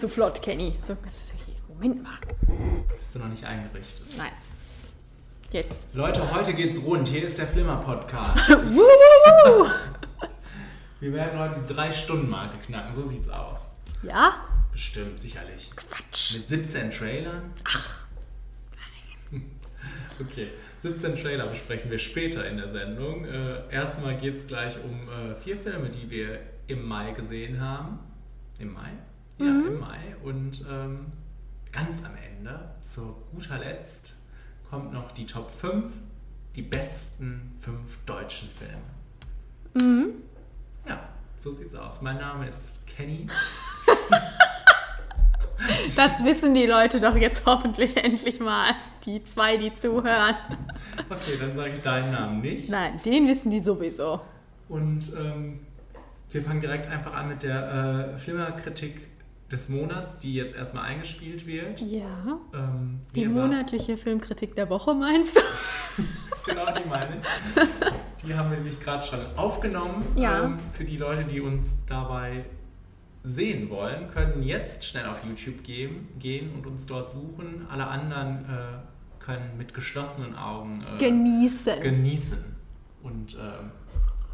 Jetzt zu flott, Kenny. So, Moment mal. Bist du noch nicht eingerichtet? Nein. Jetzt. Leute, heute geht's rund. Hier ist der Flimmer-Podcast. Wir werden heute die 3-Stunden-Marke knacken. So sieht's aus. Ja? Bestimmt, sicherlich. Quatsch. Mit 17 Trailern? Ach. Okay, 17 Trailer besprechen wir später in der Sendung. Äh, erstmal geht es gleich um äh, vier Filme, die wir im Mai gesehen haben. Im Mai? Ja, im Mai. Und ähm, ganz am Ende, zu guter Letzt, kommt noch die Top 5, die besten fünf deutschen Filme. Mhm. Ja, so sieht's aus. Mein Name ist Kenny. Das wissen die Leute doch jetzt hoffentlich endlich mal. Die zwei, die zuhören. Okay, dann sage ich deinen Namen nicht. Nein, den wissen die sowieso. Und ähm, wir fangen direkt einfach an mit der äh, Filmerkritik des Monats, die jetzt erstmal eingespielt wird. Ja. Ähm, Die monatliche Filmkritik der Woche meinst du? Genau, die meine ich. Die haben wir nämlich gerade schon aufgenommen. Ja. Ähm, für die Leute, die uns dabei sehen wollen, können jetzt schnell auf YouTube gehen, gehen und uns dort suchen. Alle anderen äh, können mit geschlossenen Augen äh, Genießen. genießen und ähm,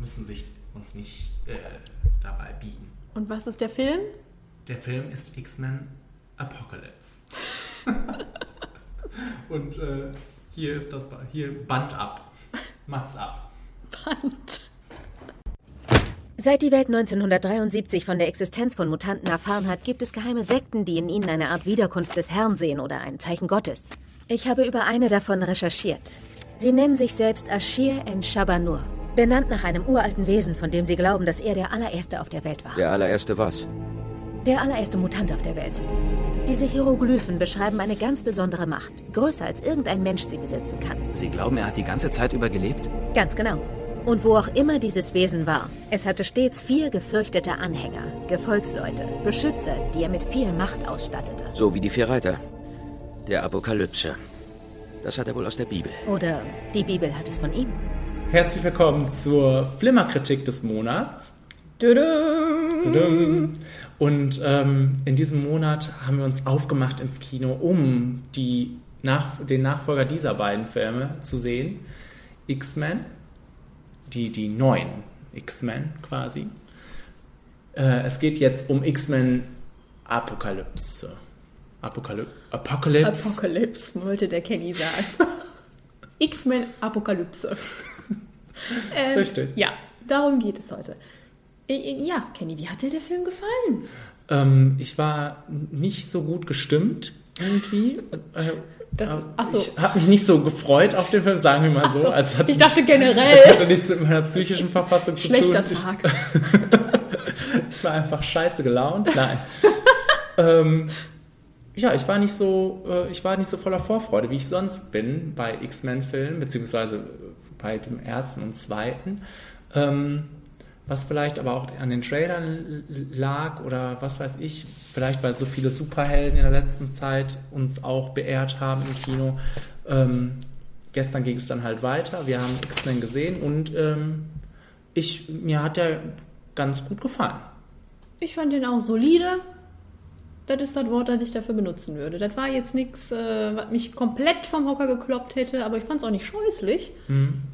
müssen sich uns nicht äh, dabei bieten. Und was ist der Film? Der Film ist X-Men Apocalypse. und äh, hier ist das Ba- hier Band ab. Mats ab. Band. Seit die Welt 1973 von der Existenz von Mutanten erfahren hat, gibt es geheime Sekten, die in ihnen eine Art Wiederkunft des Herrn sehen oder ein Zeichen Gottes. Ich habe über eine davon recherchiert. Sie nennen sich selbst Ashir en Shabanur, benannt nach einem uralten Wesen, von dem sie glauben, dass er der allererste auf der Welt war. Der allererste was? Der allererste Mutant auf der Welt. Diese Hieroglyphen beschreiben eine ganz besondere Macht, größer als irgendein Mensch sie besitzen kann. Sie glauben, er hat die ganze Zeit über gelebt? Ganz genau. Und wo auch immer dieses Wesen war, es hatte stets vier gefürchtete Anhänger, Gefolgsleute, Beschützer, die er mit viel Macht ausstattete. So wie die vier Reiter. Der Apokalypse. Das hat er wohl aus der Bibel. Oder die Bibel hat es von ihm. Herzlich willkommen zur Flimmerkritik des Monats. Und ähm, in diesem Monat haben wir uns aufgemacht ins Kino, um die nach, den Nachfolger dieser beiden Filme zu sehen. X-Men, die, die neuen X-Men quasi. Äh, es geht jetzt um X-Men Apokalypse. Apokalypse. Apocalypse. Apokalypse, wollte der Kenny sagen. X-Men Apokalypse. ähm, Richtig. Ja, darum geht es heute. Äh, Ja, Kenny, wie hat dir der Film gefallen? Ähm, ich war nicht so gut gestimmt irgendwie. Äh, Das- äh, ach so. Ich habe mich nicht so gefreut auf den Film, sagen wir mal so. so. Also Ich nicht- dachte generell. Es hatte nichts mit meiner psychischen Verfassung zu Schlechter tun. Tag. Ich, ich war einfach scheiße gelaunt. Nein. ähm, ja, ich war nicht so, äh, ich war nicht so voller Vorfreude, wie ich sonst bin bei X-Men-Filmen, beziehungsweise bei dem ersten und zweiten. Ähm, was vielleicht aber auch an den Trailern lag oder was weiß ich, vielleicht weil so viele Superhelden in der letzten Zeit uns auch beehrt haben im Kino. Ähm, gestern ging es dann halt weiter. Wir haben X-Men gesehen und ähm, ich, mir hat der ganz gut gefallen. Ich fand den auch solide. Das ist das Wort, das ich dafür benutzen würde. Das war jetzt nichts, äh, was mich komplett vom Hocker gekloppt hätte, aber ich fand es auch nicht scheußlich.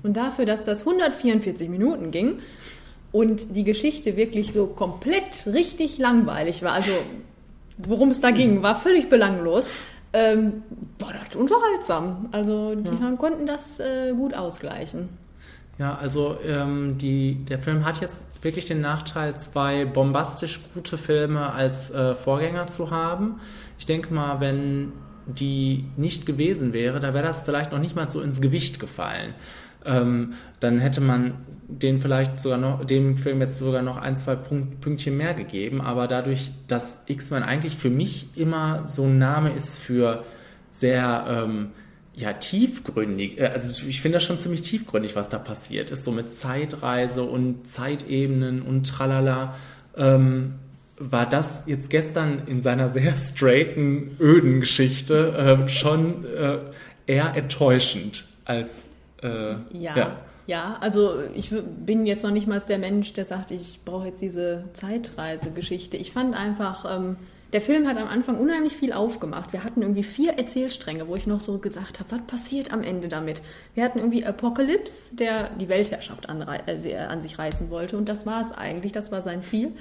Und dafür, dass das 144 Minuten ging und die Geschichte wirklich so komplett richtig langweilig war, also worum es da ging, war völlig belanglos, ähm, war das unterhaltsam. Also die haben, konnten das äh, gut ausgleichen. Ja, also ähm, die, der Film hat jetzt wirklich den Nachteil, zwei bombastisch gute Filme als äh, Vorgänger zu haben. Ich denke mal, wenn die nicht gewesen wäre, da wäre das vielleicht noch nicht mal so ins Gewicht gefallen. Ähm, dann hätte man den vielleicht sogar noch, dem Film jetzt sogar noch ein, zwei Punkt, Pünktchen mehr gegeben. Aber dadurch, dass X-Men eigentlich für mich immer so ein Name ist für sehr ähm, ja, tiefgründig, äh, also ich finde das schon ziemlich tiefgründig, was da passiert ist, so mit Zeitreise und Zeitebenen und tralala, ähm, war das jetzt gestern in seiner sehr straighten, öden Geschichte ähm, schon äh, eher enttäuschend als äh, Ja. ja. Ja, also ich bin jetzt noch nicht mal der Mensch, der sagt, ich brauche jetzt diese Zeitreisegeschichte. Ich fand einfach, ähm, der Film hat am Anfang unheimlich viel aufgemacht. Wir hatten irgendwie vier Erzählstränge, wo ich noch so gesagt habe, was passiert am Ende damit? Wir hatten irgendwie Apocalypse, der die Weltherrschaft an, äh, an sich reißen wollte und das war es eigentlich, das war sein Ziel.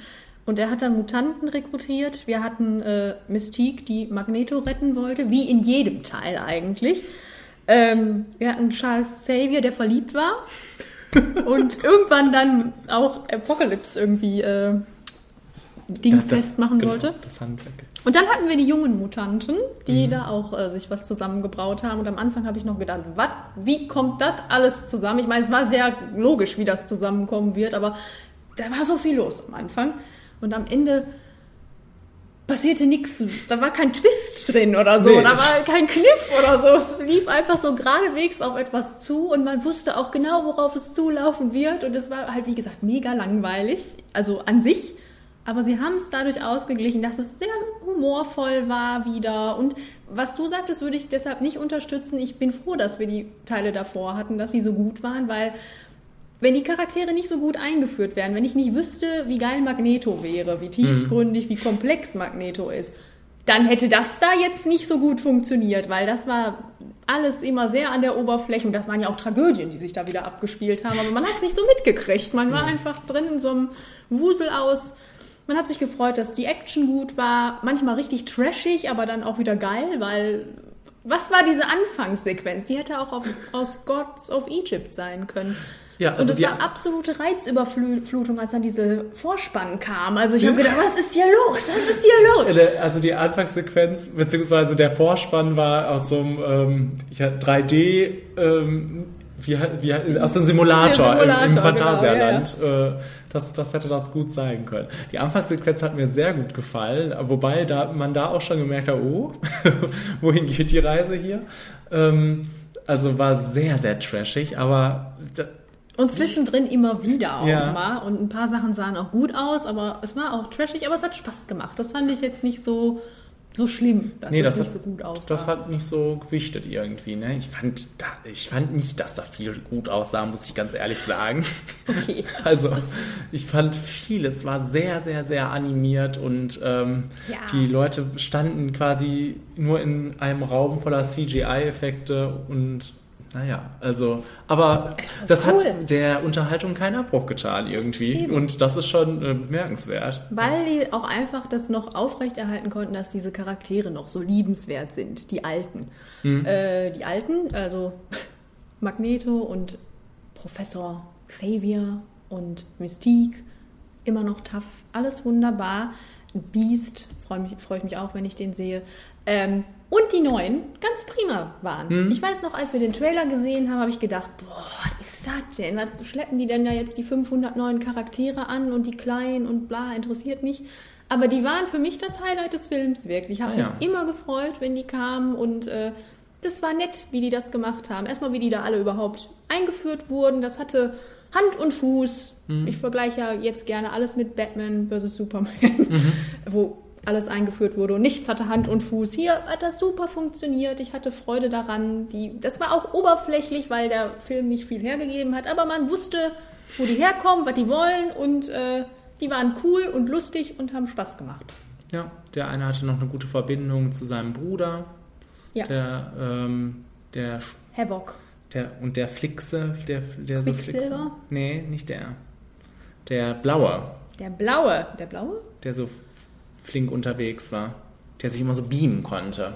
Und er hat dann Mutanten rekrutiert. Wir hatten äh, Mystique, die Magneto retten wollte, wie in jedem Teil eigentlich. Ähm, wir hatten Charles Xavier, der verliebt war. und irgendwann dann auch Apocalypse irgendwie äh, dingfest machen genau, wollte. Das Handwerk. Und dann hatten wir die jungen Mutanten, die Mhm. da auch äh, sich was zusammengebraut haben. Und am Anfang habe ich noch gedacht, wat, wie kommt das alles zusammen? Ich meine, es war sehr logisch, wie das zusammenkommen wird, aber da war so viel los am Anfang. Und am Ende passierte nichts. Da war kein Twist drin oder so. Nee. Da war kein Kniff oder so. Es lief einfach so geradewegs auf etwas zu und man wusste auch genau, worauf es zulaufen wird. Und es war halt, wie gesagt, mega langweilig. Also an sich. Aber sie haben es dadurch ausgeglichen, dass es sehr humorvoll war wieder. Und was du sagtest, würde ich deshalb nicht unterstützen. Ich bin froh, dass wir die Teile davor hatten, dass sie so gut waren, weil wenn die Charaktere nicht so gut eingeführt wären, wenn ich nicht wüsste, wie geil Magneto wäre, wie tiefgründig, wie komplex Magneto ist, dann hätte das da jetzt nicht so gut funktioniert, weil das war alles immer sehr an der Oberfläche und das waren ja auch Tragödien, die sich da wieder abgespielt haben, aber man hat es nicht so mitgekriegt. Man war einfach drin in so einem Wusel aus. Man hat sich gefreut, dass die Action gut war, manchmal richtig trashig, aber dann auch wieder geil, weil was war diese Anfangssequenz? Die hätte auch auf, aus Gods of Egypt sein können. Ja, und also es die- war absolute Reizüberflutung, als dann diese Vorspann kam. Also ich habe gedacht, was ist hier los? Was ist hier los? Äh, Also die Anfangssequenz, beziehungsweise der Vorspann war aus so einem ähm, ja, 3D, ähm, wie, wie, aus dem Simulator, Simulator, im, im genau, Phantasialand. Äh, das, das hätte das gut sein können. Die Anfangssequenz hat mir sehr gut gefallen, wobei da, man da auch schon gemerkt hat, oh, wohin geht die Reise hier? Ähm, also war sehr, sehr trashig, aber Und zwischendrin immer wieder auch Ja. mal. Und ein paar Sachen sahen auch gut aus, aber es war auch trashig, aber es hat Spaß gemacht. Das fand ich jetzt nicht so, so schlimm, dass Nee, es das nicht hat- so gut aussah. Das hat nicht so gewichtet irgendwie, ne? Ich fand, da, ich fand nicht, dass da viel gut aussah, muss ich ganz ehrlich sagen. okay. Also, ich fand vieles war sehr, sehr, sehr animiert und ähm, Ja. die Leute standen quasi nur in einem Raum voller CGI-Effekte und naja, also, aber das cool. hat der Unterhaltung keinen Abbruch getan irgendwie Eben. und das ist schon äh, bemerkenswert. Weil die auch einfach das noch aufrechterhalten konnten, dass diese Charaktere noch so liebenswert sind, die Alten. Mhm. Äh, die Alten, also Magneto und Professor Xavier und Mystique, immer noch tough, alles wunderbar. Beast, freue freu ich mich auch, wenn ich den sehe. Ähm, und die neuen ganz prima waren. Ich weiß noch, als wir den Trailer gesehen haben, habe ich gedacht, boah, was ist das denn? Was schleppen die denn da jetzt die 500 neuen Charaktere an und die kleinen und bla, interessiert mich. Aber die waren für mich das Highlight des Films, wirklich. Ich habe Ah, ja. mich immer gefreut, wenn die kamen und äh, das war nett, wie die das gemacht haben. Erstmal, wie die da alle überhaupt eingeführt wurden. Das hatte Hand und Fuß. Mhm. Ich vergleiche ja jetzt gerne alles mit Batman vs. Superman, Mhm. wo alles eingeführt wurde und nichts hatte Hand und Fuß. Hier hat das super funktioniert. Ich hatte Freude daran. Die, das war auch oberflächlich, weil der Film nicht viel hergegeben hat, aber man wusste, wo die herkommen, was die wollen und äh, die waren cool und lustig und haben Spaß gemacht. Ja, der eine hatte noch eine gute Verbindung zu seinem Bruder, Ja, der, ähm, der Havoc. Der, und der Flixe, der, der so? Flixe. Nee, nicht der. Der Blaue, Der blaue. Der blaue? der so flink unterwegs war. Der sich immer so beamen konnte.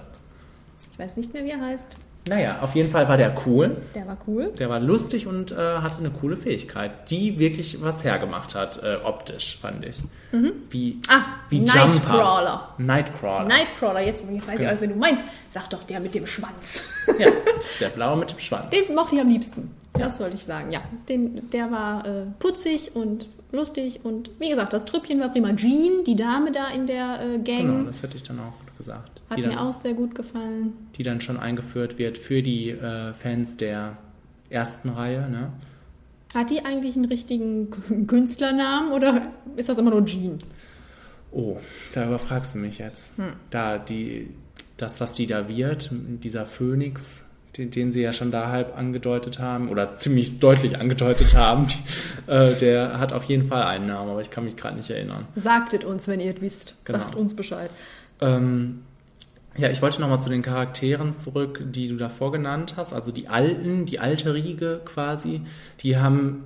Ich weiß nicht mehr, wie er heißt. Naja, auf jeden Fall war der cool. Der war cool. Der war lustig und äh, hatte eine coole Fähigkeit, die wirklich was hergemacht hat, äh, optisch, fand ich. Wie, Ah, wie Nightcrawler. Jumper. Nightcrawler. Nightcrawler, jetzt, jetzt weiß ich Genau. alles, wenn du meinst. Sag doch der mit dem Schwanz. Ja, der Blaue mit dem Schwanz. Den mochte ich am liebsten. Das wollte ich sagen, ja. Den, der war äh, putzig und lustig und wie gesagt, das Trüppchen war prima. Jean, die Dame da in der äh, Gang, Genau, das hätte ich dann auch gesagt. hat die, mir dann, auch sehr gut gefallen. die dann schon eingeführt wird für die äh, Fans der ersten Reihe, ne? Hat die eigentlich einen richtigen Künstlernamen oder ist das immer nur Jean? Oh, da überfragst du mich jetzt. Hm. Da die, das, was die da wird, dieser Phönix, den, den sie ja schon da halb angedeutet haben oder ziemlich deutlich angedeutet haben, die, äh, der hat auf jeden Fall einen Namen, aber ich kann mich gerade nicht erinnern. Sagtet uns, wenn ihr es wisst. Genau. Sagt uns Bescheid. Ähm, ja, ich wollte nochmal zu den Charakteren zurück, die du davor genannt hast. Also die Alten, die alte Riege quasi, die haben,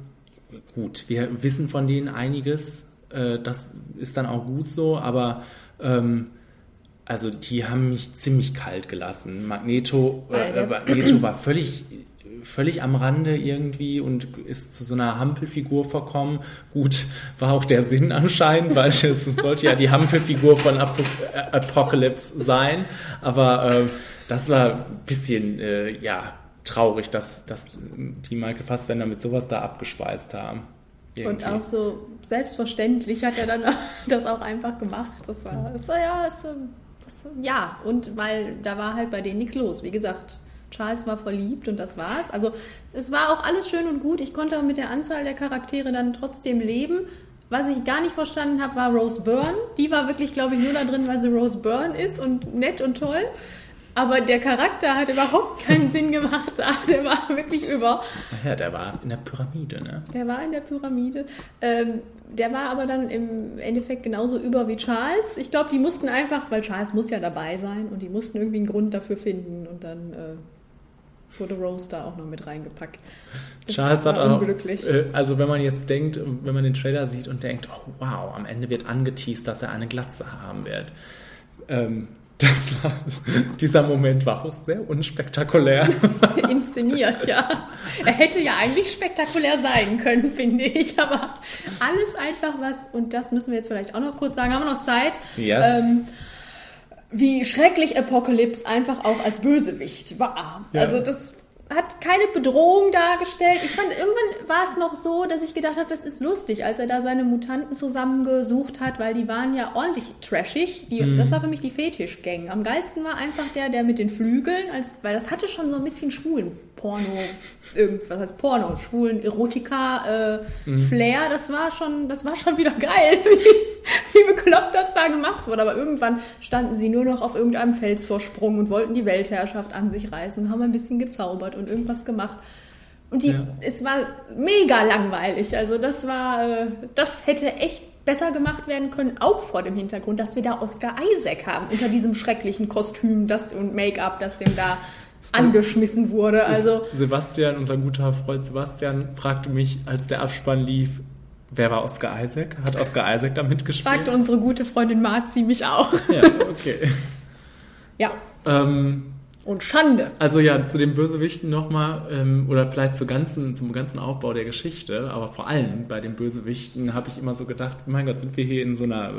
gut, wir wissen von denen einiges, äh, das ist dann auch gut so, aber ähm, also die haben mich ziemlich kalt gelassen. Magneto, äh. Magneto war völlig völlig am Rande irgendwie und ist zu so einer Hampelfigur verkommen. Gut, war auch der Sinn anscheinend, weil es sollte ja die Hampelfigur von Apo äh, Apocalypse sein. Aber äh, das war ein bisschen, äh, ja, traurig, dass, dass die Michael Fassbender mit sowas da abgespeist haben. Und Irgendwie. auch so selbstverständlich hat er dann das auch einfach gemacht. Das war, das war ja, das, das, ja, und weil da war halt bei denen nichts los. Wie gesagt, Charles war verliebt und das war's. Also es war auch alles schön und gut. Ich konnte auch mit der Anzahl der Charaktere dann trotzdem leben. Was ich gar nicht verstanden habe, war Rose Byrne. Die war wirklich, glaube ich, nur da drin, weil sie Rose Byrne ist und nett und toll. Aber der Charakter hat überhaupt keinen Sinn gemacht. da. Der war wirklich über. Ja, der war in der Pyramide, ne? Der war in der Pyramide. Ähm, der war aber dann im Endeffekt genauso über wie Charles. Ich glaube, die mussten einfach, weil Charles muss ja dabei sein und die mussten irgendwie einen Grund dafür finden und dann äh, wurde Rose da auch noch mit reingepackt. Das Charles war hat auch, unglücklich. äh, also wenn man jetzt denkt, wenn man den Trailer sieht und denkt, oh wow, am Ende wird angeteased, dass er eine Glatze haben wird. Ähm, das war, dieser Moment war auch sehr unspektakulär. Inszeniert, ja. Er hätte ja eigentlich spektakulär sein können, finde ich. Aber alles einfach was, und das müssen wir jetzt vielleicht auch noch kurz sagen, haben wir noch Zeit? Yes. Ähm, wie schrecklich Apocalypse einfach auch als Bösewicht war. Ja. Also das hat keine Bedrohung dargestellt. Ich fand, irgendwann war es noch so, dass ich gedacht habe, das ist lustig, als er da seine Mutanten zusammengesucht hat, weil die waren ja ordentlich trashig. Die, Mhm. Das war für mich die Fetischgang. Am geilsten war einfach der, der mit den Flügeln, als, weil das hatte schon so ein bisschen schwulen Porno, irgendwas heißt Porno, schwulen Erotika, äh, Mhm. Flair, das war schon, das war schon wieder geil, wie, wie bekloppt das da gemacht wurde. Aber irgendwann standen sie nur noch auf irgendeinem Felsvorsprung und wollten die Weltherrschaft an sich reißen und haben ein bisschen gezaubert und irgendwas gemacht. Und die, Ja. es war mega langweilig. Also das war, äh, das hätte echt besser gemacht werden können, auch vor dem Hintergrund, dass wir da Oscar Isaac haben, unter diesem schrecklichen Kostüm das, und Make-up, das dem da angeschmissen wurde. Also Sebastian, unser guter Freund Sebastian, fragte mich, als der Abspann lief, wer war Oscar Isaac? Hat Oscar Isaac da mitgespielt? fragte unsere gute Freundin Marzi mich auch. Ja, okay. Ja, ähm, und Schande. Also ja, zu den Bösewichten nochmal, ähm, oder vielleicht zur ganzen, zum ganzen Aufbau der Geschichte, aber vor allem bei den Bösewichten habe ich immer so gedacht, mein Gott, sind wir hier in so einer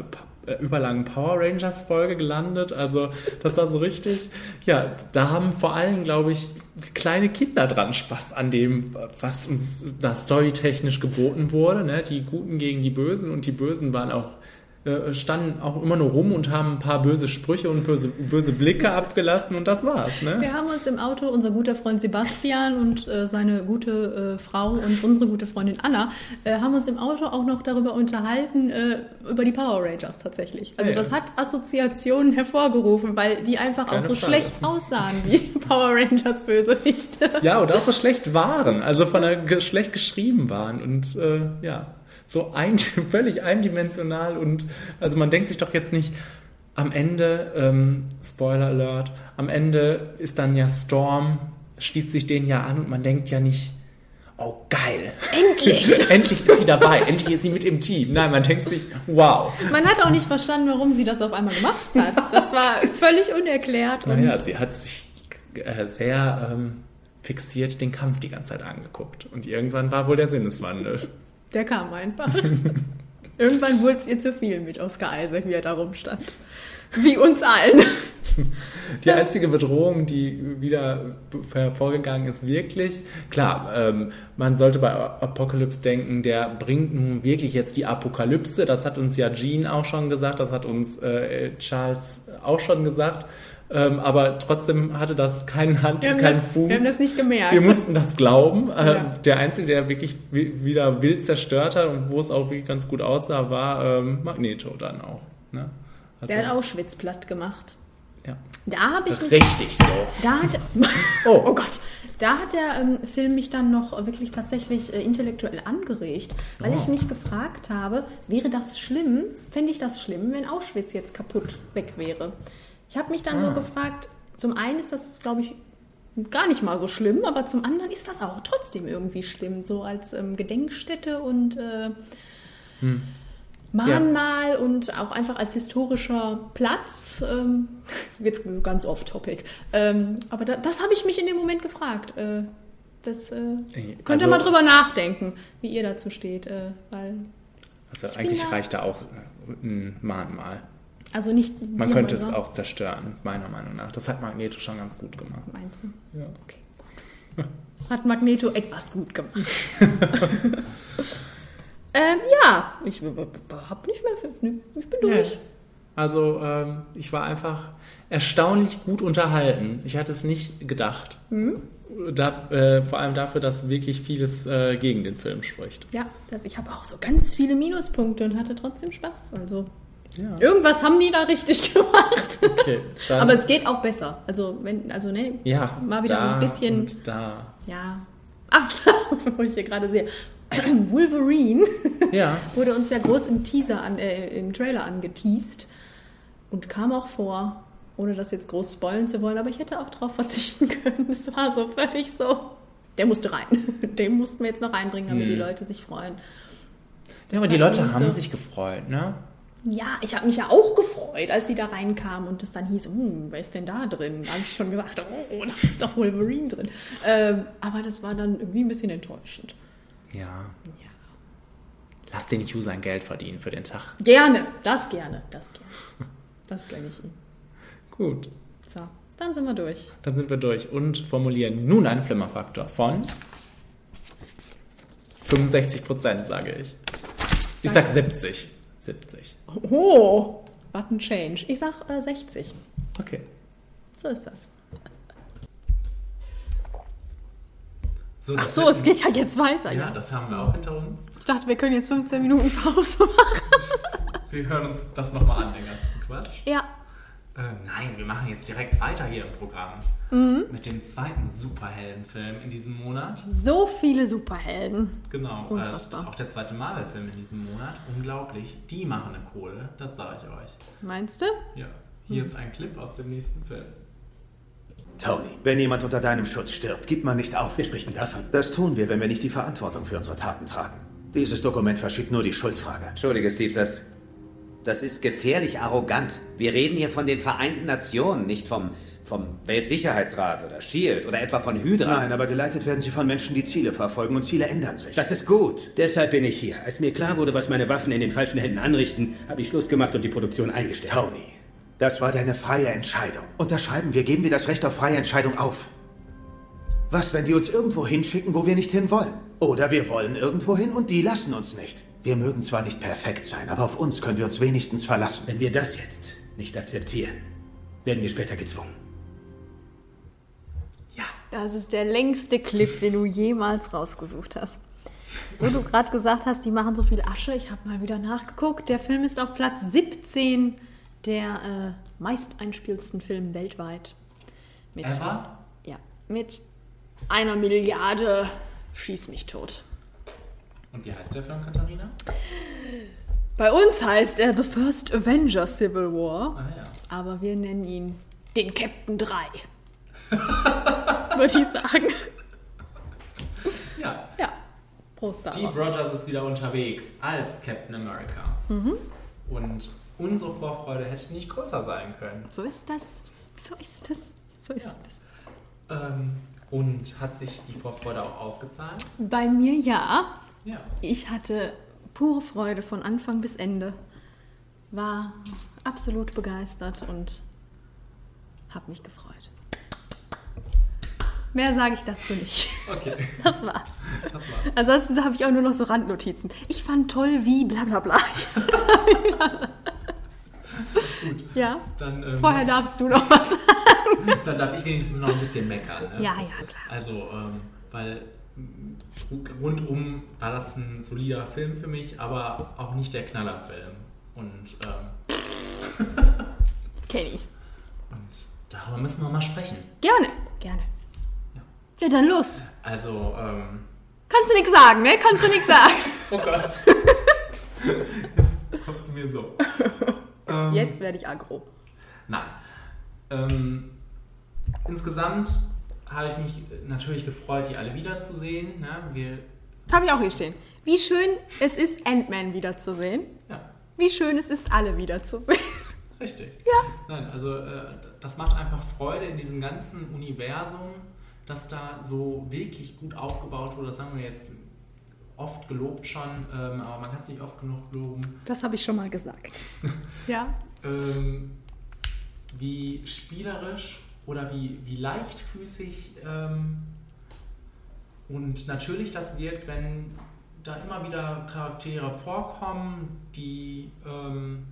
überlangen Power Rangers Folge gelandet? Also das war so richtig. Ja, da haben vor allem, glaube ich, kleine Kinder dran Spaß an dem, was uns da storytechnisch geboten wurde. Ne? Die Guten gegen die Bösen und die Bösen waren auch äh, standen auch immer nur rum und haben ein paar böse Sprüche und böse, böse Blicke abgelassen und das war's. Ne? Wir haben uns im Auto, unser guter Freund Sebastian und äh, seine gute äh, Frau und unsere gute Freundin Anna, äh, haben uns im Auto auch noch darüber unterhalten, äh, über die Power Rangers tatsächlich. Also ja. das hat Assoziationen hervorgerufen, weil die einfach Keine auch so Frage. schlecht aussahen wie Power Rangers Bösewichte. Ja, und auch so schlecht waren, also von der schlecht geschrieben waren und ja, so ein, völlig eindimensional und also man denkt sich doch jetzt nicht, am Ende, ähm, Spoiler Alert, am Ende ist dann ja Storm, schließt sich denen ja an und man denkt ja nicht, oh geil, Endlich! endlich ist sie dabei, endlich ist sie mit im Team. Nein, man denkt sich, wow. Man hat auch nicht verstanden, warum sie das auf einmal gemacht hat. Das war völlig unerklärt. Naja, sie hat sich äh, sehr ähm, fixiert den Kampf die ganze Zeit angeguckt und irgendwann war wohl der Sinneswandel. Der kam einfach. Irgendwann wurde es ihr zu viel mit Oscar Isaac, wie er da rumstand. Wie uns allen. Die einzige Bedrohung, die wieder hervorgegangen ist, wirklich, klar, ähm, man sollte bei Apocalypse denken, der bringt nun wirklich jetzt die Apokalypse. Das hat uns ja Jean auch schon gesagt, das hat uns äh, Charles auch schon gesagt. Ähm, aber trotzdem hatte das keinen Hand, Wir haben, keinen das, Fuß. wir haben das nicht gemerkt. Wir mussten das glauben. Äh, Ja. Der Einzige, der wirklich wi- wieder wild zerstört hat und wo es auch wirklich ganz gut aussah, war ähm, Magneto dann auch. Ne? Also, Der hat Auschwitz platt gemacht. Ja. Da habe ich mich. Richtig so. Da hat, Oh. oh. Gott. Da hat der ähm, Film mich dann noch wirklich tatsächlich äh, intellektuell angeregt, weil Oh. ich mich gefragt habe, wäre das schlimm, fände ich das schlimm, wenn Auschwitz jetzt kaputt weg wäre? Ich habe mich dann Ah. so gefragt, zum einen ist das, glaube ich, gar nicht mal so schlimm, aber zum anderen ist das auch trotzdem irgendwie schlimm, so als ähm, Gedenkstätte und äh, Hm. Mahnmal und auch einfach als historischer Platz. Ähm, jetzt so ganz off-topic. Ähm, aber da, das habe ich mich in dem Moment gefragt. Äh, das äh, könnt ihr also- mal drüber nachdenken, wie ihr dazu steht. Äh, weil, Also eigentlich reicht da auch äh, ein Mahnmal. Also nicht Man könnte es auch zerstören, meiner Meinung nach. Das hat Magneto schon ganz gut gemacht. Meinst du? Ja. Okay. Hat Magneto etwas gut gemacht. ähm, ja, ich hab nicht mehr. Ich bin durch. Also ähm, ich war einfach erstaunlich gut unterhalten. Ich hatte es nicht gedacht. Mhm. Da, äh, vor allem dafür, dass wirklich vieles äh, gegen den Film spricht. Ja, das, ich habe auch so ganz viele Minuspunkte und hatte trotzdem Spaß. Also Ja. irgendwas haben die da richtig gemacht. Okay, Aber es geht auch besser. Also wenn, also ne, ja, mal wieder da ein bisschen- Und da. ja. Ach, wo ich hier gerade sehe. Wolverine Ja, wurde uns ja groß im Teaser an, äh, im Trailer angeteased und kam auch vor, ohne das jetzt groß spoilen zu wollen, aber ich hätte auch drauf verzichten können. Es war so völlig so. Der musste rein. Den mussten wir jetzt noch reinbringen, damit die Leute sich freuen. ja aber die Leute haben so. sich gefreut, ne? Ja, ich habe mich ja auch gefreut, als sie da reinkamen und es dann hieß, hm, wer ist denn da drin? Da habe ich schon gesagt, oh, da ist doch Wolverine drin. Ähm, aber das war dann irgendwie ein bisschen enttäuschend. Ja. Ja. Lass den Hugh sein Geld verdienen für den Tag. Gerne, das gerne, das gerne. Das gönne ich ihm. Gut, So, dann sind wir durch. dann sind wir durch und formulieren nun einen Flimmerfaktor von 65 Prozent, sage ich. Ich sag 70. 70. Oh, what a change. Ich sag äh, 60. Okay. So ist das. So, Ach so, es geht ja jetzt weiter. Ja, das haben wir auch hinter uns. Ich dachte, wir können jetzt 15 Minuten Pause machen. Wir hören uns das nochmal an, den ganzen Quatsch. Ja. Äh, nein, wir machen jetzt direkt weiter hier im Programm. Mhm. Mit dem zweiten Superheldenfilm in diesem Monat. So viele Superhelden. Genau. Unfassbar. Äh, auch der zweite Marvel-Film in diesem Monat. Unglaublich. Die machen eine Kohle, das sage ich euch. Meinst du? Ja. Hier ist ein Clip aus dem nächsten Film. Tony, wenn jemand unter deinem Schutz stirbt, gibt man nicht auf. Wir sprechen davon. Das tun wir, wenn wir nicht die Verantwortung für unsere Taten tragen. Dieses Dokument verschiebt nur die Schuldfrage. Entschuldige, Steve, das. Das ist gefährlich arrogant. Wir reden hier von den Vereinten Nationen, nicht vom, vom Weltsicherheitsrat oder Shield oder etwa von Hydra. Nein, aber geleitet werden sie von Menschen, die Ziele verfolgen und Ziele ändern sich. Das ist gut. Deshalb bin ich hier. Als mir klar wurde, was meine Waffen in den falschen Händen anrichten, habe ich Schluss gemacht und die Produktion eingestellt. Tony, das war deine freie Entscheidung. Unterschreiben wir, geben wir das Recht auf freie Entscheidung auf. Was, wenn die uns irgendwo hinschicken, wo wir nicht hinwollen? Oder wir wollen irgendwo hin und die lassen uns nicht. Wir mögen zwar nicht perfekt sein, aber auf uns können wir uns wenigstens verlassen. Wenn wir das jetzt nicht akzeptieren, werden wir später gezwungen. Ja. Das ist der längste Clip, den du jemals rausgesucht hast. Wo du gerade gesagt hast, die machen so viel Asche. Ich habe mal wieder nachgeguckt. Der Film ist auf Platz 17 der äh, meist einspielsten Filme weltweit. Mit, Ever? Ja, mit einer Milliarde Schieß mich tot. Und wie heißt der Film, Katharina? Bei uns heißt er The First Avenger Civil War, Ah ja. aber wir nennen ihn den Captain 3. Würde ich sagen. Ja. Ja, Prost Steve darauf. Rogers ist wieder unterwegs als Captain America. Mhm. Und unsere Vorfreude hätte nicht größer sein können. So ist das. So ist das. So ist Ja. das. Ähm, und hat sich die Vorfreude auch ausgezahlt? Bei mir ja. Ja. Ich hatte pure Freude von Anfang bis Ende. War absolut begeistert und habe mich gefreut. Mehr sage ich dazu nicht. Okay, Das war's. das war's. Ansonsten habe ich auch nur noch so Randnotizen. Ich fand toll, wie bla bla bla. ja, Dann, ähm, vorher darfst du noch was sagen. dann darf ich wenigstens noch ein bisschen meckern. Ne? Ja, ja, klar. Also, ähm, weil rundum war das ein solider Film für mich, aber auch nicht der Knallerfilm. Und, ähm, Kenny. und darüber müssen wir mal sprechen. Gerne, gerne. Ja, ja dann los. Also, ähm. Kannst du nichts sagen, ne? Kannst du nichts sagen. oh Gott. Jetzt kommst du mir so. Ähm, Jetzt werde ich aggro. Nein. Ähm, insgesamt habe ich mich natürlich gefreut, die alle wiederzusehen. Ne? Habe ich auch hier stehen. Wie schön es ist, Ant-Man wiederzusehen. Ja. Wie schön es ist, alle wiederzusehen. Richtig. Ja. Nein, also äh, das macht einfach Freude in diesem ganzen Universum, das da so wirklich gut aufgebaut wurde. Das haben wir jetzt oft gelobt schon, ähm, aber man kann es nicht oft genug loben. Das habe ich schon mal gesagt. ja. Ähm, wie spielerisch oder wie, wie leichtfüßig ähm, und natürlich das wirkt, wenn da immer wieder Charaktere vorkommen, die, ähm,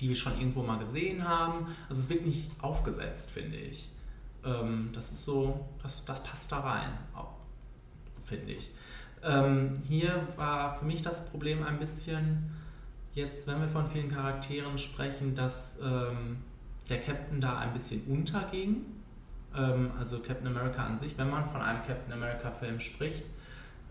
die wir schon irgendwo mal gesehen haben. Also es wird nicht aufgesetzt, finde ich. Ähm, das ist so, das, das passt da rein, finde ich. Ähm, hier war für mich das Problem ein bisschen, jetzt, wenn wir von vielen Charakteren sprechen, dass ähm, der Captain da ein bisschen unterging. Ähm, also Captain America an sich, wenn man von einem Captain America-Film spricht.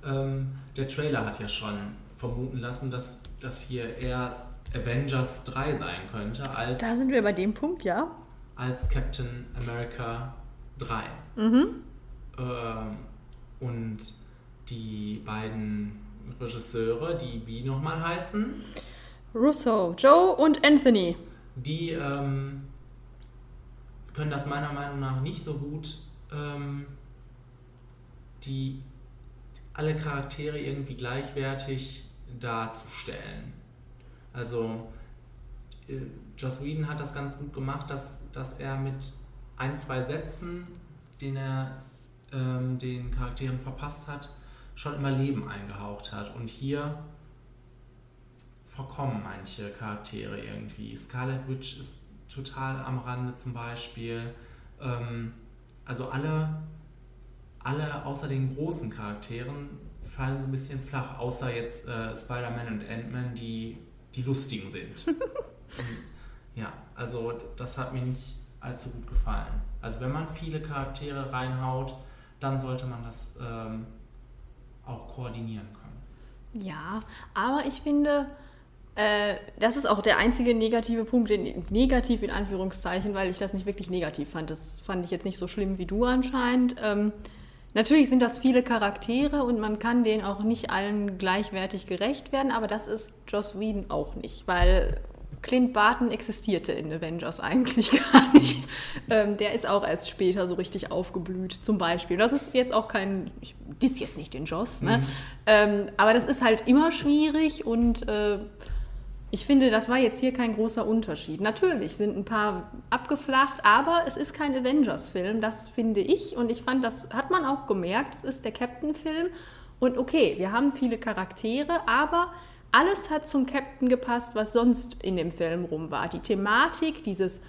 Ähm, der Trailer hat ja schon vermuten lassen, dass das hier eher Avengers 3 sein könnte. Als, da sind wir bei dem Punkt, ja. Als Captain America 3. Mhm. Ähm, und die beiden Regisseure, die wie nochmal heißen? Russo, Joe und Anthony. Die ähm, können das meiner Meinung nach nicht so gut, ähm, die alle Charaktere irgendwie gleichwertig darzustellen. Also äh, Joss Whedon hat das ganz gut gemacht, dass, dass er mit ein, zwei Sätzen, den er ähm, den Charakteren verpasst hat, schon immer Leben eingehaucht hat. Und hier verkommen manche Charaktere irgendwie. Scarlet Witch ist total am Rande zum Beispiel. Ähm, also alle, alle außer den großen Charakteren fallen so ein bisschen flach, außer jetzt äh, Spider-Man und Ant-Man, die die lustigen sind. ja, also das hat mir nicht allzu gut gefallen. Also wenn man viele Charaktere reinhaut, dann sollte man das ähm, auch koordinieren können. Ja, aber ich finde, äh, das ist auch der einzige negative Punkt, den, negativ in Anführungszeichen, weil ich das nicht wirklich negativ fand. Das fand ich jetzt nicht so schlimm wie du anscheinend. Ähm, natürlich sind das viele Charaktere und man kann denen auch nicht allen gleichwertig gerecht werden, aber das ist Joss Whedon auch nicht, weil Clint Barton existierte in Avengers eigentlich gar nicht. Ähm, der ist auch erst später so richtig aufgeblüht, zum Beispiel. Das ist jetzt auch kein, ich diss jetzt nicht den Joss, ne? Mhm. Ähm, aber das ist halt immer schwierig und äh, ich finde, das war jetzt hier kein großer Unterschied. Natürlich sind ein paar abgeflacht, aber es ist kein Avengers-Film, das finde ich. Und ich fand, das hat man auch gemerkt, es ist der Captain-Film. Und okay, wir haben viele Charaktere, aber alles hat zum Captain gepasst, was sonst in dem Film rum war. Die Thematik, dieses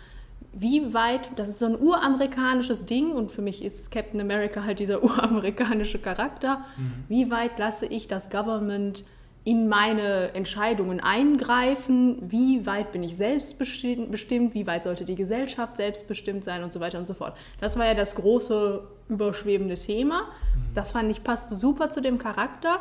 wie weit, das ist so ein uramerikanisches Ding und für mich ist Captain America halt dieser uramerikanische Charakter. Mhm. Wie weit lasse ich das Government in meine Entscheidungen eingreifen? Wie weit bin ich selbstbestimmt? Wie weit sollte die Gesellschaft selbstbestimmt sein und so weiter und so fort? Das war ja das große überschwebende Thema. Mhm. Das fand ich passte super zu dem Charakter.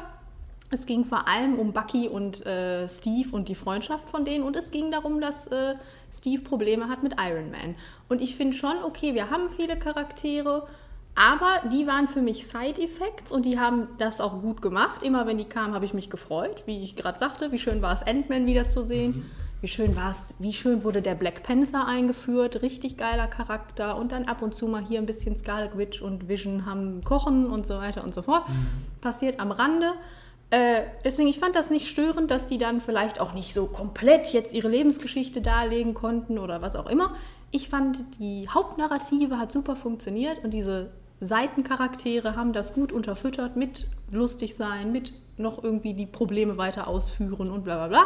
Es ging vor allem um Bucky und äh, Steve und die Freundschaft von denen und es ging darum, dass äh, Steve Probleme hat mit Iron Man. Und ich finde schon, okay, wir haben viele Charaktere, aber die waren für mich Side-Effects und die haben das auch gut gemacht. Immer wenn die kamen, habe ich mich gefreut, wie ich gerade sagte. Wie schön war es, Ant-Man wiederzusehen. Mhm. Wie schön war es, wie schön wurde der Black Panther eingeführt, richtig geiler Charakter. Und dann ab und zu mal hier ein bisschen Scarlet Witch und Vision haben Kochen und so weiter und so fort. Mhm. Passiert am Rande. Äh, deswegen, ich fand das nicht störend, dass die dann vielleicht auch nicht so komplett jetzt ihre Lebensgeschichte darlegen konnten oder was auch immer. Ich fand, die Hauptnarrative hat super funktioniert und diese Seitencharaktere haben das gut unterfüttert mit lustig sein, mit noch irgendwie die Probleme weiter ausführen und bla bla bla.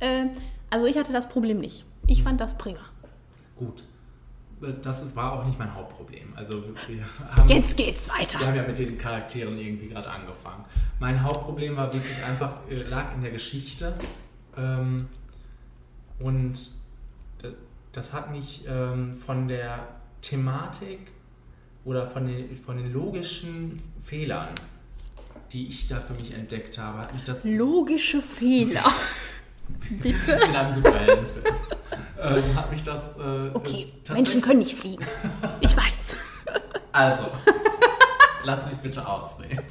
Äh, also ich hatte das Problem nicht. Ich fand das prima. Gut das war auch nicht mein Hauptproblem. Also haben, Jetzt geht's weiter. Wir haben ja mit den Charakteren irgendwie gerade angefangen. Mein Hauptproblem war wirklich einfach, äh, lag in der Geschichte. Ähm, und das hat mich ähm, von der Thematik oder von den, von den logischen Fehlern, die ich da für mich entdeckt habe, hat mich das Logische Fehler. Bitte? in einem Superheldenfilm ähm, hat mich das äh, Okay, Menschen können nicht fliegen. Ich weiß. Also, lass mich bitte ausreden.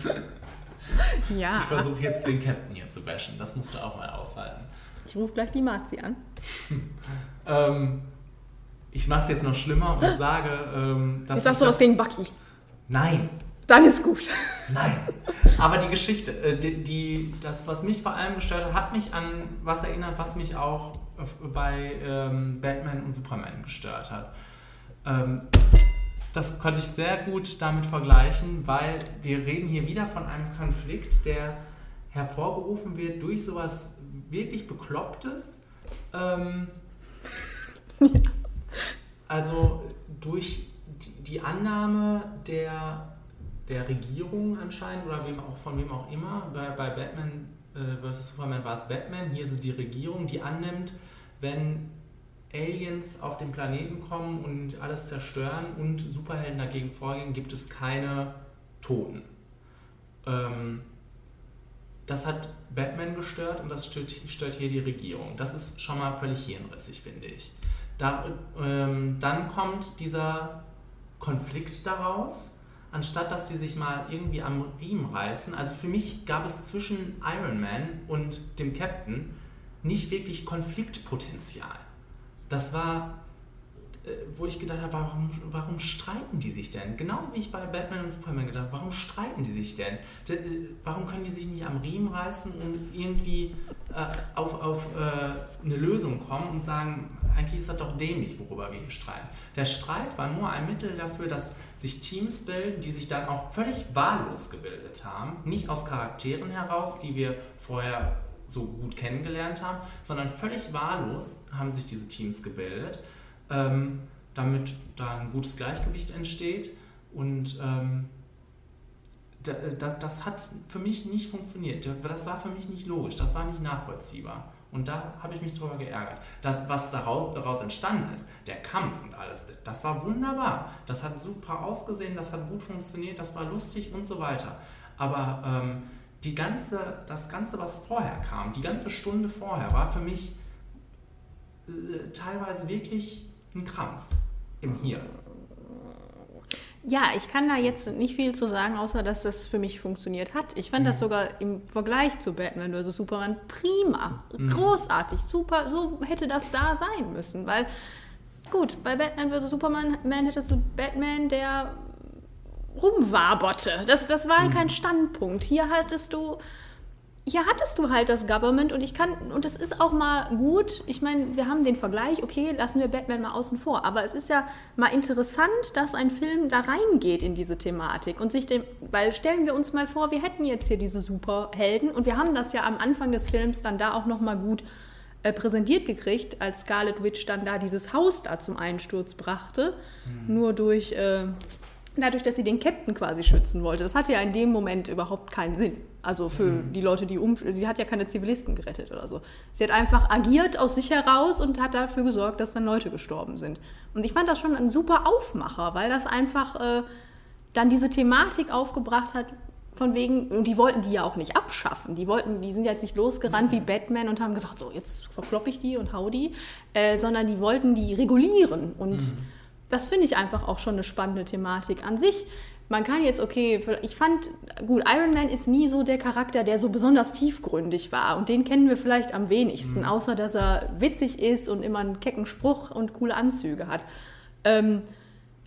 Ja. Ich versuche jetzt den Captain hier zu bashen. Das musst du auch mal aushalten. Ich rufe gleich die Marzi an. Ähm, ich mache es jetzt noch schlimmer und sage, ähm, dass ich du was das- gegen Bucky. Nein, Dann ist gut. nein. Aber die Geschichte, äh, die, die, das, was mich vor allem gestört hat, hat mich an was erinnert, was mich auch äh, bei ähm, Batman und Superman gestört hat. Ähm, das konnte ich sehr gut damit vergleichen, weil wir reden hier wieder von einem Konflikt, der hervorgerufen wird durch sowas wirklich Beklopptes. Ähm, also durch die- Annahme der, der Regierung anscheinend oder wem auch, von wem auch immer, bei, bei Batman äh, vs. Superman war es Batman, hier ist es die Regierung, die annimmt, wenn Aliens auf den Planeten kommen und alles zerstören und Superhelden dagegen vorgehen, gibt es keine Toten. Ähm, das hat Batman gestört und das stört, stört hier die Regierung. Das ist schon mal völlig hirnrissig, finde ich. Da, ähm, dann kommt dieser Konflikt daraus, anstatt dass die sich mal irgendwie am Riemen reißen. Also für mich gab es zwischen Iron Man und dem Captain nicht wirklich Konfliktpotenzial. Das war, äh, wo ich gedacht habe, warum, warum streiten die sich denn? Genauso wie ich bei Batman und Superman gedacht habe, warum streiten die sich denn? D äh, warum können die sich nicht am Riemen reißen und irgendwie äh, auf, auf äh, eine Lösung kommen und sagen, eigentlich ist das doch dämlich, worüber wir hier streiten. Der Streit war nur ein Mittel dafür, dass sich Teams bilden, die sich dann auch völlig wahllos gebildet haben, nicht aus Charakteren heraus, die wir vorher so gut kennengelernt haben, sondern völlig wahllos haben sich diese Teams gebildet, ähm, damit da ein gutes Gleichgewicht entsteht und ähm, da- das, das hat für mich nicht funktioniert. Das war für mich nicht logisch, das war nicht nachvollziehbar. Und da habe ich mich drüber geärgert. Das, was daraus, daraus entstanden ist, der Kampf und alles, das war wunderbar. Das hat super ausgesehen, das hat gut funktioniert, das war lustig und so weiter. Aber ähm, die ganze, das Ganze, was vorher kam, die ganze Stunde vorher, war für mich äh, teilweise wirklich ein Krampf im Hier. Ja, ich kann da jetzt nicht viel zu sagen, außer dass das für mich funktioniert hat. Ich fand das Mhm. sogar im Vergleich zu Batman vs. Superman prima, Mhm. großartig, super. So hätte das da sein müssen, weil gut, bei Batman vs. Superman Man hättest du Batman, der rumwaberte. Das, das war Mhm. kein Standpunkt. Hier hattest du hier hattest du halt das Government und ich kann, und das ist auch mal gut, ich meine, wir haben den Vergleich, okay, lassen wir Batman mal außen vor, aber es ist ja mal interessant, dass ein Film da reingeht in diese Thematik und sich dem, weil stellen wir uns mal vor, wir hätten jetzt hier diese Superhelden und wir haben das ja am Anfang des Films dann da auch nochmal gut äh, präsentiert gekriegt, als Scarlet Witch dann da dieses Haus da zum Einsturz brachte, nur durch... Äh, Dadurch, dass sie den Captain quasi schützen wollte. Das hatte ja in dem Moment überhaupt keinen Sinn. Also für die Leute, die um. Sie hat ja keine Zivilisten gerettet oder so. Sie hat einfach agiert aus sich heraus und hat dafür gesorgt, dass dann Leute gestorben sind. Und ich fand das schon ein super Aufmacher, weil das einfach äh, dann diese Thematik aufgebracht hat, von wegen, und die wollten die ja auch nicht abschaffen. Die wollten, die sind ja jetzt nicht losgerannt wie Batman und haben gesagt, so, jetzt verkloppe ich die und hau die, äh, sondern die wollten die regulieren. Und das finde ich einfach auch schon eine spannende Thematik an sich. Man kann jetzt, okay, ich fand, gut, Iron Man ist nie so der Charakter, der so besonders tiefgründig war. Und den kennen wir vielleicht am wenigsten, außer dass er witzig ist und immer einen kecken Spruch und coole Anzüge hat. Ähm,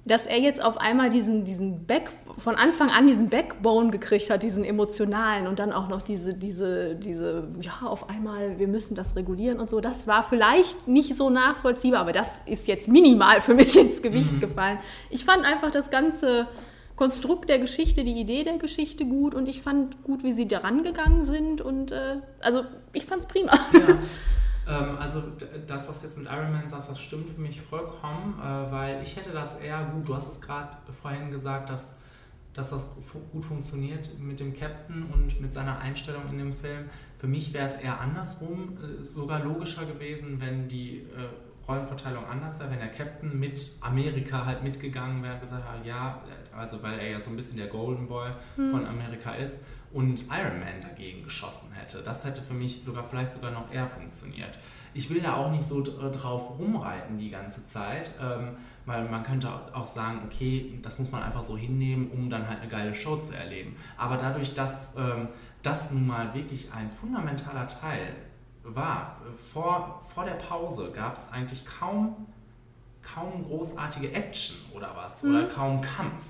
dass er jetzt auf einmal diesen, diesen Back, von Anfang an diesen Backbone gekriegt hat, diesen emotionalen und dann auch noch diese, diese, diese, ja, auf einmal, wir müssen das regulieren und so, das war vielleicht nicht so nachvollziehbar, aber das ist jetzt minimal für mich ins Gewicht gefallen. Ich fand einfach das ganze Konstrukt der Geschichte, die Idee der Geschichte gut und ich fand gut, wie sie daran gegangen sind und äh, also ich fand's prima. Ja. Ähm, also das, was jetzt mit Iron Man sagst, das stimmt für mich vollkommen, äh, weil ich hätte das eher gut, du hast es gerade vorhin gesagt, dass, dass das gut funktioniert mit dem Captain und mit seiner Einstellung in dem Film. Für mich wäre es eher andersrum, äh, sogar logischer gewesen, wenn die äh, Rollenverteilung anders wäre, wenn der Captain mit Amerika halt mitgegangen wäre, gesagt hat, ja, also weil er ja so ein bisschen der Golden Boy Hm. von Amerika ist und Iron Man dagegen geschossen hätte. Das hätte für mich sogar vielleicht sogar noch eher funktioniert. Ich will da auch nicht so dr- drauf rumreiten die ganze Zeit, ähm, weil man könnte auch sagen, okay, das muss man einfach so hinnehmen, um dann halt eine geile Show zu erleben. Aber dadurch, dass ähm, das nun mal wirklich ein fundamentaler Teil war, vor, vor der Pause gab es eigentlich kaum, kaum großartige Action oder was oder kaum Kampf.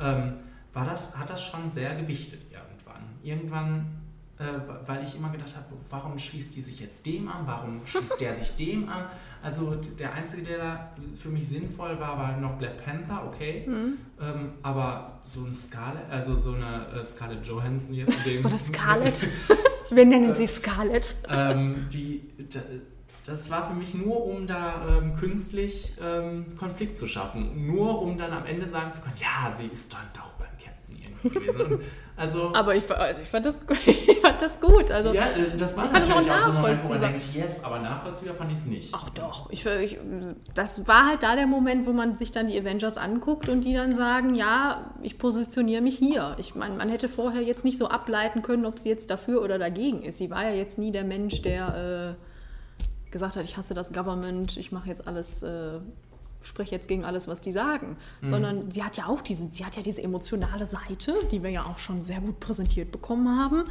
Ähm, war das, hat das schon sehr gewichtet irgendwann. Irgendwann, äh, weil ich immer gedacht habe, warum schließt die sich jetzt dem an, warum schließt der sich dem an? Also der Einzige, der da für mich sinnvoll war, war noch Black Panther, okay. Ähm, aber so ein Scarlett, also so eine äh, Scarlett Johansson jetzt. So eine Scarlett. Wir nennen sie Scarlett. ähm, die, das war für mich nur, um da ähm, künstlich ähm, Konflikt zu schaffen. Nur um dann am Ende sagen zu können, ja, sie ist dann doch beim Captain irgendwie gewesen. Also, Aber ich, also ich, fand das, ich fand das gut. Also, ja, äh, das war ich fand das natürlich auch auch so ein Moment, wo man nachvollziehbar. denkt, yes, aber nachvollziehbar fand ich es nicht. Ach doch, ich, ich, das war halt da der Moment, wo man sich dann die Avengers anguckt und die dann sagen, ja, ich positioniere mich hier. Ich meine, man hätte vorher jetzt nicht so ableiten können, ob sie jetzt dafür oder dagegen ist. Sie war ja jetzt nie der Mensch, der äh, gesagt hat, ich hasse das Government, ich mache jetzt alles, äh, spreche jetzt gegen alles, was die sagen. Sondern sie hat ja auch diese, sie hat ja diese emotionale Seite, die wir ja auch schon sehr gut präsentiert bekommen haben.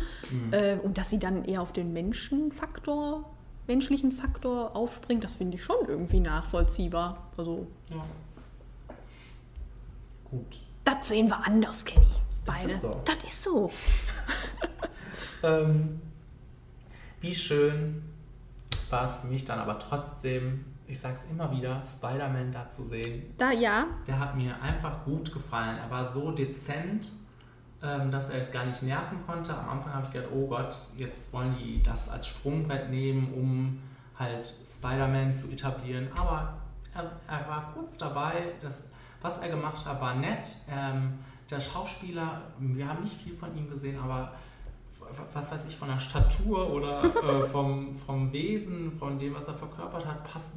Äh, und dass sie dann eher auf den Menschenfaktor menschlichen Faktor aufspringt, das finde ich schon irgendwie nachvollziehbar. Also, Ja. Gut. das sehen wir anders, Kenny. Das Beide. ist so. Das ist so. Ähm, wie schön war es für mich dann aber trotzdem, ich sag's immer wieder, Spider-Man da zu sehen. Da, ja. Der hat mir einfach gut gefallen. Er war so dezent, ähm, dass er gar nicht nerven konnte. Am Anfang habe ich gedacht, oh Gott, jetzt wollen die das als Sprungbrett nehmen, um halt Spider-Man zu etablieren. Aber er, er war kurz dabei. Das, was er gemacht hat, war nett. Ähm, der Schauspieler, wir haben nicht viel von ihm gesehen, aber was weiß ich, von der Statur oder äh, vom, vom Wesen, von dem, was er verkörpert hat, passt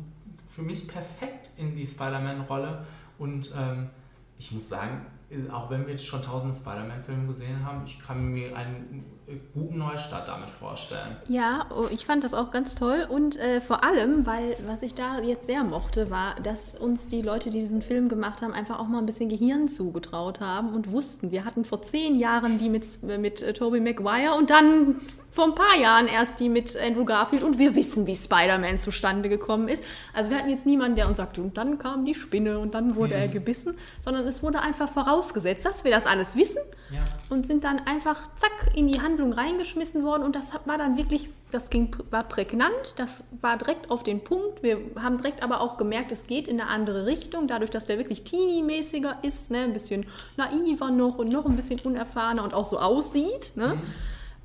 für mich perfekt in die Spider-Man-Rolle. Und ähm, ich muss sagen, äh, auch wenn wir jetzt schon tausende Spider-Man-Filme gesehen haben, ich kann mir einen äh, guten Neustart damit vorstellen. Ja, oh, ich fand das auch ganz toll und äh, vor allem, weil was ich da jetzt sehr mochte, war, dass uns die Leute, die diesen Film gemacht haben, einfach auch mal ein bisschen Gehirn zugetraut haben und wussten, wir hatten vor zehn Jahren die mit, mit äh, Tobey Maguire und dann vor ein paar Jahren erst die mit Andrew Garfield und wir wissen, wie Spider-Man zustande gekommen ist. Also wir hatten jetzt niemanden, der uns sagte, und dann kam die Spinne und dann wurde er gebissen, sondern es wurde einfach vorausgesetzt, dass wir das alles wissen Ja. und sind dann einfach zack in die Handlung reingeschmissen worden und das war dann wirklich, das ging, war prägnant, das war direkt auf den Punkt. Wir haben direkt aber auch gemerkt, es geht in eine andere Richtung, dadurch, dass der wirklich teeny-mäßiger ist, ne, ein bisschen naiver noch und noch ein bisschen unerfahrener und auch so aussieht. Ne?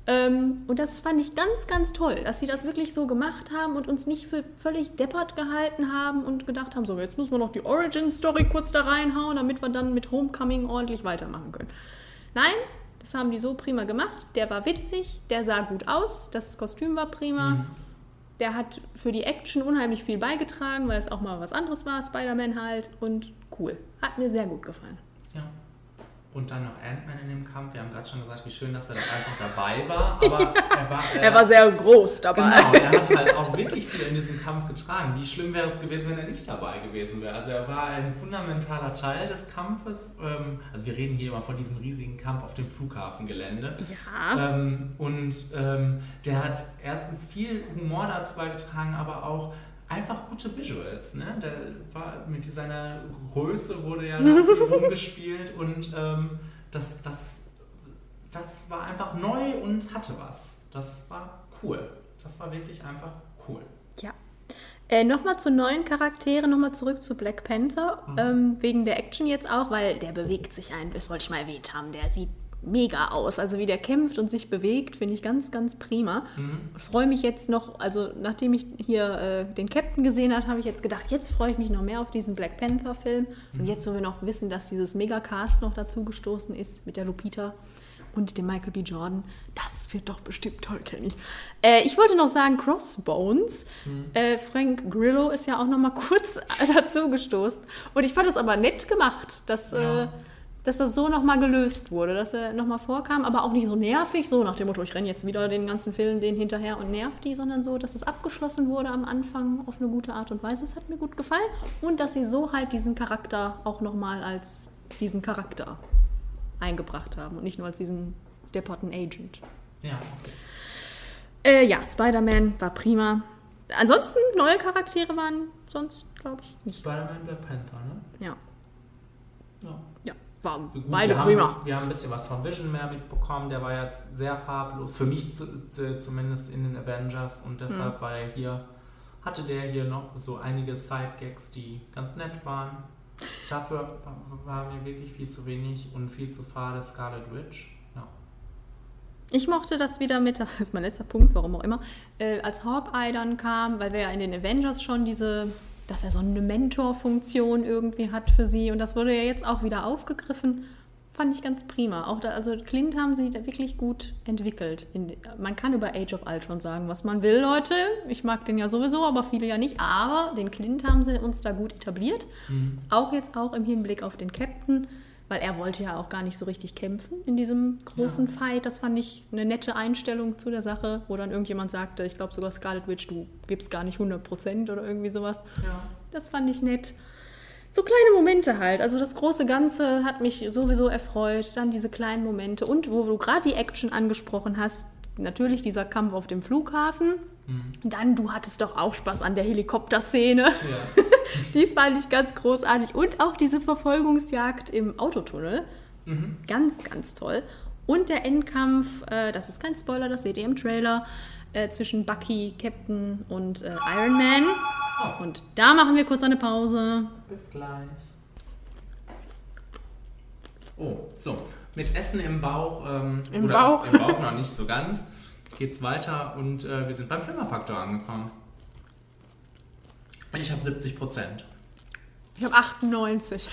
Ähm, und das fand ich ganz, ganz toll, dass sie das wirklich so gemacht haben und uns nicht für völlig deppert gehalten haben und gedacht haben, so jetzt müssen wir noch die Origin-Story kurz da reinhauen, damit wir dann mit Homecoming ordentlich weitermachen können. Nein, das haben die so prima gemacht. Der war witzig, der sah gut aus, das Kostüm war prima. Der hat für die Action unheimlich viel beigetragen, weil es auch mal was anderes war, Spider-Man halt. Und cool. Hat mir sehr gut gefallen. Ja. Und dann noch Ant-Man in dem Kampf. Wir haben gerade schon gesagt, wie schön, dass er da einfach dabei war. Aber er war, Er war sehr groß dabei. Genau, er hat halt auch wirklich viel in diesem Kampf getragen. Wie schlimm wäre es gewesen, wenn er nicht dabei gewesen wäre? Also er war ein fundamentaler Teil des Kampfes. Ähm, also wir reden hier immer von diesem riesigen Kampf auf dem Flughafengelände. Ja. Ähm, und ähm, der hat erstens viel Humor dazu beigetragen, aber auch einfach gute Visuals. Ne? Der war mit seiner Größe wurde ja rumgespielt und ähm, das, das, das war einfach neu und hatte was. Das war cool. Das war wirklich einfach cool. Ja. Äh, nochmal zu neuen Charakteren, nochmal zurück zu Black Panther, ähm, wegen der Action jetzt auch, weil der bewegt sich ein, das wollte ich mal erwähnt haben, der sieht mega aus. Also wie der kämpft und sich bewegt, finde ich ganz, ganz prima. Und freue mich jetzt noch, also nachdem ich hier äh, den Captain gesehen habe, habe ich jetzt gedacht, jetzt freue ich mich noch mehr auf diesen Black Panther-Film. Und jetzt, wo wir noch wissen, dass dieses Megacast noch dazu gestoßen ist mit der Lupita und dem Michael B. Jordan. Das wird doch bestimmt toll, Kenny. Äh, ich wollte noch sagen, Crossbones. Äh, Frank Grillo ist ja auch noch mal kurz dazu gestoßen. Und ich fand es aber nett gemacht, dass, äh, dass das so noch mal gelöst wurde, dass er noch mal vorkam, aber auch nicht so nervig, so nach dem Motto, ich renne jetzt wieder den ganzen Film den hinterher und nerv die, sondern so, dass es abgeschlossen wurde am Anfang auf eine gute Art und Weise. Das hat mir gut gefallen. Und dass sie so halt diesen Charakter auch noch mal als diesen Charakter eingebracht haben und nicht nur als diesen depperten Agent. Ja. Äh, ja, Spider-Man war prima. Ansonsten, neue Charaktere waren sonst, glaube ich, nicht. Spider-Man Black Panther, ne? Ja, Ja. War Gut, beide wir prima. Haben, wir haben ein bisschen was von Vision mehr mitbekommen. Der war ja sehr farblos, für mich zu, zu, zumindest in den Avengers. Und deshalb Mhm. war er hier, hatte der hier noch so einige Side-Gags, die ganz nett waren. Dafür war, war mir wirklich viel zu wenig und viel zu fade Scarlet Witch. Ja. Ich mochte das wieder mit, das ist mein letzter Punkt, warum auch immer, äh, als Hawkeye dann kam, weil wir ja in den Avengers schon diese, dass er so eine Mentor-Funktion irgendwie hat für sie und das wurde ja jetzt auch wieder aufgegriffen. Fand ich ganz prima. Auch da, also Clint haben sie da wirklich gut entwickelt. In, man kann über Age of Ultron sagen, was man will, Leute. Ich mag den ja sowieso, aber viele ja nicht. Aber den Clint haben sie uns da gut etabliert. Auch jetzt auch im Hinblick auf den Captain, weil er wollte ja auch gar nicht so richtig kämpfen in diesem großen Fight. Das fand ich eine nette Einstellung zu der Sache, wo dann irgendjemand sagte, ich glaube sogar Scarlet Witch, du gibst gar nicht 100% oder irgendwie sowas. Das fand ich nett. So kleine Momente halt. Also das große Ganze hat mich sowieso erfreut. Dann diese kleinen Momente. Und wo du gerade die Action angesprochen hast, natürlich dieser Kampf auf dem Flughafen. Dann, du hattest doch auch Spaß an der Helikopterszene. Ja. Die fand ich ganz großartig. Und auch diese Verfolgungsjagd im Autotunnel. Ganz, ganz toll. Und der Endkampf, äh, das ist kein Spoiler, das seht ihr im Trailer, äh, zwischen Bucky, Captain und äh, Iron Man. Und da machen wir kurz eine Pause. Bis gleich. Oh, so. Mit Essen im Bauch. Ähm, Im oder Bauch. Im Bauch noch nicht so ganz. Geht's weiter und äh, wir sind beim Flimmerfaktor angekommen. Ich habe 70 Prozent. Ich habe 98.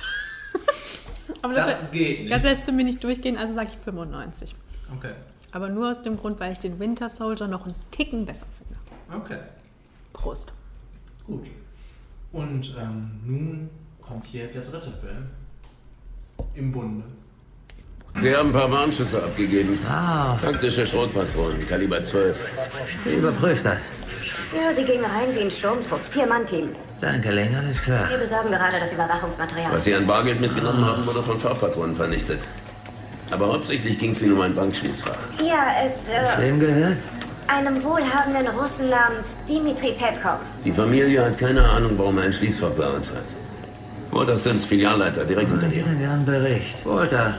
Aber das, Das geht nicht. das lässt du mir nicht durchgehen, also sage ich 95. Okay. Aber nur aus dem Grund, weil ich den Winter Soldier noch einen Ticken besser finde. Okay. Prost. Gut. Und ähm, nun kommt hier der dritte Film. Im Bunde. Sie haben ein paar Warnschüsse abgegeben. Taktische Schrotpatronen, Kaliber 12. Sie überprüft das. Ja, sie gingen rein wie ein Sturmtrupp. Vier-Mann-Team. Danke, Ling, alles klar. Wir besorgen gerade das Überwachungsmaterial. Was Sie an Bargeld mitgenommen haben, wurde von Farbpatronen vernichtet. Aber hauptsächlich ging es Ihnen um ein Bankschließfach. Ja, es, äh, Wem gehört? einem wohlhabenden Russen namens Dimitri Petkov. Die Familie hat keine Ahnung, warum er ein Schließfach bei uns hat. Walter Sims, Filialleiter, direkt unter Ich dir. hätte gern Bericht. Walter.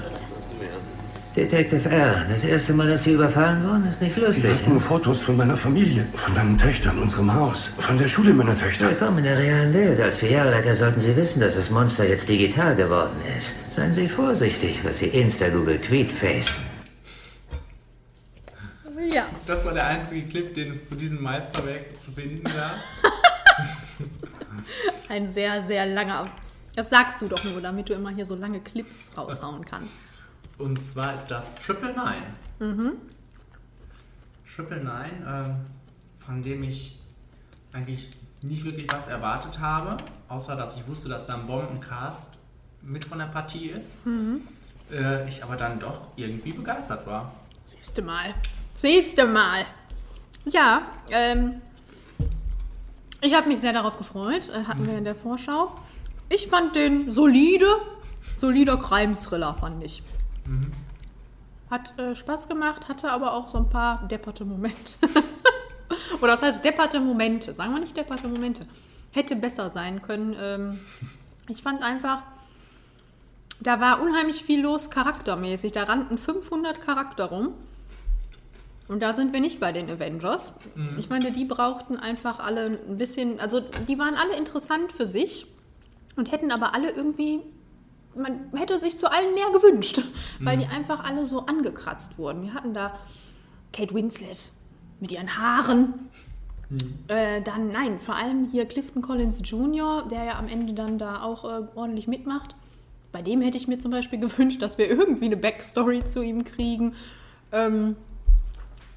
Detective R. Das erste Mal, dass Sie überfallen wurden, ist nicht lustig. hatten Fotos von meiner Familie, von meinen Töchtern, unserem Haus, von der Schule meiner Töchter. Willkommen in der realen Welt. Als Filialleiter sollten Sie wissen, dass das Monster jetzt digital geworden ist. Seien Sie vorsichtig, was Sie Insta, Google, Tweet, Face. Ja. Das war der einzige Clip, den es zu diesem Meisterwerk zu finden gab. Ein sehr, sehr langer. Das sagst du doch nur, damit du immer hier so lange Clips raushauen kannst. Und zwar ist das Triple Nine. Mhm. Triple Nine, ähm, von dem ich eigentlich nicht wirklich was erwartet habe, außer dass ich wusste, dass da ein Bombencast mit von der Partie ist. Mhm. Äh, ich aber dann doch irgendwie begeistert war. Siehste mal. Siehste mal. Ja, ähm, ich habe mich sehr darauf gefreut. Äh, hatten wir in der Vorschau. Ich fand den solide. Solider Crime-Thriller, fand ich. Hat äh, Spaß gemacht, hatte aber auch so ein paar depperte Momente. Oder was heißt depperte Momente? Sagen wir nicht depperte Momente. Hätte besser sein können. Ähm, ich fand einfach, da war unheimlich viel los charaktermäßig. Da rannten 500 Charakter rum. Und da sind wir nicht bei den Avengers. Ich meine, die brauchten einfach alle ein bisschen, also die waren alle interessant für sich und hätten aber alle irgendwie, man hätte sich zu allen mehr gewünscht, weil die einfach alle so angekratzt wurden. Wir hatten da Kate Winslet mit ihren Haaren. Äh, dann, nein, vor allem hier Clifton Collins Jr., der ja am Ende dann da auch äh, ordentlich mitmacht. bei dem hätte ich mir zum Beispiel gewünscht, dass wir irgendwie eine Backstory zu ihm kriegen. Ähm,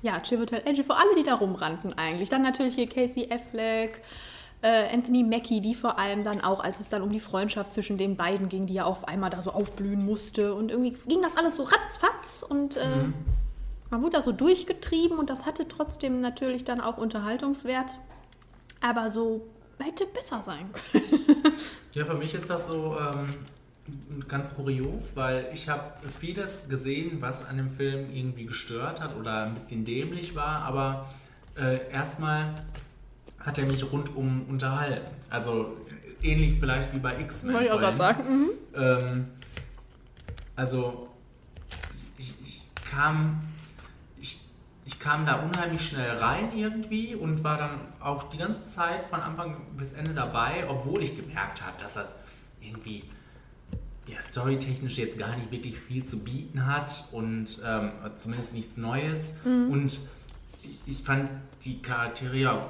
ja, Chivotel Ejiofor, alle, die da rumrannten eigentlich. Dann natürlich hier Casey Affleck, äh, Anthony Mackie, die vor allem dann auch, als es dann um die Freundschaft zwischen den beiden ging, die ja auf einmal da so aufblühen musste. Und irgendwie ging das alles so ratzfatz und äh, mhm. man wurde da so durchgetrieben und das hatte trotzdem natürlich dann auch Unterhaltungswert. Aber so hätte besser sein können. ja, für mich ist das so ähm, ganz kurios, weil ich habe vieles gesehen, was an dem Film irgendwie gestört hat oder ein bisschen dämlich war, aber äh, erstmal hat er mich rundum unterhalten. Also ähnlich vielleicht wie bei X-Men. Wollte ich auch gerade sagen. Mhm. Ähm, also ich, ich, kam ich, ich kam da unheimlich schnell rein irgendwie und war dann auch die ganze Zeit von Anfang bis Ende dabei, obwohl ich gemerkt habe, dass das irgendwie ja, storytechnisch jetzt gar nicht wirklich viel zu bieten hat und ähm, zumindest nichts Neues. Mhm. Und ich fand die Charaktere ja,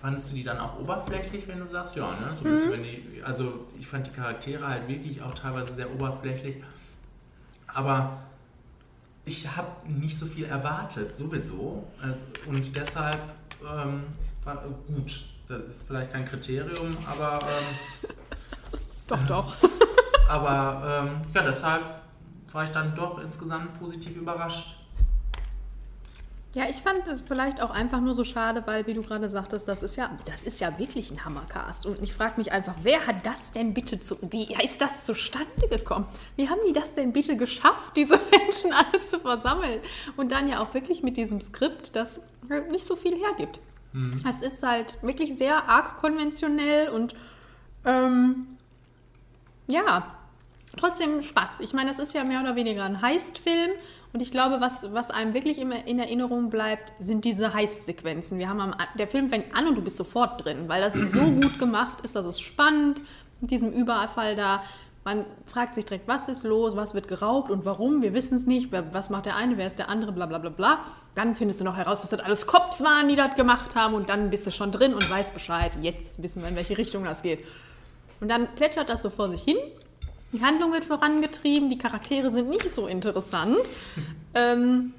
fandest du die dann auch oberflächlich, wenn du sagst, ja, ne? So mhm. wenn die, also ich fand die Charaktere halt wirklich auch teilweise sehr oberflächlich. Aber ich habe nicht so viel erwartet, sowieso. Also, und deshalb ähm, war gut. Das ist vielleicht kein Kriterium, aber. Ähm, doch, doch. Aber ähm, ja, deshalb war ich dann doch insgesamt positiv überrascht. Ja, ich fand es vielleicht auch einfach nur so schade, weil, wie du gerade sagtest, das ist ja, das ist ja wirklich ein Hammercast. Und ich frage mich einfach, wer hat das denn bitte zu, wie ist das zustande gekommen? Wie haben die das denn bitte geschafft, diese Menschen alle zu versammeln? Und dann ja auch wirklich mit diesem Skript, das halt nicht so viel hergibt. Mhm. Es ist halt wirklich sehr arg konventionell und ähm, ja, trotzdem Spaß. Ich meine, das ist ja mehr oder weniger ein Heist-Film. Und ich glaube, was, was einem wirklich immer in Erinnerung bleibt, sind diese Heist-Sequenzen. Wir haben am, der Film fängt an und du bist sofort drin, weil das so gut gemacht ist, dass es spannend mit diesem Überfall da. Man fragt sich direkt, was ist los, was wird geraubt und warum, wir wissen es nicht, was macht der eine, wer ist der andere, bla bla bla bla. Dann findest du noch heraus, dass das alles Cops waren, die das gemacht haben und dann bist du schon drin und weißt Bescheid. Jetzt wissen wir, in welche Richtung das geht. Und dann plätschert das so vor sich hin die Handlung wird vorangetrieben, die Charaktere sind nicht so interessant. ähm,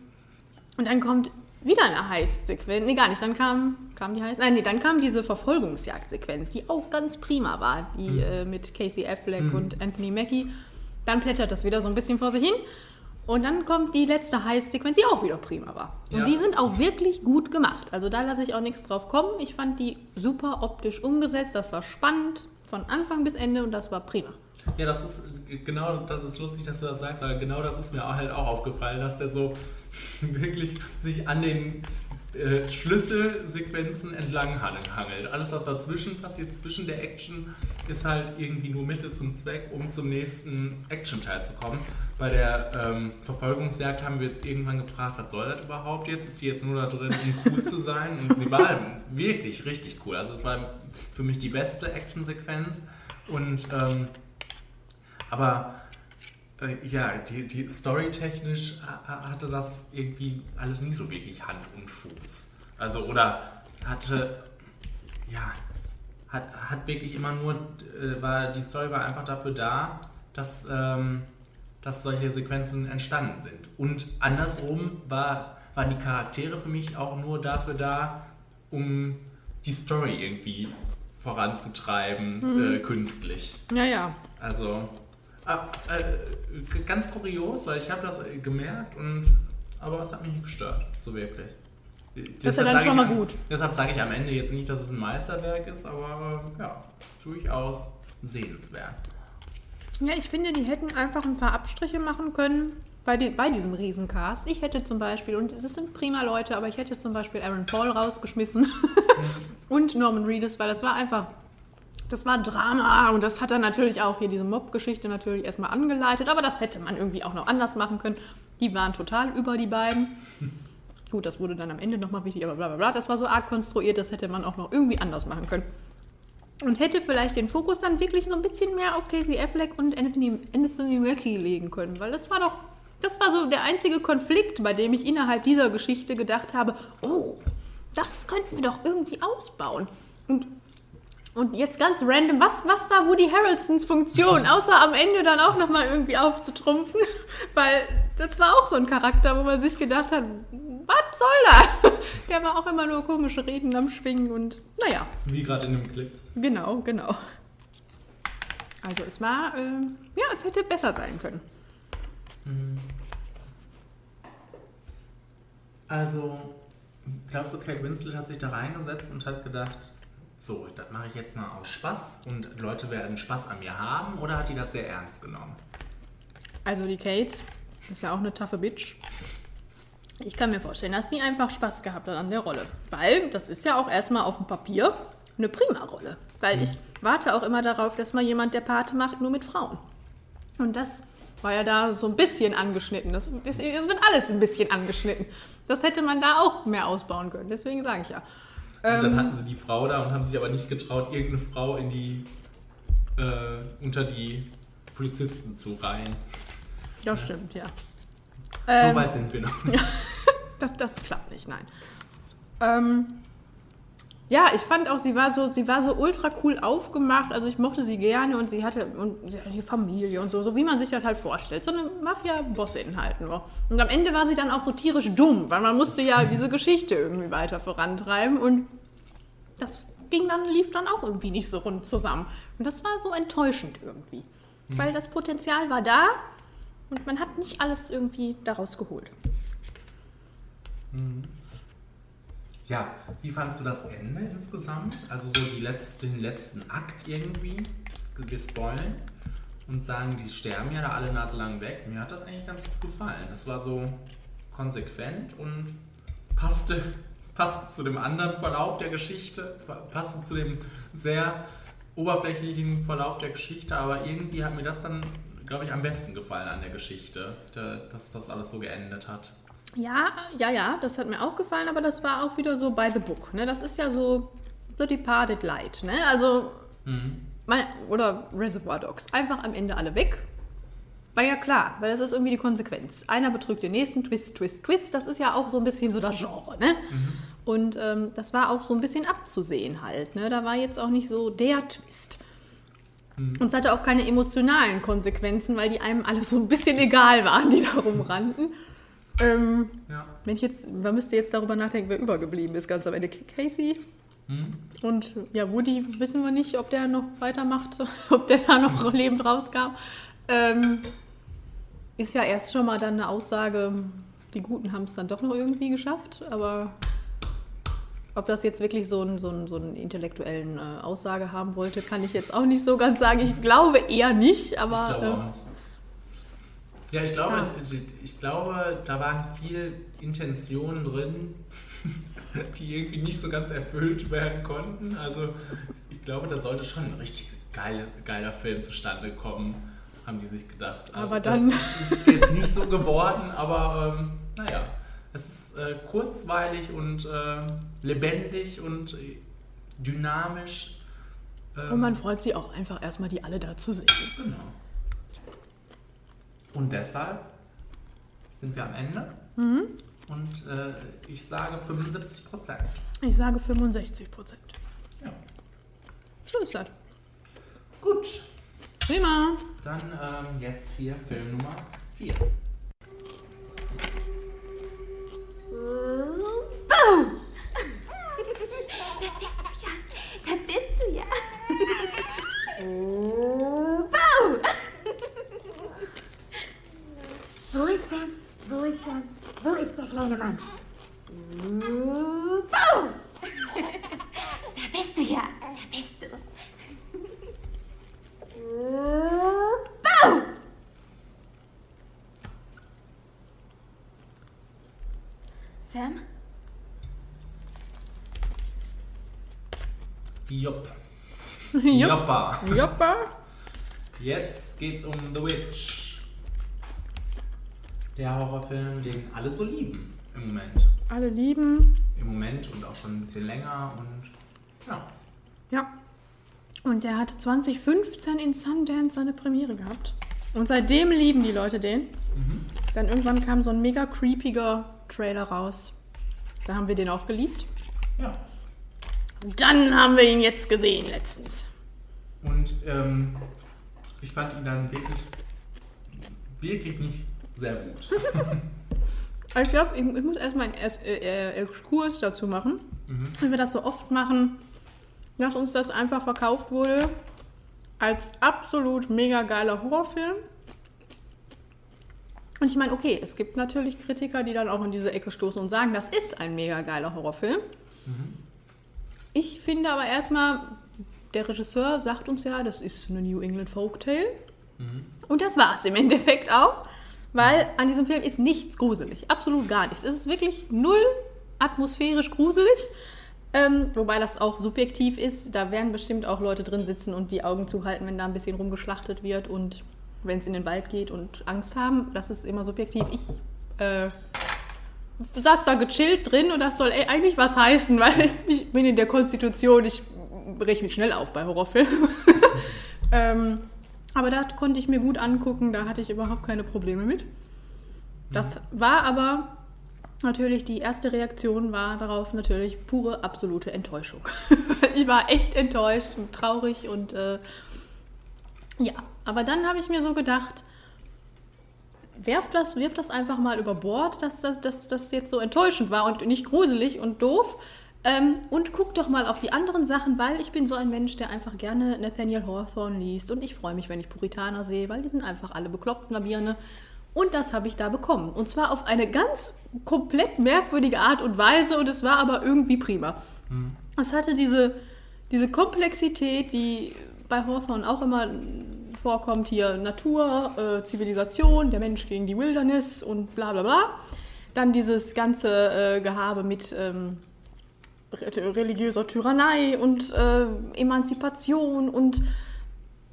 und dann kommt wieder eine Heist-Sequenz. Nee, gar nicht. Dann kam, kam die Heist. Nein, nee, dann kam diese Verfolgungsjagd-Sequenz, die auch ganz prima war, die mhm. äh, mit Casey Affleck mhm. und Anthony Mackie. Dann plätschert das wieder so ein bisschen vor sich hin. Und dann kommt die letzte Heist-Sequenz, die auch wieder prima war. Und ja. die sind auch wirklich gut gemacht. Also da lasse ich auch nichts drauf kommen. Ich fand die super optisch umgesetzt. Das war spannend von Anfang bis Ende und das war prima. Ja, das ist genau, das ist lustig, dass du das sagst, weil genau das ist mir halt auch aufgefallen, dass der so wirklich sich an den äh, Schlüsselsequenzen entlang hangelt. Alles, was dazwischen passiert, zwischen der Action, ist halt irgendwie nur Mittel zum Zweck, um zum nächsten Action-Teil zu kommen. Bei der ähm, Verfolgungsjagd haben wir jetzt irgendwann gefragt, was soll das überhaupt jetzt? Ist die jetzt nur da drin, um cool zu sein? Und sie war wirklich richtig cool. Also es war für mich die beste Action-Sequenz. Und ähm, aber äh, ja, die, die storytechnisch hatte das irgendwie alles nie so wirklich Hand und Fuß. Also, oder hatte, ja, hat, hat wirklich immer nur, äh, war, die Story war einfach dafür da, dass, ähm, dass solche Sequenzen entstanden sind. Und andersrum war, waren die Charaktere für mich auch nur dafür da, um die Story irgendwie voranzutreiben, mhm. äh, künstlich. Ja, ja. Also, äh, ganz kurios, weil ich habe das gemerkt und aber es hat mich nicht gestört, so wirklich. Das ist ja dann schon mal gut. Deshalb sage ich am Ende jetzt nicht, dass es ein Meisterwerk ist, aber ja, durchaus sehenswert. Ja, ich finde, die hätten einfach ein paar Abstriche machen können bei, die, bei diesem Riesencast. Ich hätte zum Beispiel, und es sind prima Leute, aber ich hätte zum Beispiel Aaron Paul rausgeschmissen und Norman Reedus, weil das war einfach das war Drama und das hat dann natürlich auch hier diese Mob-Geschichte natürlich erstmal angeleitet, aber das hätte man irgendwie auch noch anders machen können. Die waren total über die beiden. Gut, das wurde dann am Ende nochmal wichtig, aber bla bla bla. Das war so arg konstruiert, das hätte man auch noch irgendwie anders machen können. Und hätte vielleicht den Fokus dann wirklich noch ein bisschen mehr auf Casey Affleck und Anthony, Anthony Mackie legen können, weil das war doch, das war so der einzige Konflikt, bei dem ich innerhalb dieser Geschichte gedacht habe, oh, das könnten wir doch irgendwie ausbauen. Und Und jetzt ganz random, was, was war Woody Harrelsons Funktion, außer am Ende dann auch nochmal irgendwie aufzutrumpfen? Weil das war auch so ein Charakter, wo man sich gedacht hat, was soll da? Der war auch immer nur komische Reden am Schwingen und naja. Wie gerade in dem Clip. Genau, genau. Also es war, äh, ja, es hätte besser sein können. Also, glaubst du, Kate Winslet hat sich da reingesetzt und hat gedacht, so, das mache ich jetzt mal aus Spaß und Leute werden Spaß an mir haben oder hat die das sehr ernst genommen? Also die Kate ist ja auch eine taffe Bitch. Ich kann mir vorstellen, dass die einfach Spaß gehabt hat an der Rolle. Weil das ist ja auch erstmal auf dem Papier eine prima Rolle. Weil ich warte auch immer darauf, dass mal jemand der Pate macht, nur mit Frauen. Und das war ja da so ein bisschen angeschnitten. Das, das, es wird alles ein bisschen angeschnitten. Das hätte man da auch mehr ausbauen können. Deswegen sage ich ja. Und dann Ähm, hatten sie die Frau da und haben sich aber nicht getraut, irgendeine Frau in die äh, unter die Polizisten zu reihen. das stimmt, ja. so Ähm, weit sind wir noch. nicht. Das, das klappt nicht, nein. Ähm, ja, ich fand auch, sie war so, sie war so ultra cool aufgemacht. Also ich mochte sie gerne und sie hatte und sie hatte die Familie und so, so wie man sich das halt vorstellt. So eine Mafia-Bossin halt nur. Und am Ende war sie dann auch so tierisch dumm, weil man musste ja diese Geschichte irgendwie weiter vorantreiben und das ging dann, lief dann auch irgendwie nicht so rund zusammen. Und das war so enttäuschend irgendwie. Weil das Potenzial war da und man hat nicht alles irgendwie daraus geholt. Ja, wie fandst du das Ende insgesamt? Also so die letzte, den letzten Akt irgendwie? Wir spoilen und sagen, die sterben ja da alle naselang weg. Mir hat das eigentlich ganz gut gefallen. Es war so konsequent und passte, passte zu dem anderen Verlauf der Geschichte, passte zu dem sehr oberflächlichen Verlauf der Geschichte, aber irgendwie hat mir das dann, glaube ich, am besten gefallen an der Geschichte, da- dass das alles so geendet hat. Ja, ja, ja, das hat mir auch gefallen, aber das war auch wieder so by the book. Ne? Das ist ja so The Departed Light. Ne? Also, mein, oder Reservoir Dogs. Einfach am Ende alle weg. War ja klar, weil das ist irgendwie die Konsequenz. Einer betrügt den nächsten, Twist, Twist, Twist. Das ist ja auch so ein bisschen so das Genre. Ne? Und ähm, das war auch so ein bisschen abzusehen halt. Ne? Da war jetzt auch nicht so der Twist. Und es hatte auch keine emotionalen Konsequenzen, weil die einem alle so ein bisschen egal waren, die da rumrannten. Ähm, Ja. wenn ich jetzt, man müsste jetzt darüber nachdenken, wer übergeblieben ist, ganz am Ende. Casey und ja, Woody wissen wir nicht, ob der noch weitermacht, ob der da noch lebend rauskam. Ähm, ist ja erst schon mal dann eine Aussage, die Guten haben es dann doch noch irgendwie geschafft, aber ob das jetzt wirklich so einen so einen, so einen intellektuellen äh, Aussage haben wollte, kann ich jetzt auch nicht so ganz sagen. Ich glaube eher nicht, aber. Ich glaube auch äh, nicht. Ja, ich glaube, Ja. ich glaube, da waren viel Intentionen drin, die irgendwie nicht so ganz erfüllt werden konnten. Also ich glaube, da sollte schon ein richtig geile, geiler Film zustande kommen, haben die sich gedacht. Also Aber dann- Das ist jetzt nicht so geworden, aber ähm, naja, es ist äh, kurzweilig und äh, lebendig und äh, dynamisch. Ähm, und man freut sich auch einfach erstmal, die alle da zu sehen. Genau. Und deshalb sind wir am Ende. Mhm. Und äh, ich sage 75 Prozent. Ich sage 65 Prozent. Ja. So ist das. Gut. Prima. Dann ähm, jetzt hier Film Nummer 4. Boom! Da bist du ja. Da bist du ja. Boom! Wo ist Sam? Wo ist Sam? Wo ist der kleine Mann? Boom! Da bist du ja. Da bist du. Boom! Sam? Jupp. Joppa. Joppa. Jetzt geht's um The Witch. Der Horrorfilm, den alle so lieben im Moment. Alle lieben. Im Moment und auch schon ein bisschen länger und ja. Ja. Und der hat 2015 in Sundance seine Premiere gehabt. Und seitdem lieben die Leute den. Dann irgendwann kam so ein mega creepiger Trailer raus. Da haben wir den auch geliebt. Ja. Dann haben wir ihn jetzt gesehen letztens. Und ähm, ich fand ihn dann wirklich, wirklich nicht sehr gut. Ich glaube, ich, ich muss erstmal einen Ex- äh, äh, Exkurs dazu machen. Mhm. Wenn wir das so oft machen, dass uns das einfach verkauft wurde als absolut mega geiler Horrorfilm. Und ich meine, okay, es gibt natürlich Kritiker, die dann auch in diese Ecke stoßen und sagen, das ist ein mega geiler Horrorfilm. Ich finde aber erstmal, der Regisseur sagt uns ja, das ist eine New England Folktale. Und das war es im Endeffekt auch, weil an diesem Film ist nichts gruselig, absolut gar nichts. Es ist wirklich null atmosphärisch gruselig, ähm, wobei das auch subjektiv ist. Da werden bestimmt auch Leute drin sitzen und die Augen zuhalten, wenn da ein bisschen rumgeschlachtet wird und wenn es in den Wald geht und Angst haben. Das ist immer subjektiv. Ich äh, saß da gechillt drin und das soll ey, eigentlich was heißen, weil ich bin in der Konstitution, ich reg mich schnell auf bei Horrorfilmen. ähm, aber da konnte ich mir gut angucken, da hatte ich überhaupt keine Probleme mit. Das war aber natürlich, die erste Reaktion war darauf natürlich pure, absolute Enttäuschung. ich war echt enttäuscht und traurig und äh, ja, aber dann habe ich mir so gedacht, werf das, wirf das einfach mal über Bord, dass das, dass das jetzt so enttäuschend war und nicht gruselig und doof. Ähm, und guck doch mal auf die anderen Sachen, weil ich bin so ein Mensch, der einfach gerne Nathaniel Hawthorne liest. Und ich freue mich, wenn ich Puritaner sehe, weil die sind einfach alle bekloppt Birne. Und das habe ich da bekommen. Und zwar auf eine ganz komplett merkwürdige Art und Weise. Und es war aber irgendwie prima. Es hatte diese, diese Komplexität, die bei Hawthorne auch immer vorkommt. Hier Natur, äh, Zivilisation, der Mensch gegen die Wilderness und bla bla bla. Dann dieses ganze äh, Gehabe mit ähm, re- religiöser Tyrannei und äh, Emanzipation und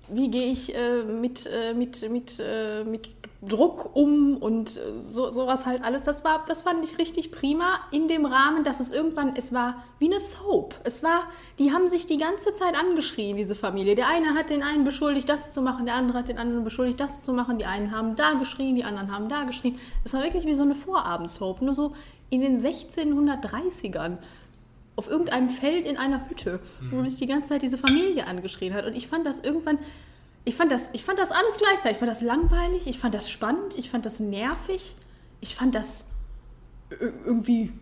wie gehe ich äh, mit, äh, mit, mit, äh, mit Druck um und äh, so, sowas halt alles. Das war, das fand ich richtig prima in dem Rahmen, dass es irgendwann, es war wie eine Soap. Es war, die haben sich die ganze Zeit angeschrien, diese Familie. Der eine hat den einen beschuldigt, das zu machen, der andere hat den anderen beschuldigt, das zu machen. Die einen haben da geschrien, die anderen haben da geschrien. Es war wirklich wie so eine Vorabendsoap, nur so in den 1630ern auf irgendeinem Feld in einer Hütte, wo sich die ganze Zeit diese Familie angeschrien hat. Und ich fand das irgendwann, ich fand das, ich fand das alles gleichzeitig. Ich fand das langweilig, ich fand das spannend, ich fand das nervig, ich fand das ir- irgendwie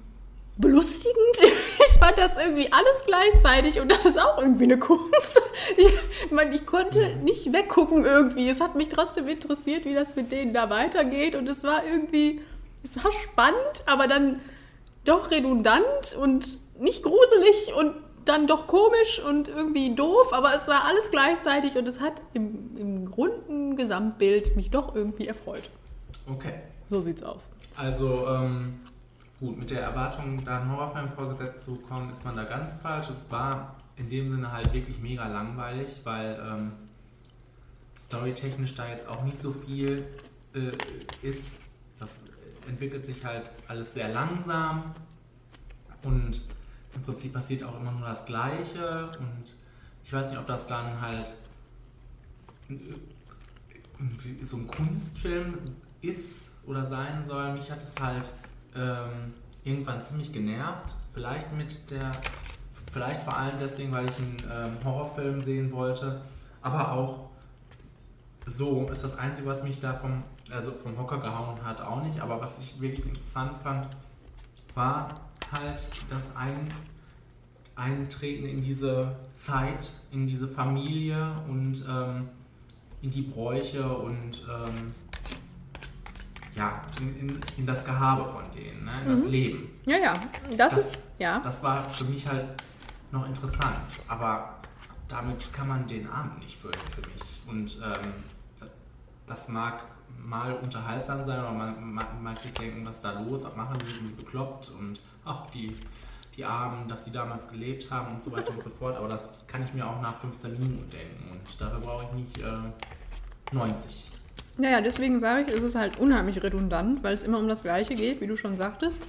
belustigend. Ich fand das irgendwie alles gleichzeitig und das ist auch irgendwie eine Kunst. Ich, meine, ich konnte nicht weggucken irgendwie. Es hat mich trotzdem interessiert, wie das mit denen da weitergeht und es war irgendwie, es war spannend, aber dann doch redundant und nicht gruselig und dann doch komisch und irgendwie doof, aber es war alles gleichzeitig und es hat im, im runden Gesamtbild mich doch irgendwie erfreut. Okay. So sieht's aus. Also, ähm, gut, mit der Erwartung, da einen Horrorfilm vorgesetzt zu bekommen, ist man da ganz falsch. Es war in dem Sinne halt wirklich mega langweilig, weil ähm, storytechnisch da jetzt auch nicht so viel äh, ist. Das entwickelt sich halt alles sehr langsam und im Prinzip passiert auch immer nur das Gleiche und ich weiß nicht, ob das dann halt äh, so ein Kunstfilm ist oder sein soll. Mich hat es halt ähm, irgendwann ziemlich genervt. Vielleicht mit der, vielleicht vor allem deswegen, weil ich einen ähm, Horrorfilm sehen wollte, aber auch so ist das Einzige, was mich da vom, also vom Hocker gehauen hat, auch nicht. Aber was ich wirklich interessant fand, war halt das Ein Eintreten in diese Zeit, in diese Familie und ähm, in die Bräuche und ähm, ja, in, in, in das Gehabe von denen, ne? in das Mhm. Leben. Ja, ja, das, ist, ja. Das war für mich halt noch interessant, aber damit kann man den Abend nicht füllen für mich. Und ähm, das mag mal unterhaltsam sein, oder man mag, sich denken, was ist da los, was machen die, sind die bekloppt und ach, die, die Armen, dass die damals gelebt haben und so weiter und so fort. Aber das kann ich mir auch nach 15 Minuten denken und dafür brauche ich nicht äh, 90. Naja, deswegen sage ich, es ist halt unheimlich redundant, weil es immer um das Gleiche geht, wie du schon sagtest.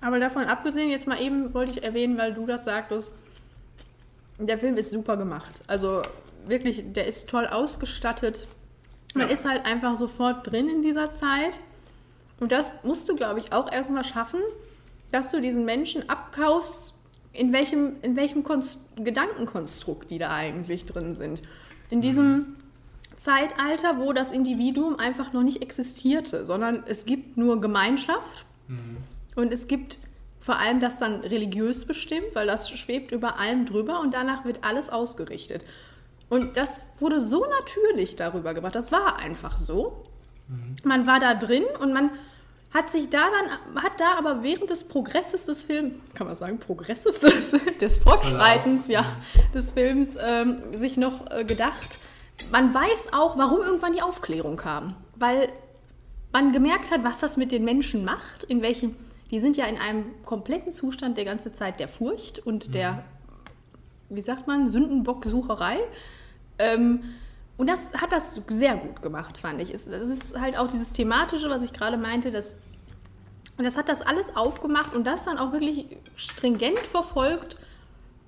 Aber davon abgesehen, jetzt mal eben wollte ich erwähnen, weil du das sagtest, der Film ist super gemacht. Also wirklich, der ist toll ausgestattet. Man Ja. ist halt einfach sofort drin in dieser Zeit. Und das musst du, glaube ich, auch erstmal schaffen, dass du diesen Menschen abkaufst in welchem, in welchem Konst Gedankenkonstrukt die da eigentlich drin sind. In diesem Zeitalter, wo das Individuum einfach noch nicht existierte, sondern es gibt nur Gemeinschaft und es gibt vor allem das dann religiös bestimmt, weil das schwebt über allem drüber und danach wird alles ausgerichtet. Und das wurde so natürlich darüber gebracht. Das war einfach so. Man war da drin und man hat sich da dann, hat da aber während des Progresses des Films, kann man sagen, Progresses des, des Fortschreitens, ja, des Films, ähm, sich noch äh, gedacht, man weiß auch, warum irgendwann die Aufklärung kam. Weil man gemerkt hat, was das mit den Menschen macht, in welchen, die sind ja in einem kompletten Zustand der ganze Zeit der Furcht und der, wie sagt man, Sündenbocksucherei. Ähm, und das hat das sehr gut gemacht, fand ich. Das ist halt auch dieses Thematische, was ich gerade meinte, das, und das hat das alles aufgemacht und das dann auch wirklich stringent verfolgt,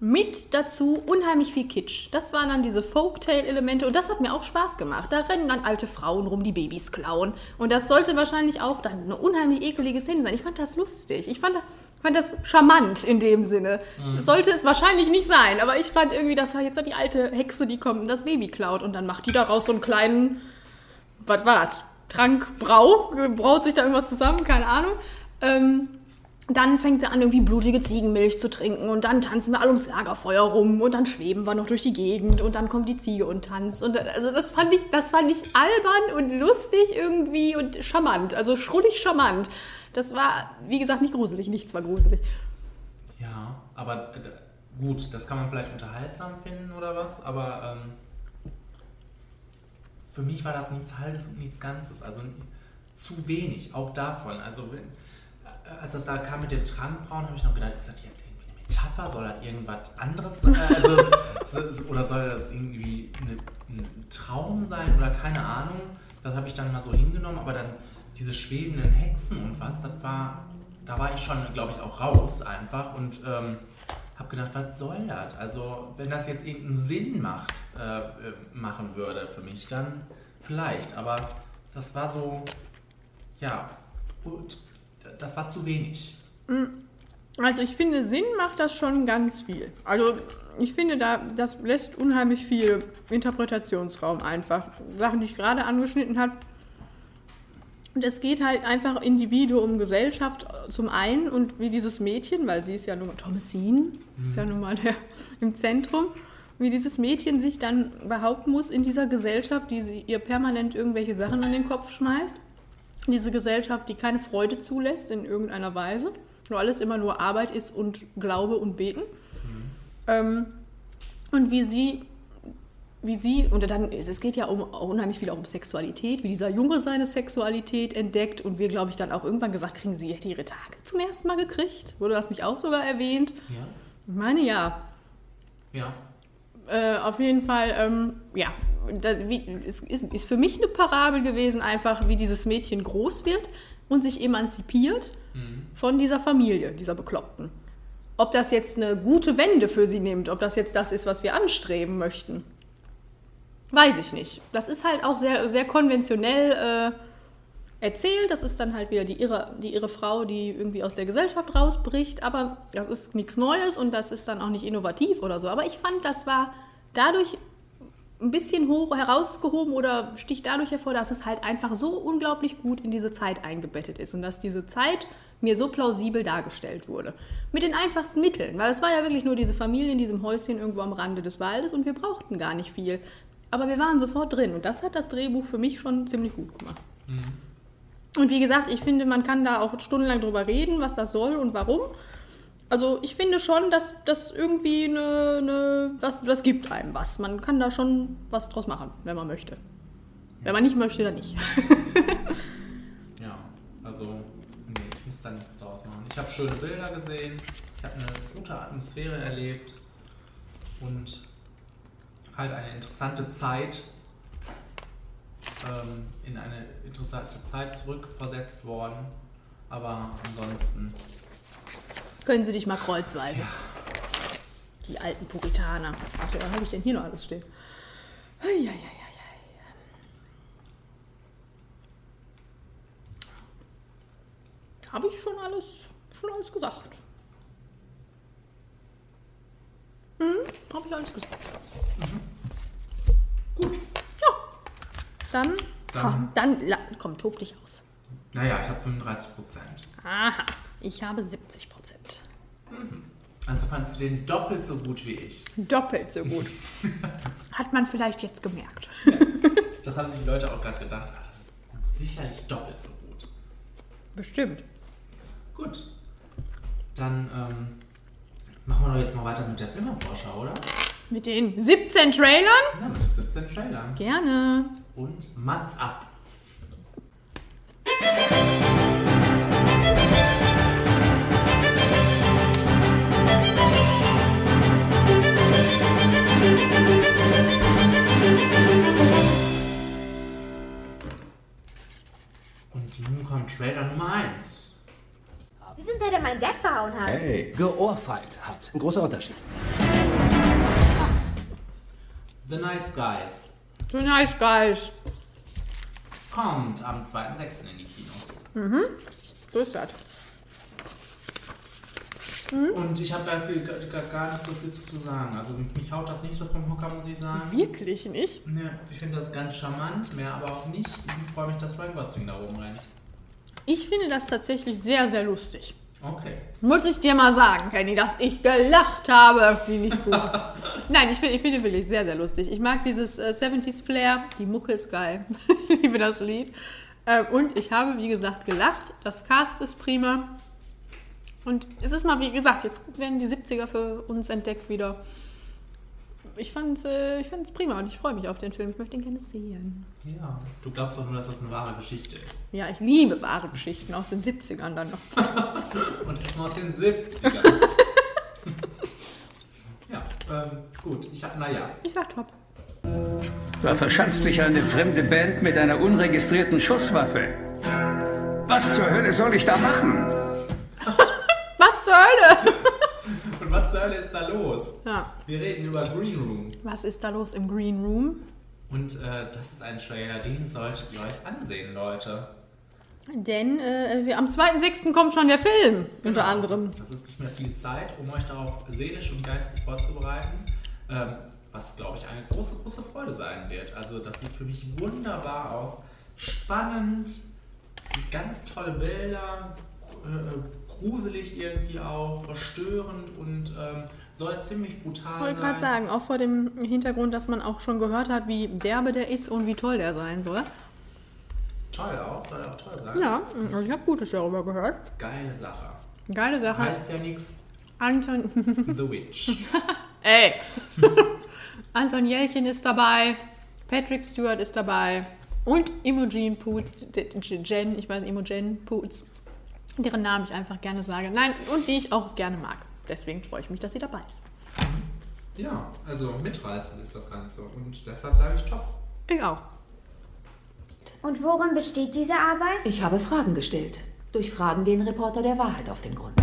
mit dazu unheimlich viel Kitsch. Das waren dann diese Folktale-Elemente und das hat mir auch Spaß gemacht. Da rennen dann alte Frauen rum, die Babys klauen. Und das sollte wahrscheinlich auch dann eine unheimlich ekelige Szene sein. Ich fand das lustig. Ich fand, fand das charmant in dem Sinne. Mhm. Sollte es wahrscheinlich nicht sein, aber ich fand irgendwie, das war jetzt die alte Hexe, die kommt und das Baby klaut und dann macht die daraus so einen kleinen, was war das? Trank, Brau, braut sich da irgendwas zusammen, keine Ahnung. Ähm, dann fängt sie an, irgendwie blutige Ziegenmilch zu trinken und dann tanzen wir alle ums Lagerfeuer rum und dann schweben wir noch durch die Gegend und dann kommt die Ziege und tanzt. Und also das fand ich, das fand ich albern und lustig irgendwie und charmant, also schrullig charmant. Das war, wie gesagt, nicht gruselig, nichts war gruselig. Ja, aber äh, gut, das kann man vielleicht unterhaltsam finden oder was, aber ähm, für mich war das nichts Halbes und nichts Ganzes, also zu wenig, auch davon. Also äh, als das da kam mit dem Trankbrauen, habe ich noch gedacht, ist das jetzt irgendwie eine Metapher, soll das irgendwas anderes sein? Also, oder soll das irgendwie eine, ein Traum sein oder keine Ahnung? Das habe ich dann mal so hingenommen, aber dann diese schwebenden Hexen und was, das war, da war ich schon, glaube ich, auch raus einfach und ähm, habe gedacht, was soll das? Also, wenn das jetzt irgendeinen Sinn macht, äh, äh, machen würde für mich, dann vielleicht, aber das war so, ja, gut, das war zu wenig. Also ich finde, Sinn macht das schon ganz viel. Also ich finde, da, das lässt unheimlich viel Interpretationsraum einfach. Sachen, die ich gerade angeschnitten habe. Und es geht halt einfach Individuum, Gesellschaft äh, zum einen und wie dieses Mädchen, weil sie ist ja nun mal Thomasine, ist ja nun mal der, im Zentrum, wie dieses Mädchen sich dann behaupten muss in dieser Gesellschaft, die sie ihr permanent irgendwelche Sachen an den Kopf schmeißt. Diese Gesellschaft, die keine Freude zulässt in irgendeiner Weise, wo alles immer nur Arbeit ist und Glaube und Beten. Ähm, und wie sie, wie sie, und dann, es geht ja um, unheimlich viel auch um Sexualität, wie dieser Junge seine Sexualität entdeckt und wir, glaube ich, dann auch irgendwann gesagt kriegen, sie hätte ihre Tage zum ersten Mal gekriegt. Wurde das nicht auch sogar erwähnt? Ja. Ich meine ja. Ja. Äh, auf jeden Fall, ähm, ja, da, wie, es ist, ist für mich eine Parabel gewesen, einfach wie dieses Mädchen groß wird und sich emanzipiert von dieser Familie, dieser Bekloppten. Ob das jetzt eine gute Wende für sie nimmt, ob das jetzt das ist, was wir anstreben möchten, weiß ich nicht. Das ist halt auch sehr, sehr konventionell äh, erzählt. Das ist dann halt wieder die irre, die irre Frau, die irgendwie aus der Gesellschaft rausbricht. Aber das ist nichts Neues und das ist dann auch nicht innovativ oder so. Aber ich fand, das war dadurch ein bisschen hoch herausgehoben oder sticht dadurch hervor, dass es halt einfach so unglaublich gut in diese Zeit eingebettet ist und dass diese Zeit mir so plausibel dargestellt wurde. Mit den einfachsten Mitteln, weil es war ja wirklich nur diese Familie in diesem Häuschen irgendwo am Rande des Waldes und wir brauchten gar nicht viel. Aber wir waren sofort drin und das hat das Drehbuch für mich schon ziemlich gut gemacht. Und wie gesagt, ich finde, man kann da auch stundenlang drüber reden, was das soll und warum. Also ich finde schon, dass das irgendwie eine, eine was, das gibt einem was. Man kann da schon was draus machen, wenn man möchte. Wenn man nicht möchte, dann nicht. Ja, also, nee, ich muss da nichts draus machen. Ich habe schöne Bilder gesehen, ich habe eine gute Atmosphäre erlebt und halt eine interessante Zeit, ähm, in eine interessante Zeit zurückversetzt worden. Aber ansonsten, Können Sie dich mal kreuzweise. Die alten Puritaner. Warte, was habe ich denn hier noch alles stehen? Eieieiei. Habe ich schon alles, schon alles gesagt? Habe ich alles gesagt. Gut. Ja. Dann, Dann- komm, dann komm, tob dich aus. Naja, ich habe 35 Prozent. Aha, ich habe 70 Prozent. Also fandst du den doppelt so gut wie ich. Doppelt so gut. Hat man vielleicht jetzt gemerkt. Das haben sich die Leute auch gerade gedacht. Ach, das ist sicherlich doppelt so gut. Bestimmt. Gut. Dann ähm, machen wir doch jetzt mal weiter mit der Filmervorschau, oder? Mit den 17 Trailern? Ja, mit 17 Trailern. Gerne. Und Mats ab. Und nun kommt Trailer Nummer 1. Sind der, der mein Dad verhauen hat. Hey, geohrfeigt hat. Ein großer Unterschied. The Nice Guys So nice, guys. kommt am 2.6. in die Kinos. Mhm. So ist das. Und ich habe dafür gar, nicht so viel zu sagen. Also mich haut das nicht so vom Hocker, muss ich sagen. Wirklich nicht? Ne, ich finde das ganz charmant, mehr aber auch nicht. Ich freue mich, dass Frank Gosling da oben rennt. Ich finde das tatsächlich sehr, sehr lustig. Okay. Muss ich dir mal sagen, Kenny, dass ich gelacht habe, wie nichts Gutes. Nein, ich finde ich finde wirklich sehr, sehr lustig. Ich mag dieses äh, 70s Flair. Die Mucke ist geil. ich liebe das Lied. Ähm, und ich habe, wie gesagt, gelacht. Das Cast ist prima. Und es ist mal, wie gesagt, jetzt werden die 70er für uns entdeckt wieder. Ich fand es äh, ich fand's prima und ich freue mich auf den Film. Ich möchte ihn gerne sehen. Ja. Du glaubst doch nur, dass das eine wahre Geschichte ist. Ja, ich liebe wahre Geschichten aus den 70ern dann noch. Und das noch den 70ern. ja, ähm, gut. Ich hab, naja. Ich sag top. Da verschanzt sich eine fremde Band mit einer unregistrierten Schusswaffe. Was zur Hölle soll ich da machen? Was zur Hölle? Was zur Hölle ist da los? Ja. Wir reden über Green Room. Was ist da los im Green Room? Und äh, das ist ein Trailer, den solltet ihr euch ansehen, Leute. Denn äh, am 2.6. kommt schon der Film, unter anderem. Das ist nicht mehr viel Zeit, um euch darauf seelisch und geistig vorzubereiten. Ähm, was, glaube ich, eine große, große Freude sein wird. Also, das sieht für mich wunderbar aus. Spannend, ganz tolle Bilder, äh, gruselig irgendwie auch, verstörend und ähm, soll ziemlich brutal Ich wollte sein. gerade sagen, auch vor dem Hintergrund, dass man auch schon gehört hat, wie derbe der ist und wie toll der sein soll. Toll auch, soll auch toll sein. Ja, also ich habe Gutes darüber gehört. Geile Sache. Geile Sache. Heißt ja nichts. Anton. The Witch. Ey! Anton Jelchen ist dabei, Patrick Stewart ist dabei und Imogen Poots, Jen, ich nicht, Imogen Poots, deren Namen ich einfach gerne sage. Nein, und die ich auch gerne mag. Deswegen freue ich mich, dass sie dabei ist. Ja, also mitreißend ist das Ganze. Und deshalb sage ich top. Ich auch. Und worin besteht diese Arbeit? Ich habe Fragen gestellt. Durch Fragen gehen Reporter der Wahrheit auf den Grund.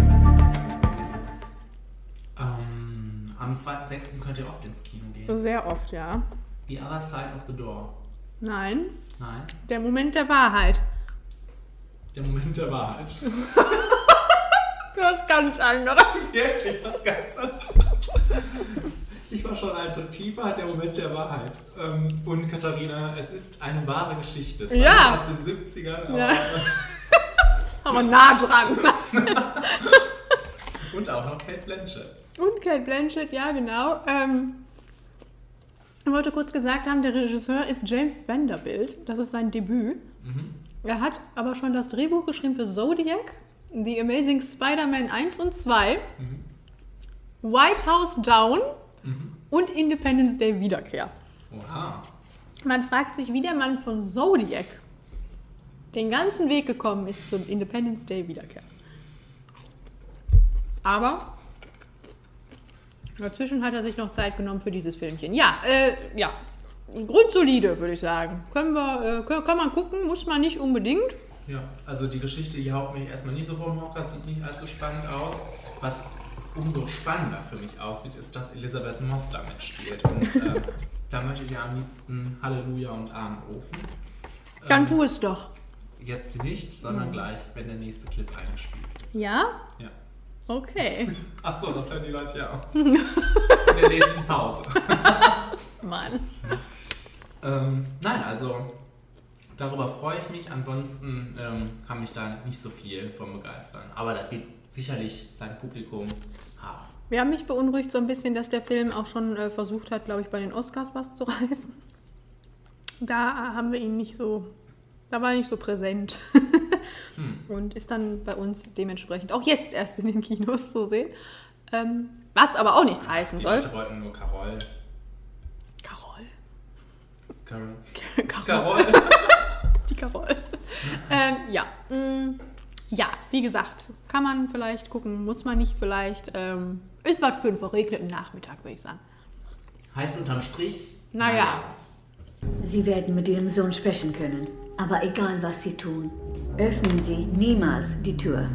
Ähm, am 2.6. könnt ihr oft ins Kino gehen. Sehr oft, ja. The Other Side of the Door. Nein, Nein, der Moment der Wahrheit. Der Moment der Wahrheit. Das ist ganz anderes. Wirklich was ganz anderes. Ich war schon ein tiefer, der Moment der Wahrheit. Ähm, und Katharina, es ist eine wahre Geschichte. Zwar Ja. Aus den 70ern, aber, Ja. Aber nah dran. und auch noch Kate Blanchett. Und Kate Blanchett, ja, genau. Ähm, ich wollte kurz gesagt haben, der Regisseur ist James Vanderbilt. Das ist sein Debüt. Er hat aber schon das Drehbuch geschrieben für Zodiac, The Amazing Spider-Man 1 und 2, White House Down und Independence Day Wiederkehr. Oha. Man fragt sich, wie der Mann von Zodiac den ganzen Weg gekommen ist zum Independence Day Wiederkehr. Aber dazwischen hat er sich noch Zeit genommen für dieses Filmchen. Ja, äh, ja, grundsolide, würde ich sagen. Können wir, äh, kann, man gucken, muss man nicht unbedingt. Ja, also die Geschichte, die haut mich erstmal nicht so vom Hocker, sieht nicht allzu spannend aus. Was umso spannender für mich aussieht, ist, dass Elisabeth Moss da mitspielt. Und äh, da möchte ich ja am liebsten Halleluja und Amen rufen. Dann Ähm, tu es doch. Jetzt nicht, sondern Mhm. gleich, wenn der nächste Clip eingespielt wird. Ja? Ja. Okay. Ach so, das hören die Leute ja auch. In der nächsten Pause. Mann. Ähm, nein, also darüber freue ich mich. Ansonsten ähm, kann mich da nicht so viel von begeistern. Aber das wird sicherlich sein Publikum haben. Ja, mich beunruhigt so ein bisschen, dass der Film auch schon äh, versucht hat, glaube ich, bei den Oscars was zu reißen. Da haben wir ihn nicht so, da war er nicht so präsent. Hm. Und ist dann bei uns dementsprechend auch jetzt erst in den Kinos zu sehen. Ähm, was aber auch nichts heißen Die soll. Leute wollten nur. Carol. Carol. Carol. Die Carol. ähm, ja. mm, ja, wie gesagt, kann man vielleicht gucken, muss man nicht vielleicht. Ähm, ist was für einen verregneten Nachmittag, würde ich sagen. Heißt unterm Strich, Naja. Sie werden mit Ihrem Sohn sprechen können. Aber egal, was Sie tun, öffnen Sie niemals die Tür.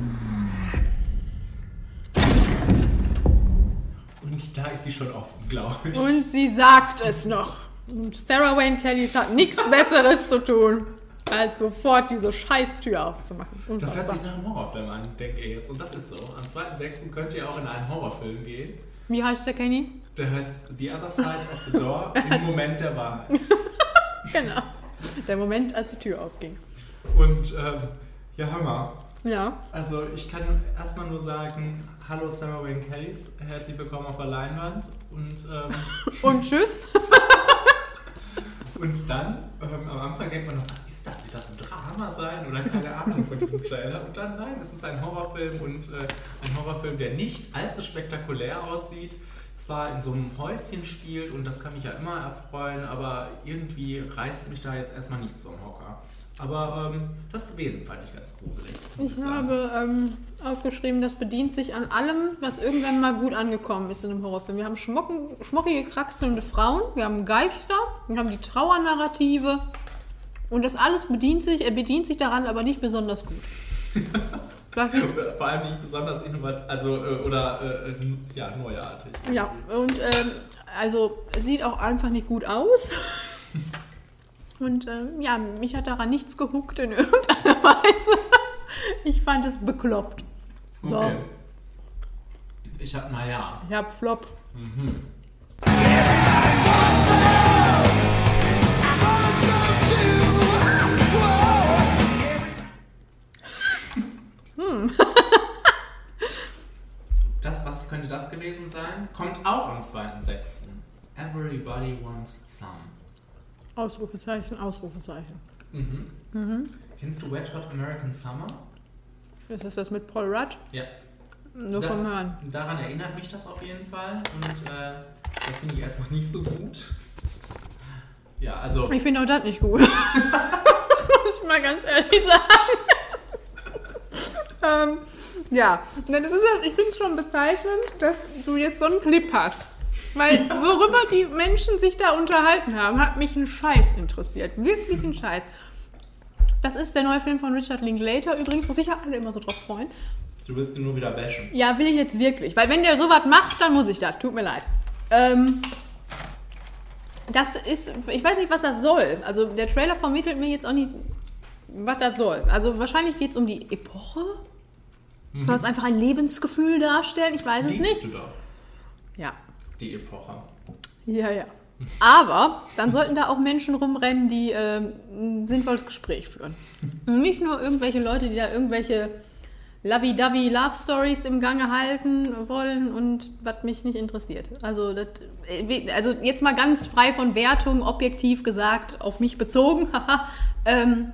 Und da ist sie schon offen, glaube ich. Und sie sagt es noch. Und Sarah Wayne Kellys hat nichts Besseres zu tun, als sofort diese Scheißtür aufzumachen. Das hört Unfassbar. sich nach einem Horrorfilm an, denkt ihr jetzt. Und das ist so. Am 2.6. könnt ihr auch in einen Horrorfilm gehen. Wie heißt der Kenny? Der heißt The Other Side of the Door im Moment der Wahrheit. Genau. Der Moment, als die Tür aufging. Und ähm, ja, Hammer. Ja. Also ich kann erstmal nur sagen, hallo Sarah Wayne Kellys, herzlich willkommen auf der Leinwand. Und, ähm, Und tschüss. Und dann, ähm, am Anfang denkt man noch, was ist das? Wird das ein Drama sein? Oder keine Ahnung von diesem Trailer. Und dann, nein, es ist ein Horrorfilm und äh, ein Horrorfilm, der nicht allzu spektakulär aussieht. Zwar in so einem Häuschen spielt und das kann mich ja immer erfreuen, aber irgendwie reißt mich da jetzt erstmal nichts vom Hocker. Aber ähm, das Wesen fand ich ganz gruselig. Ich habe ähm, aufgeschrieben, das bedient sich an allem, was irgendwann mal gut angekommen ist in einem Horrorfilm. Wir haben schmocken, schmockige, kraxelnde Frauen, wir haben Geister, wir haben die Trauernarrative. Und das alles bedient sich, er bedient sich daran, aber nicht besonders gut. Vor allem nicht besonders innovativ, also äh, oder äh, ja, neuartig. ja, und ähm, also sieht auch einfach nicht gut aus. Und ähm, ja, mich hat daran nichts gehuckt in irgendeiner Weise. Ich fand es bekloppt. So, Okay. Ich hab, naja. ich hab Flop. Mhm. Hm. Das, was könnte das gewesen sein? Kommt auch am 2.6. Everybody wants some. Ausrufezeichen, Ausrufezeichen. Mhm. Mhm. Kennst du Wet Hot American Summer? Ist das das mit Paul Rudd? Ja. Nur Da- vom Hören. Daran erinnert mich das auf jeden Fall. Und äh, das finde ich erstmal nicht so gut. Ja, also. Ich finde auch das nicht gut. Muss ich mal ganz ehrlich sagen. ähm, ja, das ist ja, ich finde es schon bezeichnend, dass du jetzt so einen Clip hast. Weil worüber die Menschen sich da unterhalten haben, hat mich ein Scheiß interessiert. Wirklich ein Scheiß. Das ist der neue Film von Richard Linklater. Übrigens, wo sich ja alle immer so drauf freuen. Du willst ihn nur wieder bashen. Ja, will ich jetzt wirklich. Weil wenn der sowas macht, dann muss ich das. Tut mir leid. Ähm, das ist, ich weiß nicht, was das soll. Also der Trailer vermittelt mir jetzt auch nicht, was das soll. Also wahrscheinlich geht es um die Epoche. Mhm. Soll es einfach ein Lebensgefühl darstellen? Ich weiß es Liebst nicht. du Ja. Die Epoche. Ja, ja. Aber dann sollten da auch Menschen rumrennen, die ähm, ein sinnvolles Gespräch führen. Nicht nur irgendwelche Leute, die da irgendwelche lovey-dovey Love Stories im Gange halten wollen und was mich nicht interessiert. Also, das, äh, also jetzt mal ganz frei von Wertung, objektiv gesagt, auf mich bezogen. ähm,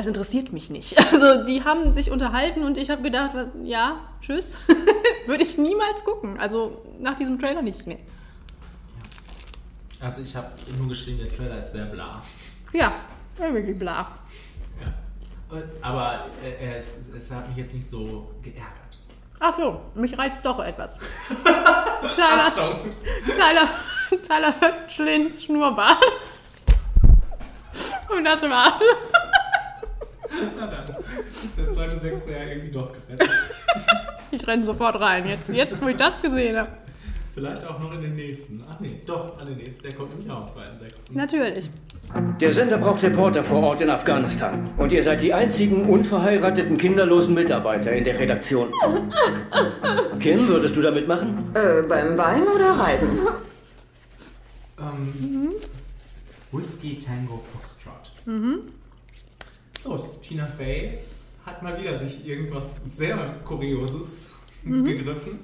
das interessiert mich nicht. Also die haben sich unterhalten und ich habe gedacht, ja, tschüss. Würde ich niemals gucken. Also nach diesem Trailer nicht mehr. Also ich habe nur geschrieben, der Trailer ist sehr bla. Ja, wirklich bla. Ja. Und- Aber äh, es, es hat mich jetzt nicht so geärgert. Ach so, mich reizt doch etwas. Tyler. Tyler, Tyler Hötschlins Schnurrbart. Und das war's. Na dann ist der zweite Sechste ja irgendwie doch gerettet. Ich renne sofort rein. Jetzt, jetzt wo ich das gesehen habe. Vielleicht auch noch in den nächsten. Ach nee, doch, an den nächsten. Der kommt nämlich auch am 2.6. Natürlich. Der Sender braucht Reporter vor Ort in Afghanistan. Und ihr seid die einzigen unverheirateten, kinderlosen Mitarbeiter in der Redaktion. Kim, würdest du da mitmachen? Äh, beim Wein oder Reisen? Ähm, Whiskey Tango Foxtrot. Mhm. So, Tina Fey hat mal wieder sich irgendwas sehr Kurioses Mhm. gegriffen.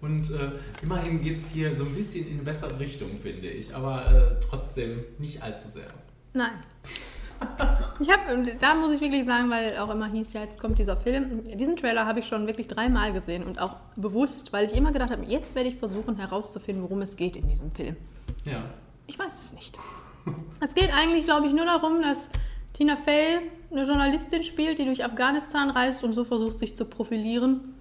Und äh, immerhin geht es hier so ein bisschen in eine bessere Richtung, finde ich. Aber äh, trotzdem nicht allzu sehr. Nein. Ich habe, da muss ich wirklich sagen, weil auch immer hieß, ja, jetzt kommt dieser Film. Diesen Trailer habe ich schon wirklich dreimal gesehen und auch bewusst, weil ich immer gedacht habe, jetzt werde ich versuchen herauszufinden, worum es geht in diesem Film. Ja. Ich weiß es nicht. Es geht eigentlich, glaube ich, nur darum, dass Tina Fey eine Journalistin spielt, die durch Afghanistan reist und so versucht, sich zu profilieren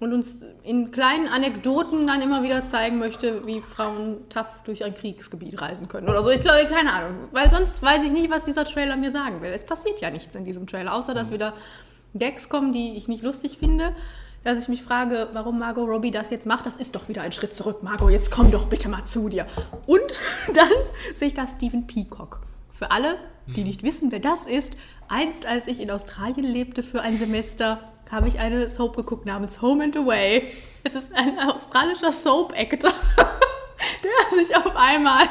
und uns in kleinen Anekdoten dann immer wieder zeigen möchte, wie Frauen tough durch ein Kriegsgebiet reisen können oder so. Ich glaube, keine Ahnung, weil sonst weiß ich nicht, was dieser Trailer mir sagen will. Es passiert ja nichts in diesem Trailer, außer dass wieder Gags kommen, die ich nicht lustig finde. Dass ich mich frage, warum Margot Robbie das jetzt macht, das ist doch wieder ein Schritt zurück. Margot, jetzt komm doch bitte mal zu dir. Und dann sehe ich da Stephen Peacock. Für alle, die nicht wissen, wer das ist, einst als ich in Australien lebte für ein Semester, habe ich eine Soap geguckt namens Home and Away. Es ist ein australischer Soap-Actor, der sich auf einmal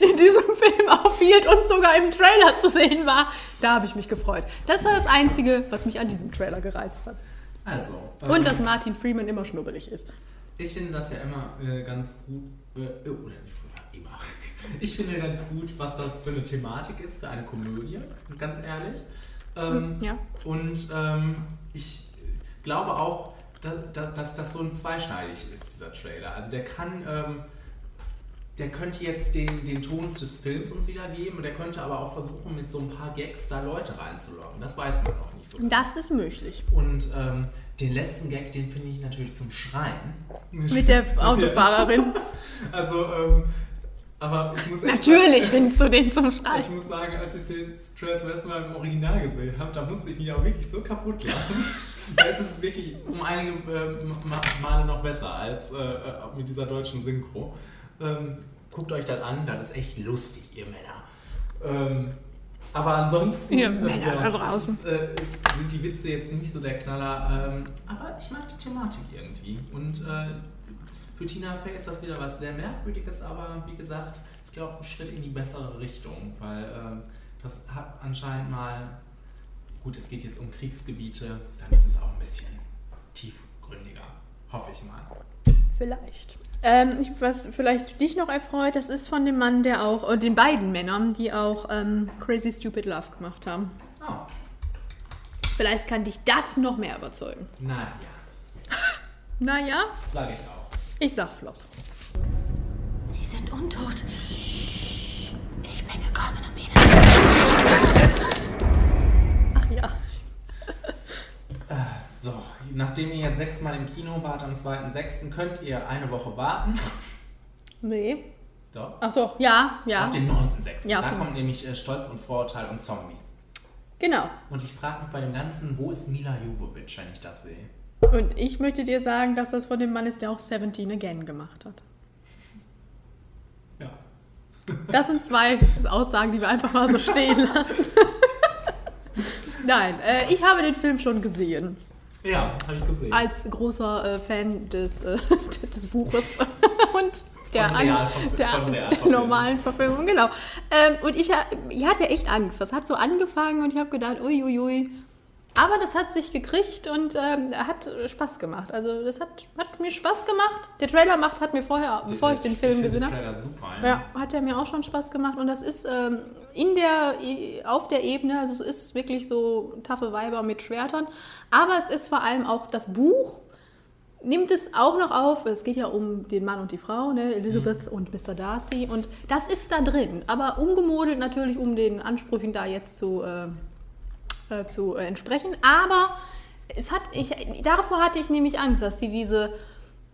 in diesem Film aufhielt und sogar im Trailer zu sehen war. Da habe ich mich gefreut. Das war das Einzige, was mich an diesem Trailer gereizt hat. Also. Und ähm, dass Martin Freeman immer schnubbelig ist. Ich finde das ja immer äh, ganz gut, äh, oder nicht früher, immer. Ich finde ganz gut, was das für eine Thematik ist, für eine Komödie, ganz ehrlich. Ähm, Ja. Und ähm, ich glaube auch, dass, dass das so ein zweischneidig ist, dieser Trailer. Also der kann, ähm, der könnte jetzt den, den Tonus des Films uns wiedergeben und der könnte aber auch versuchen, mit so ein paar Gags da Leute reinzulocken. Das weiß man noch nicht so. Das ist möglich. Und ähm, den letzten Gag, den finde ich natürlich zum Schreien. Mit der Autofahrerin. Also, ähm, aber ich muss echt Natürlich findest du den zum Schreien. Ich muss sagen, als ich den Trailer zum ersten Mal im Original gesehen habe, da musste ich mich auch wirklich so kaputt lachen. da ist es wirklich um einige äh, Ma- Male noch besser als äh, äh, mit dieser deutschen Synchro. Ähm, guckt euch das an, das ist echt lustig, ihr Männer. Ähm, aber ansonsten Männer da es draußen. Ist, äh, es sind die Witze jetzt nicht so der Knaller. Ähm, aber ich mag die Thematik irgendwie. Und äh, für Tina Fey ist das wieder was sehr Merkwürdiges, aber wie gesagt, ich glaube, ein Schritt in die bessere Richtung, weil ähm, das hat anscheinend mal, gut, es geht jetzt um Kriegsgebiete, dann ist es auch ein bisschen tiefgründiger, hoffe ich mal. Vielleicht. Ähm, was vielleicht dich noch erfreut, das ist von dem Mann, der auch, und den beiden Männern, die auch ähm, Crazy Stupid Love gemacht haben. Oh. Vielleicht kann dich das noch mehr überzeugen. Naja, Naja, sage ich auch. Ich sag Flop. Sie sind untot. Ich bin gekommen, um ihnen Ach ja. So, nachdem ihr jetzt sechsmal im Kino wart am 2.6., könnt ihr eine Woche warten. Nee. Doch. Ach doch, ja, ja. Auf den 9.6. Ja, da kommt nämlich äh, Stolz und Vorurteil und Zombies. Genau. Und ich frage mich bei dem Ganzen, wo ist Mila Jovovich, wenn ich das sehe? Und ich möchte dir sagen, dass das von dem Mann ist, der auch 17 Again gemacht hat. Ja. Das sind zwei Aussagen, die wir einfach mal so stehen lassen. Nein, äh, ich habe den Film schon gesehen. Ja, habe ich gesehen. Als großer äh, Fan des, äh, des Buches und der, Von Realverfil- der, von der Realverfilmung. normalen Verfilmung, genau. Ähm, und ich, ich hatte echt Angst. Das hat so angefangen und ich habe gedacht, uiuiui. Ui, ui. Aber das hat sich gekriegt und ähm, hat Spaß gemacht. Also das hat, hat mir Spaß gemacht. Der Trailer macht, hat mir vorher, bevor ich den Film finde gesehen habe, ja. ja, hat er mir auch schon Spaß gemacht. Und das ist ähm, in der, auf der Ebene, also es ist wirklich so taffe Weiber mit Schwertern. Aber es ist vor allem auch das Buch, nimmt es auch noch auf. Es geht ja um den Mann und die Frau, ne? Elizabeth und Mr. Darcy. Und das ist da drin. Aber umgemodelt natürlich, um den Ansprüchen da jetzt zu, äh, äh, zu äh, entsprechen. Aber es hat, ich, davor hatte ich nämlich Angst, dass sie diese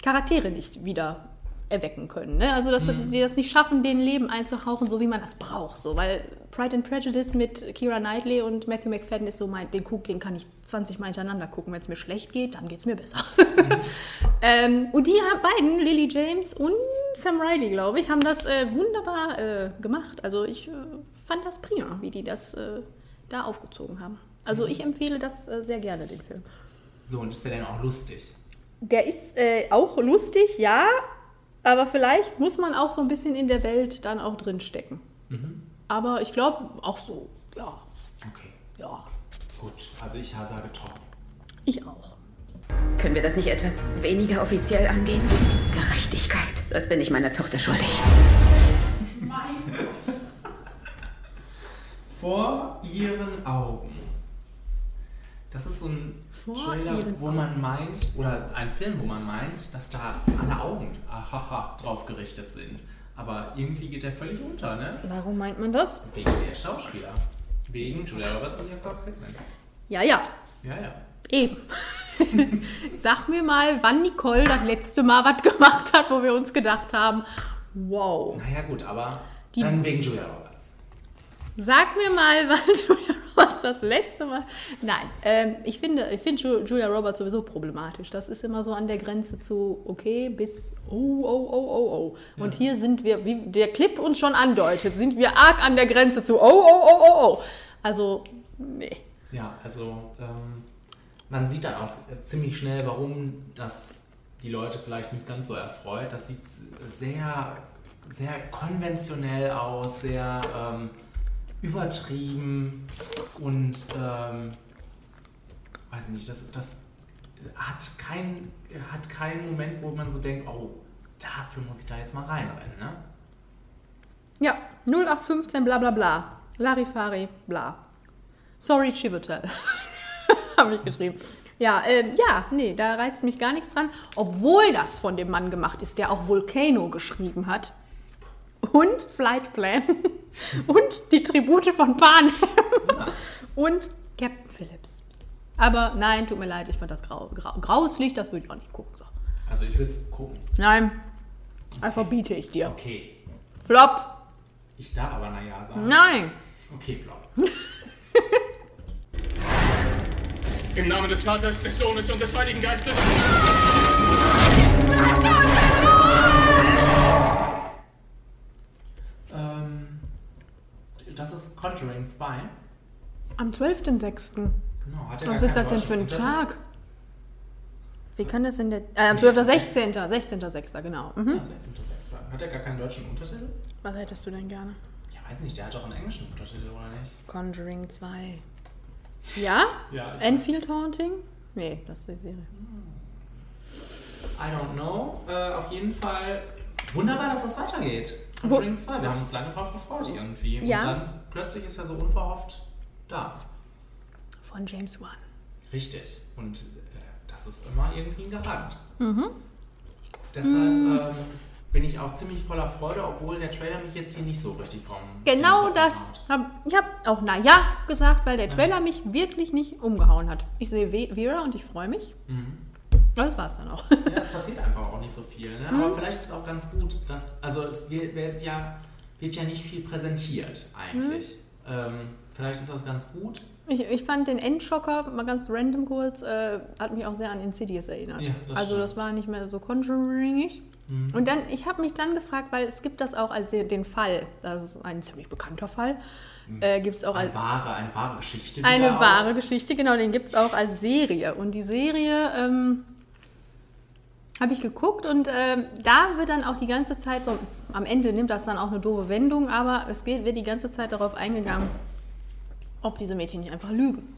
Charaktere nicht wieder erwecken können. Ne? Also, dass Mhm. die das nicht schaffen, den Leben einzuhauchen, so wie man das braucht. So. Weil Pride and Prejudice mit Kira Knightley und Matthew McFadden ist so mein, den Guck, den kann ich 20 Mal hintereinander gucken. Wenn es mir schlecht geht, dann geht es mir besser. Ähm, und die beiden, Lily James und Sam Riley, glaube ich, haben das äh, wunderbar äh, gemacht. Also ich äh, fand das prima, wie die das äh, da aufgezogen haben. Also Mhm. ich empfehle das äh, sehr gerne, den Film. So, und ist der denn auch lustig? Der ist äh, auch lustig, ja, aber vielleicht muss man auch so ein bisschen in der Welt dann auch drinstecken. Mhm. Aber ich glaube auch so, ja. Okay. Ja. Gut, also ich sage top. Ich auch. Können wir das nicht etwas weniger offiziell angehen? Gerechtigkeit. Das bin ich meiner Tochter schuldig. Vor ihren Augen. Das ist so ein Vor Trailer, wo man meint, oder ein Film, wo man meint, dass da alle Augen ahaha, drauf gerichtet sind. Aber irgendwie geht der völlig unter, ne? Warum meint man das? Wegen der Schauspieler. Wegen Julia Roberts und Nicole Kidman. Ja, ja, Ja, ja. eben. Sag mir mal, wann Nicole das letzte Mal was gemacht hat, wo wir uns gedacht haben, wow. Naja, gut, aber Die- dann wegen Julia Roberts. Sag mir mal, wann Julia Roberts das letzte Mal. Nein, ähm, ich finde, ich finde Ju- Julia Roberts sowieso problematisch. Das ist immer so an der Grenze zu okay bis oh, oh, oh, oh, oh. Und hier sind wir, wie der Clip uns schon andeutet, sind wir arg an der Grenze zu oh, oh, oh, oh, oh. Also, nee. Ja, also ähm, man sieht dann auch äh, ziemlich schnell, warum das die Leute vielleicht nicht ganz so erfreut. Das sieht sehr, sehr konventionell aus, sehr ähm, übertrieben und ähm, weiß nicht, das, das hat, kein, hat keinen Moment, wo man so denkt, oh, dafür muss ich da jetzt mal reinrennen. Ne? Ja, 0815 bla bla bla. Larifari bla. Sorry, Chivotel. Habe ich geschrieben. Ja, ähm, ja, nee, da reizt mich gar nichts dran. Obwohl das von dem Mann gemacht ist, der auch Volcano geschrieben hat. Und Flight Plan. und die Tribute von Panem. und Captain Phillips. Aber nein, tut mir leid, ich fand das grau, grau, graues Licht, das würde ich auch nicht gucken. So. Also ich will es gucken. Nein, verbiete ich dir. Okay. Flop. Ich darf aber naja sagen. Nein. Okay, Flop. Im Namen des Vaters, des Sohnes und des Heiligen Geistes. Ähm, das ist Conjuring 2. Am 12.06. Genau, hat er Was ist das denn für ein Tag? Wie kann das denn der. Äh, am 12. 16. 16.06. genau. Mhm. Ja, 16.06. Hat er gar keinen deutschen Untertitel? Was hättest du denn gerne? Ja, weiß nicht, der hat doch einen englischen Untertitel, oder nicht? Conjuring 2. Ja? Ja, Enfield Haunting? Nee, das ist die Serie. I don't know. Äh, auf jeden Fall wunderbar, dass das weitergeht. Conjuring 2, wir haben uns lange drauf gefreut irgendwie. Ja. Und dann plötzlich ist er so unverhofft da. Von James Wan. Richtig. Und äh, das ist immer irgendwie ein Garant. Mhm. Deshalb Mm. ähm, bin ich auch ziemlich voller Freude, obwohl der Trailer mich jetzt hier nicht so richtig vom. Genau das. Hab, ich habe auch na ja gesagt, weil der Trailer mich wirklich nicht umgehauen hat. Ich sehe Ve- Vera und ich freue mich. Mhm. Das war's dann auch. Ja, es passiert einfach auch nicht so viel. Ne? Mhm. Aber vielleicht ist es auch ganz gut, dass. Also, es wird, wird, ja, wird ja nicht viel präsentiert, eigentlich. Mhm. Ähm, vielleicht ist das ganz gut. Ich, ich fand den Endschocker, mal ganz random kurz, äh, hat mich auch sehr an Insidious erinnert. Ja, das also stimmt. das war nicht mehr so conjuringig. Mhm. Und dann, ich habe mich dann gefragt, weil es gibt das auch als den Fall, das ist ein ziemlich bekannter Fall, äh, gibt es auch als Eine wahre, eine wahre Geschichte. eine auch. wahre Geschichte, genau, den gibt es auch als Serie. Und die Serie ähm, habe ich geguckt und ähm, da wird dann auch die ganze Zeit so, am Ende nimmt das dann auch eine doofe Wendung, aber es geht, wird die ganze Zeit darauf eingegangen, ob diese Mädchen nicht einfach lügen.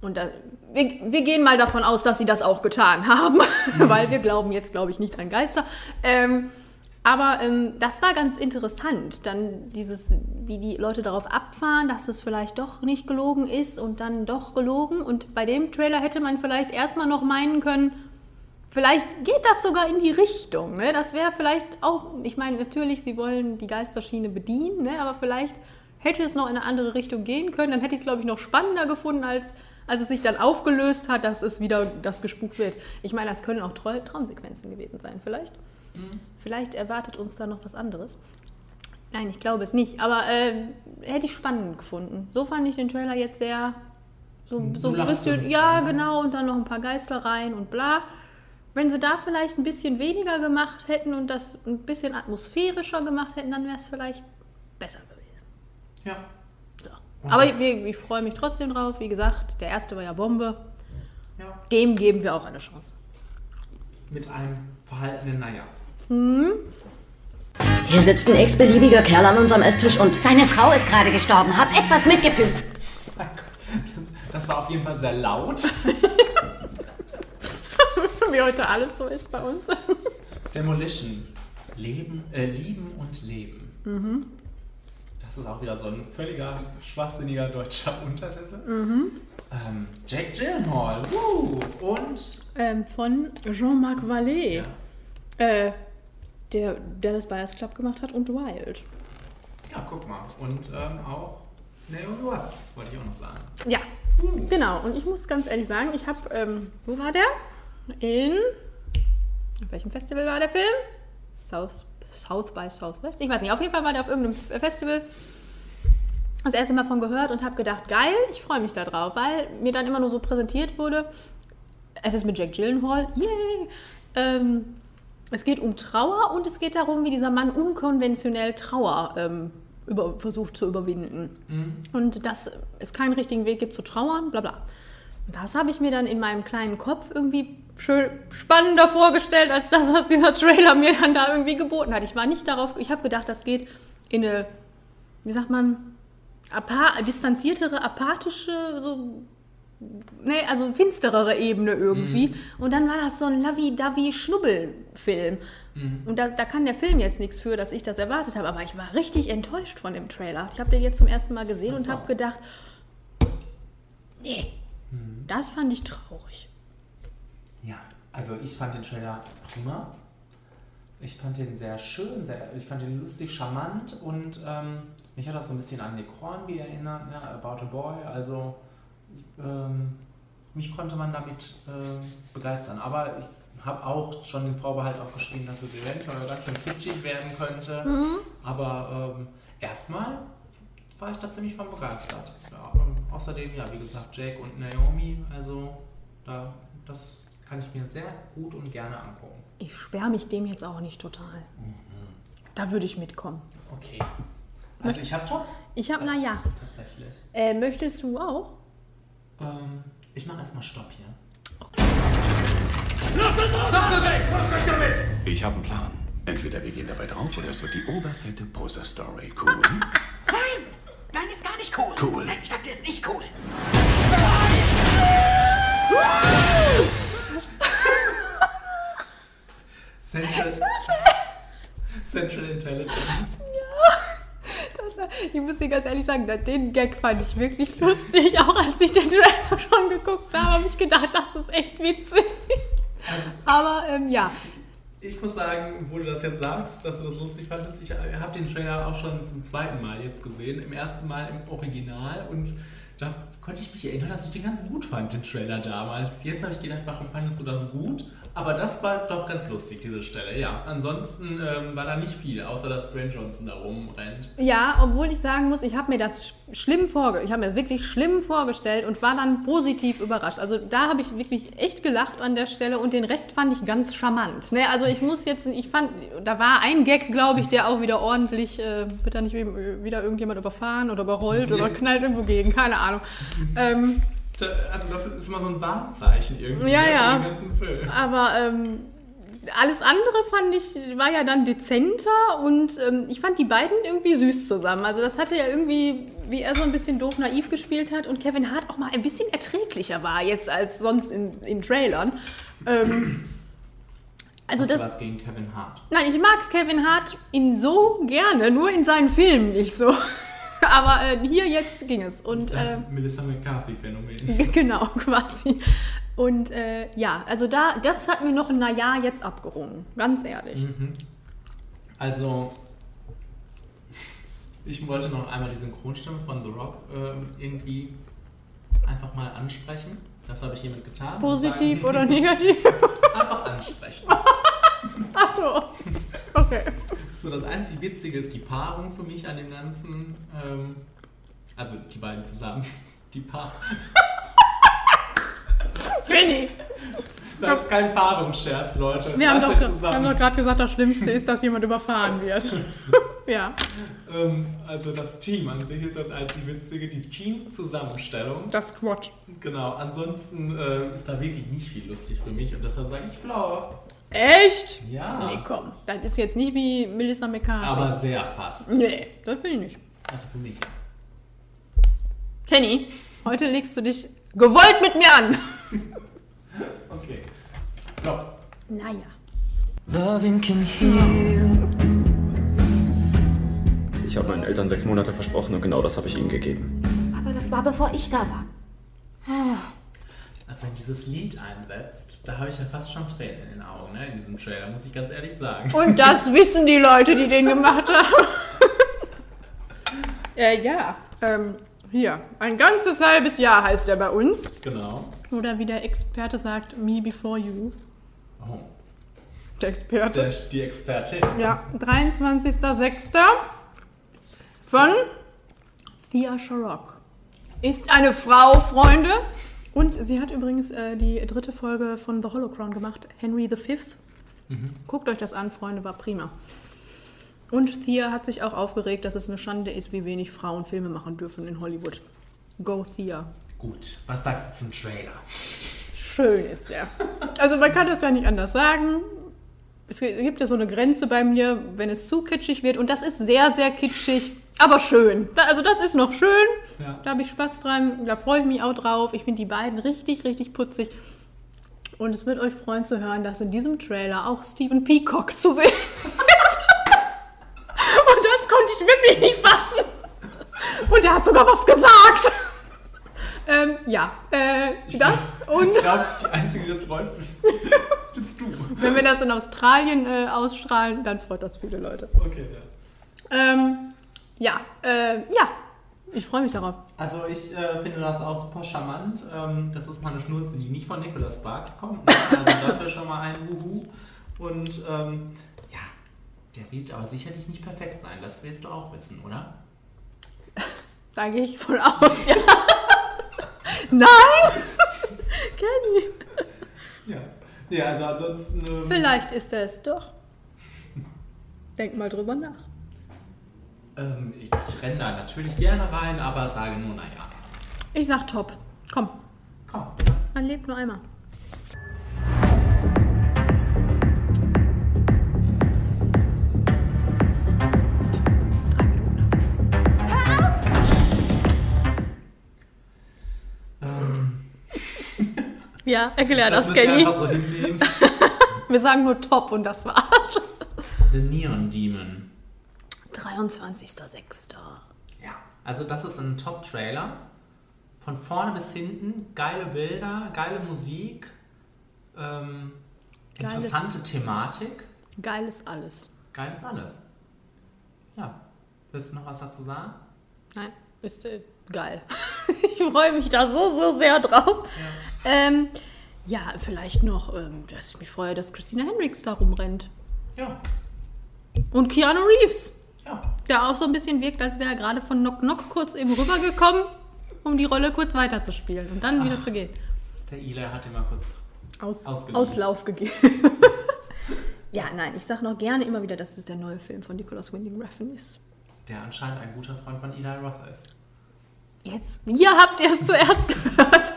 Und da, wir, wir gehen mal davon aus, dass sie das auch getan haben, weil wir glauben jetzt, glaube ich, nicht an Geister. Ähm, aber ähm, das war ganz interessant, dann dieses, wie die Leute darauf abfahren, dass es vielleicht doch nicht gelogen ist und dann doch gelogen. Und bei dem Trailer hätte man vielleicht erstmal noch meinen können, vielleicht geht das sogar in die Richtung. Ne? Das wäre vielleicht auch, ich meine, natürlich, sie wollen die Geisterschiene bedienen, ne? aber vielleicht hätte es noch in eine andere Richtung gehen können. Dann hätte ich es, glaube ich, noch spannender gefunden, als, als es sich dann aufgelöst hat, dass es wieder das gespukt wird. Ich meine, das können auch Trau Traumsequenzen gewesen sein, vielleicht. Vielleicht erwartet uns da noch was anderes. Nein, ich glaube es nicht. Aber äh, hätte ich spannend gefunden. So fand ich den Trailer jetzt sehr so, so ein bisschen, 0815, ja genau, und dann noch ein paar Geister rein und bla. Wenn sie da vielleicht ein bisschen weniger gemacht hätten und das ein bisschen atmosphärischer gemacht hätten, dann wäre es vielleicht besser gewesen. Ja. So. Aber ich, ich freue mich trotzdem drauf. Wie gesagt, der erste war ja Bombe. Ja. Dem geben wir auch eine Chance. Mit einem verhaltenen Naja. Hm? Hier sitzt ein x-beliebiger Kerl an unserem Esstisch und... Seine Frau ist gerade gestorben. Hab etwas Mitgefühl. Das war auf jeden Fall sehr laut. Wie heute alles so ist bei uns. Demolition. Leben, äh, lieben und leben. Mhm. Das ist auch wieder so ein völliger schwachsinniger deutscher Untertitel. Mhm. Ähm, Jake Gyllenhaal. Woo. Und Ähm, von Jean-Marc Vallée. Äh, der, das Bias Club gemacht hat und Wild. ja, guck mal. Und ähm, auch Naomi Watts, wollte ich auch noch sagen. Ja, genau. Und ich muss ganz ehrlich sagen, ich habe, ähm, wo war der? In, auf welchem Festival war der Film? South, South by Southwest? Ich weiß nicht, auf jeden Fall war der auf irgendeinem Festival. Das erste Mal von gehört und habe gedacht, geil, ich freue mich da drauf, weil mir dann immer nur so präsentiert wurde, es ist mit Jack Gyllenhaal, yay! Ähm, es geht um Trauer und es geht darum, wie dieser Mann unkonventionell Trauer ähm, über, versucht zu überwinden. Und dass es keinen richtigen Weg gibt zu trauern, bla bla. Und das habe ich mir dann in meinem kleinen Kopf irgendwie schön spannender vorgestellt, als das, was dieser Trailer mir dann da irgendwie geboten hat. Ich war nicht darauf, ich habe gedacht, das geht in eine, wie sagt man, apa distanziertere, apathische, so, nee, also finsterere Ebene irgendwie. Und dann war das so ein Lovey-Dovey-Schnubbelfilm. Und da, da kann der Film jetzt nichts für, dass ich das erwartet habe. Aber ich war richtig enttäuscht von dem Trailer. Ich habe den jetzt zum ersten Mal gesehen Ach und habe gedacht, nee, das fand ich traurig. Also ich fand den Trailer prima. Ich fand den sehr schön, sehr, ich fand den lustig, charmant und ähm, mich hat das so ein bisschen an Nick Hornby erinnert, ne? About a Boy. Also ähm, mich konnte man damit äh, begeistern. Aber ich habe auch schon den Vorbehalt aufgeschrieben, dass es eventuell ganz schön kitschig werden könnte. Mhm. Aber ähm, erstmal war ich da ziemlich von begeistert. Ja, außerdem, ja, wie gesagt, Jake und Naomi, also da, das kann ich mir sehr gut und gerne angucken. Ich sperre mich dem jetzt auch nicht total. Da würde ich mitkommen. Okay. Also ich habe Top Ich habe, naja. tatsächlich. Äh, möchtest du auch? Ähm, ich mache erstmal Stopp hier. Ich habe einen Plan. Entweder wir gehen dabei drauf oder es wird die oberfette Poser-Story. Cool? Nein! Nein, ist gar nicht cool. Cool. Nein, ich sagte, ist nicht cool. Central, Central Intelligence. Das, ich muss dir ganz ehrlich sagen, den Gag fand ich wirklich lustig. Auch als ich den Trailer schon geguckt habe, habe ich gedacht, das ist echt witzig. Aber ähm, ja, Ich muss sagen, wo du das jetzt sagst, dass du das lustig fandest, ich habe den Trailer auch schon zum zweiten Mal jetzt gesehen. Im ersten Mal im Original und da konnte ich mich erinnern, dass ich den ganz gut fand, den Trailer damals. Jetzt habe ich gedacht, warum fandest du das gut? Aber das war doch ganz lustig, diese Stelle. Ja, ansonsten ähm, war da nicht viel, außer dass Dwayne Johnson da rumrennt. ja, obwohl ich sagen muss, ich habe mir das sch- schlimm vorge ich habe mir das wirklich schlimm vorgestellt und war dann positiv überrascht. Also da habe ich wirklich echt gelacht an der Stelle und den Rest fand ich ganz charmant. Ne? Also ich muss jetzt, ich fand, da war ein Gag, glaube ich, der auch wieder ordentlich, äh, wird da nicht wie- wieder irgendjemand überfahren oder überrollt oder knallt irgendwo gegen, keine Ahnung. Ähm, also das ist immer so ein Warnzeichen irgendwie Ja, ne, ja. für den ganzen Film. Aber ähm, alles andere fand ich, war ja dann dezenter und ähm, ich fand die beiden irgendwie süß zusammen. Also das hatte ja irgendwie, wie er so ein bisschen doof naiv gespielt hat und Kevin Hart auch mal ein bisschen erträglicher war jetzt als sonst in, in Trailern. Ähm, also Hast du das, was gegen Kevin Hart. nein, ich mag Kevin Hart ihn so gerne, nur in seinen Filmen nicht so. Aber äh, hier jetzt ging es. Und, Das äh, Melissa McCarthy-Phänomen. Genau, quasi. Und äh, ja, also da, das hat mir noch ein Naja jetzt abgerungen, ganz ehrlich. Mhm. Also, ich wollte noch einmal die Synchronstimme von The Rock ähm, irgendwie einfach mal ansprechen. Das habe ich hiermit getan. Positiv sagen- oder negativ? Einfach ansprechen. Ach so. Okay. So, das einzig Witzige ist die Paarung für mich an dem Ganzen. Ähm, also die beiden zusammen. Die Paar. Benny. Das ist kein Paarungsscherz, Leute. Wir haben doch, zusammen. haben doch gerade gesagt, das Schlimmste ist, dass jemand überfahren wird. ja. Ähm, also das Team an sich ist das als die witzige, die Teamzusammenstellung. Das Squad. Genau, ansonsten äh, ist da wirklich nicht viel lustig für mich und deshalb sage ich Flower. Echt? Ja. Nee, komm. Das ist jetzt nicht wie Melissa McCarthy. Aber sehr fast. Nee, das finde ich nicht. Also für mich. Kenny, heute legst du dich gewollt mit mir an. Okay. So. Naja. Loving can heal. Ich habe meinen Eltern sechs Monate versprochen und genau das habe ich ihnen gegeben. Aber das war bevor ich da war. Also wenn dieses Lied einsetzt, da habe ich ja fast schon Tränen in den Augen, ne, in diesem Trailer, muss ich ganz ehrlich sagen. Und das wissen die Leute, die den gemacht haben. äh, ja, ähm, hier. Ein ganzes halbes Jahr heißt er bei uns. Genau. Oder wie der Experte sagt, me before you. Oh. Der Experte. Der, die Expertin. Ja, 23.06. von Thea Sharrock. Ist eine Frau, Freunde. Und sie hat übrigens äh, die dritte Folge von The Holocron gemacht, Henry V. Mhm. Guckt euch das an, Freunde, war prima. Und Thea hat sich auch aufgeregt, dass es eine Schande ist, wie wenig Frauen Filme machen dürfen in Hollywood. Go Thea. Gut, was sagst du zum Trailer? Schön ist er. Also man kann das ja nicht anders sagen. Es gibt ja so eine Grenze bei mir, wenn es zu kitschig wird. Und das ist sehr, sehr kitschig, aber schön. Also das ist noch schön. Ja. Da habe ich Spaß dran. Da freue ich mich auch drauf. Ich finde die beiden richtig, richtig putzig. Und es wird euch freuen zu hören, dass in diesem Trailer auch Stephen Peacock zu sehen ist. Und das konnte ich wirklich nicht fassen. Und er hat sogar was gesagt. Ähm, ja, äh, das und Ich glaube, die Einzige, die das freut, bist, bist du. wenn wir das in Australien äh, ausstrahlen, dann freut das viele Leute. Okay, ja. Ähm, ja, äh, ja, ich freue mich darauf. Also ich äh, finde das auch super charmant. Ähm, das ist mal eine Schnurze, die nicht von Nicholas Sparks kommt. ne? Also dafür schon mal ein Wuhu. Und ähm, ja, der wird aber sicherlich nicht perfekt sein. Das wirst du auch wissen, oder? Da gehe ich von aus, ja. Nein! Kenny! Ja. Nee, also ansonsten. Ähm, Vielleicht ist er es doch. Denk mal drüber nach. Ähm, ich, ich renne da natürlich gerne rein, aber sage nur, naja. Ich sag top. Komm. Komm. Man lebt nur einmal. Ähm, Ja, erklär das, ihr Kenny. so. Wir sagen nur top und das war's. The Neon Demon. 23.06. Ja, also das ist ein Top-Trailer. Von vorne bis hinten, geile Bilder, geile Musik, ähm, Geiles- interessante Thematik, Geiles alles. geiles alles. Ja, willst du noch was dazu sagen? Nein, ist äh, geil. ich freue mich da so, so sehr drauf. Ja, ähm, ja vielleicht noch, ähm, dass ich mich freue, dass Christina Hendricks da rumrennt. Ja. Und Keanu Reeves. Ja. Der auch so ein bisschen wirkt, als wäre er gerade von Knock Knock kurz eben rübergekommen, um die Rolle kurz weiterzuspielen und dann wieder Ach. zu gehen. Der Eli hat dir mal kurz Aus. Auslauf gegeben. ja, nein, ich sage noch gerne immer wieder, dass es der neue Film von Nicholas Winding Refn ist. Der anscheinend ein guter Freund von Eli Roth ist. Jetzt, ihr habt es zuerst gehört.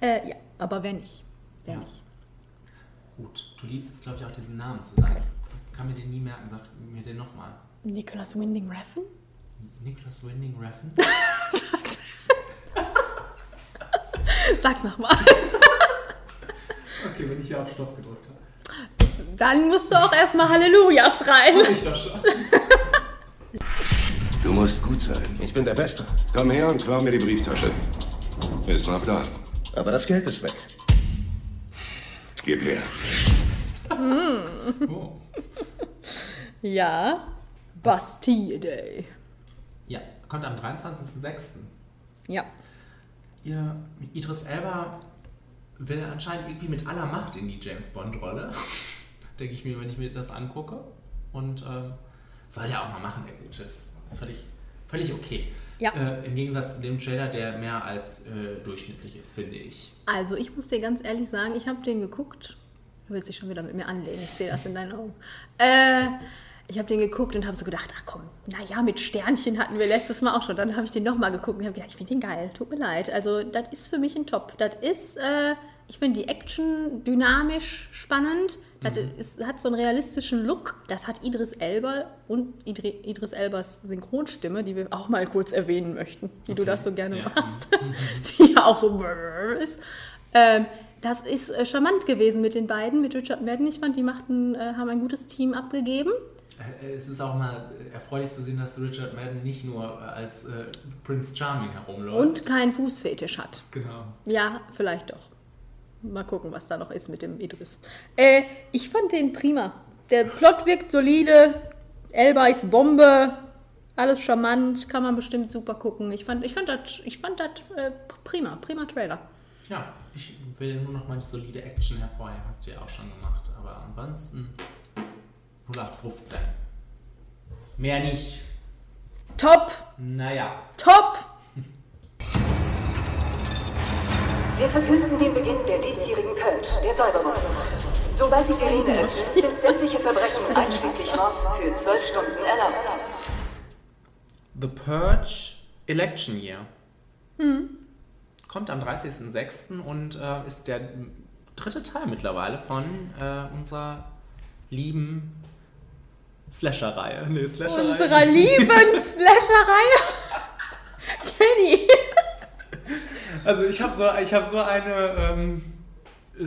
äh, ja, aber wer nicht? Wer Ja. nicht? Gut, du liebst es, glaube ich, auch diesen Namen zu sagen. Ich kann mir den nie merken, sag mir den nochmal. Nicholas Winding Refn? Nicholas Winding Refn? Sag's nochmal. Okay, wenn ich hier auf Stopp gedrückt habe. Dann musst du auch erstmal Halleluja schreien. Mach ich doch schon. Du musst gut sein. Ich bin der Beste. Komm her und klau mir die Brieftasche. Ist noch da. Aber das Geld ist weg. Gib her. Hm. Oh. Ja, Bastille Day. Ja, kommt am 23.06. Ja. Ihr, Idris Elba will anscheinend irgendwie mit aller Macht in die James Bond-Rolle. Denke ich mir, wenn ich mir das angucke. Und ähm, soll ja auch mal machen, der Gute. Ist, ist völlig, völlig okay. Ja. Äh, Im Gegensatz zu dem Trailer, der mehr als äh, durchschnittlich ist, finde ich. Also ich muss dir ganz ehrlich sagen, ich habe den geguckt. Du willst dich schon wieder mit mir anlehnen, ich sehe das in deinen Augen. Äh, ich habe den geguckt und habe so gedacht, ach komm, naja, mit Sternchen hatten wir letztes Mal auch schon. Dann habe ich den nochmal geguckt und habe gedacht, ich finde den geil, tut mir leid. Also das ist für mich ein Top. Das ist, äh, ich finde die Action dynamisch spannend. Das Mhm. ist, hat so einen realistischen Look. Das hat Idris Elba und Idri Idris Elbas Synchronstimme, die wir auch mal kurz erwähnen möchten, wie du das so gerne Ja. machst. die ja auch so ist. Ähm, das ist äh, charmant gewesen mit den beiden, mit Richard Madden. Ich fand, die machten, äh, haben ein gutes Team abgegeben. Äh, Es ist auch mal erfreulich zu sehen, dass Richard Madden nicht nur äh, als äh, Prince Charming herumläuft. Und keinen Fußfetisch hat. Genau. Ja, vielleicht doch. Mal gucken, was da noch ist mit dem Idris. Äh, ich fand den prima. Der Plot wirkt solide. Elba ist Bombe. Alles charmant. Kann man bestimmt super gucken. Ich fand, ich fand das ich fand das, äh, prima. Prima Trailer. Ja, ich will nur noch mal die solide Action hervorheben, hast du ja auch schon gemacht. Aber ansonsten 0815. Mehr nicht. Top! Naja. Top! Wir verkünden den Beginn der diesjährigen Purge, der Säuberung. Sobald die Sirene öffnet, sind sämtliche Verbrechen einschließlich Mord für zwölf Stunden erlaubt. The Purge Election Year. Hm. Kommt am 30.06. und äh, ist der dritte Teil mittlerweile von äh, unserer lieben Slasher-Reihe. Nee, Slasher-Reihe. Unserer lieben Slasher-Reihe. Kenny. Also ich habe so, ich hab so eine ähm,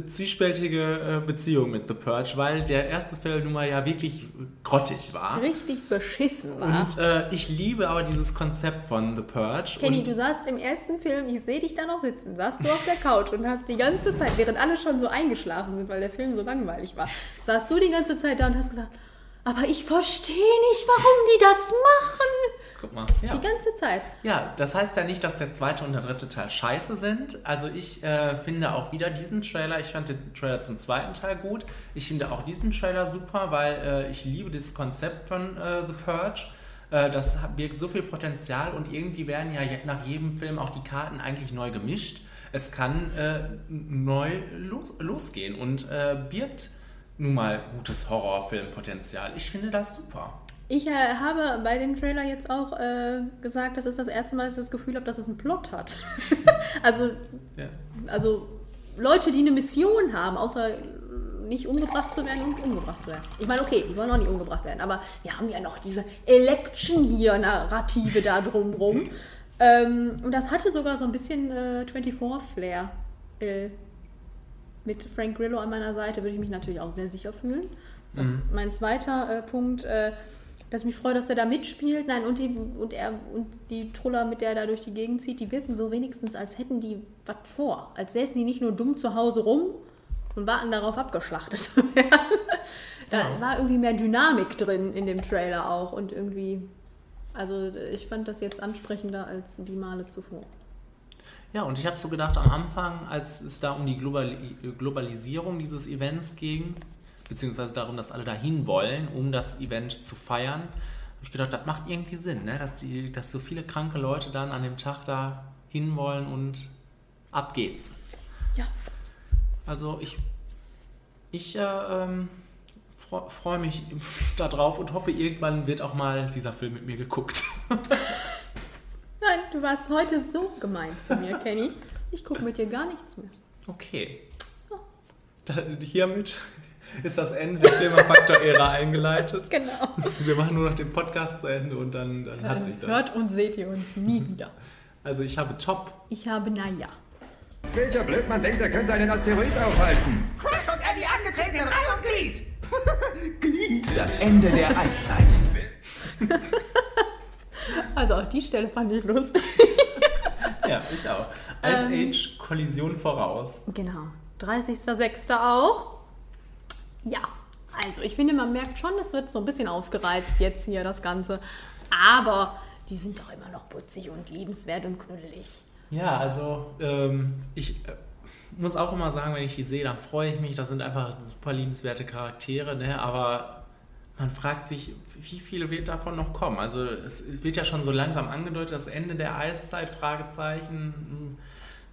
zwiespältige äh, Beziehung mit The Purge, weil der erste Film nun mal ja wirklich grottig war. Richtig beschissen war. Und äh, ich liebe aber dieses Konzept von The Purge. Kenny, du saßt im ersten Film, ich sehe dich da noch sitzen, saßt du auf der Couch und hast die ganze Zeit, während alle schon so eingeschlafen sind, weil der Film so langweilig war, saßt du die ganze Zeit da und hast gesagt, aber ich verstehe nicht, warum die das machen. Guck mal. Ja. Die ganze Zeit. Ja, das heißt ja nicht, dass der zweite und der dritte Teil scheiße sind. Also ich äh, finde auch wieder diesen Trailer, ich fand den Trailer zum zweiten Teil gut. Ich finde auch diesen Trailer super, weil äh, ich liebe das Konzept von äh, The Purge. Äh, das birgt so viel Potenzial und irgendwie werden ja nach jedem Film auch die Karten eigentlich neu gemischt. Es kann äh, neu los, losgehen und äh, birgt nun mal gutes Horrorfilmpotenzial. Ich finde das super. Ich äh, habe bei dem Trailer jetzt auch äh, gesagt, das ist das erste Mal, dass ich das Gefühl habe, dass es einen Plot hat. also, Ja. also Leute, die eine Mission haben, außer nicht umgebracht zu werden und umgebracht zu werden. Ich meine, okay, die wollen auch nicht umgebracht werden, aber wir haben ja noch diese Election-Year-Narrative da drumrum. ähm, und das hatte sogar so ein bisschen äh, 24-Flair. Äh, mit Frank Grillo an meiner Seite würde ich mich natürlich auch sehr sicher fühlen. Das Mhm. ist mein zweiter äh, Punkt, äh, dass ich mich freue, dass er da mitspielt. Nein, und die, und er und die Truller, mit der er da durch die Gegend zieht, die wirken so wenigstens, als hätten die was vor. Als säßen die nicht nur dumm zu Hause rum und warten darauf, abgeschlachtet zu werden. da war irgendwie mehr Dynamik drin in dem Trailer auch und irgendwie. Also ich fand das jetzt ansprechender als die Male zuvor. Ja, und ich habe so gedacht, am Anfang, als es da um die Globali Globalisierung dieses Events ging, beziehungsweise darum, dass alle dahin wollen, um das Event zu feiern, habe ich gedacht, das macht irgendwie Sinn, ne? dass, die, dass so viele kranke Leute dann an dem Tag da hinwollen und ab geht's. Ja. Also ich, ich äh, ähm, freue freu mich darauf und hoffe, irgendwann wird auch mal dieser Film mit mir geguckt. Nein, du warst heute so gemein zu mir, Kenny. Ich gucke mit dir gar nichts mehr. Okay. So. Da, hiermit ist das Ende der Filmfaktor-Ära eingeleitet. Genau. Wir machen nur noch den Podcast zu Ende und dann, dann hat sich das. Hört und seht ihr uns nie wieder. Also ich habe Top. Ich habe Naja. Welcher Blödmann denkt, er könnte einen Asteroid aufhalten? Crush und Eddie angetreten in Reihe und Glied. Glied. Das Ende der Eiszeit. Also auch die Stelle fand ich lustig. Ja, ich auch. Ice Ähm. Age Kollision voraus. Genau. 30.06. auch. Ja, also ich finde, man merkt schon, es wird so ein bisschen ausgereizt jetzt hier, das Ganze. Aber die sind doch immer noch putzig und liebenswert und knuddelig. Ja, also ähm, ich äh, muss auch immer sagen, wenn ich die sehe, dann freue ich mich. Das sind einfach super liebenswerte Charaktere, ne? aber man fragt sich, wie viel wird davon noch kommen? Also es wird ja schon so langsam angedeutet, das Ende der Eiszeit, Fragezeichen.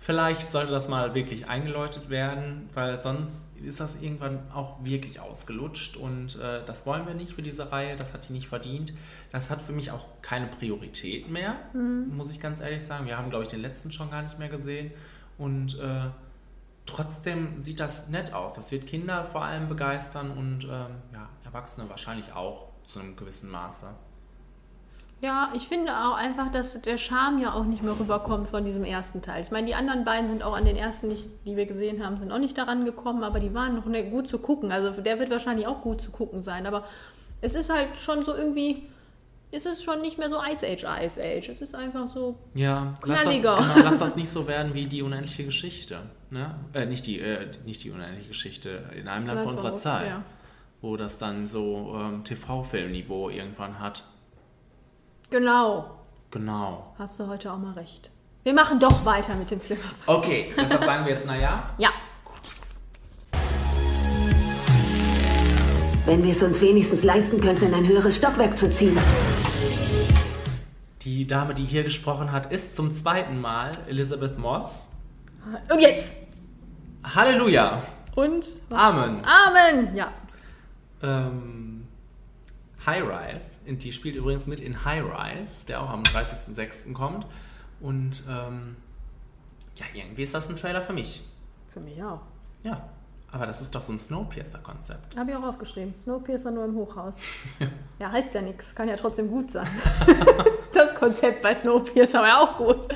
Vielleicht sollte das mal wirklich eingeläutet werden, weil sonst ist das irgendwann auch wirklich ausgelutscht und äh, das wollen wir nicht für diese Reihe, das hat die nicht verdient. Das hat für mich auch keine Priorität mehr, mhm. muss ich ganz ehrlich sagen. Wir haben, glaube ich, den letzten schon gar nicht mehr gesehen und äh, trotzdem sieht das nett aus. Das wird Kinder vor allem begeistern und ähm, ja, Erwachsene wahrscheinlich auch zu einem gewissen Maße. Ja, ich finde auch einfach, dass der Charme ja auch nicht mehr rüberkommt von diesem ersten Teil. Ich meine, die anderen beiden sind auch an den ersten, nicht, die wir gesehen haben, sind auch nicht daran gekommen, aber die waren noch gut zu gucken. Also der wird wahrscheinlich auch gut zu gucken sein. Aber es ist halt schon so irgendwie, es ist schon nicht mehr so Ice Age, Ice Age. Es ist einfach so ja, knalliger. Lass das, genau, lass das nicht so werden wie die unendliche Geschichte. Ne? Äh, nicht, die, äh, nicht die unendliche Geschichte in einem Land vor unserer Zeit. Ja. Wo das dann so ähm, TV-Filmniveau irgendwann hat. Genau. Genau. Hast du heute auch mal recht. Wir machen doch weiter mit dem Flimmerpfeil. Okay, deshalb sagen wir jetzt, naja. Ja. Wenn wir es uns wenigstens leisten könnten, in ein höheres Stockwerk zu ziehen. Die Dame, die hier gesprochen hat, ist zum zweiten Mal Elizabeth Moss. Und jetzt. Halleluja. Und? Amen. Amen, ja. Ähm, High Rise. Die spielt übrigens mit in High Rise, der auch am 30.06. kommt. Und ähm, ja, irgendwie ist das ein Trailer für mich. Für mich auch. Ja, aber das ist doch so ein Snowpiercer-Konzept. Habe ich auch aufgeschrieben. Snowpiercer nur im Hochhaus. ja, heißt ja nichts. Kann ja trotzdem gut sein. das Konzept bei Snowpiercer war ja auch gut.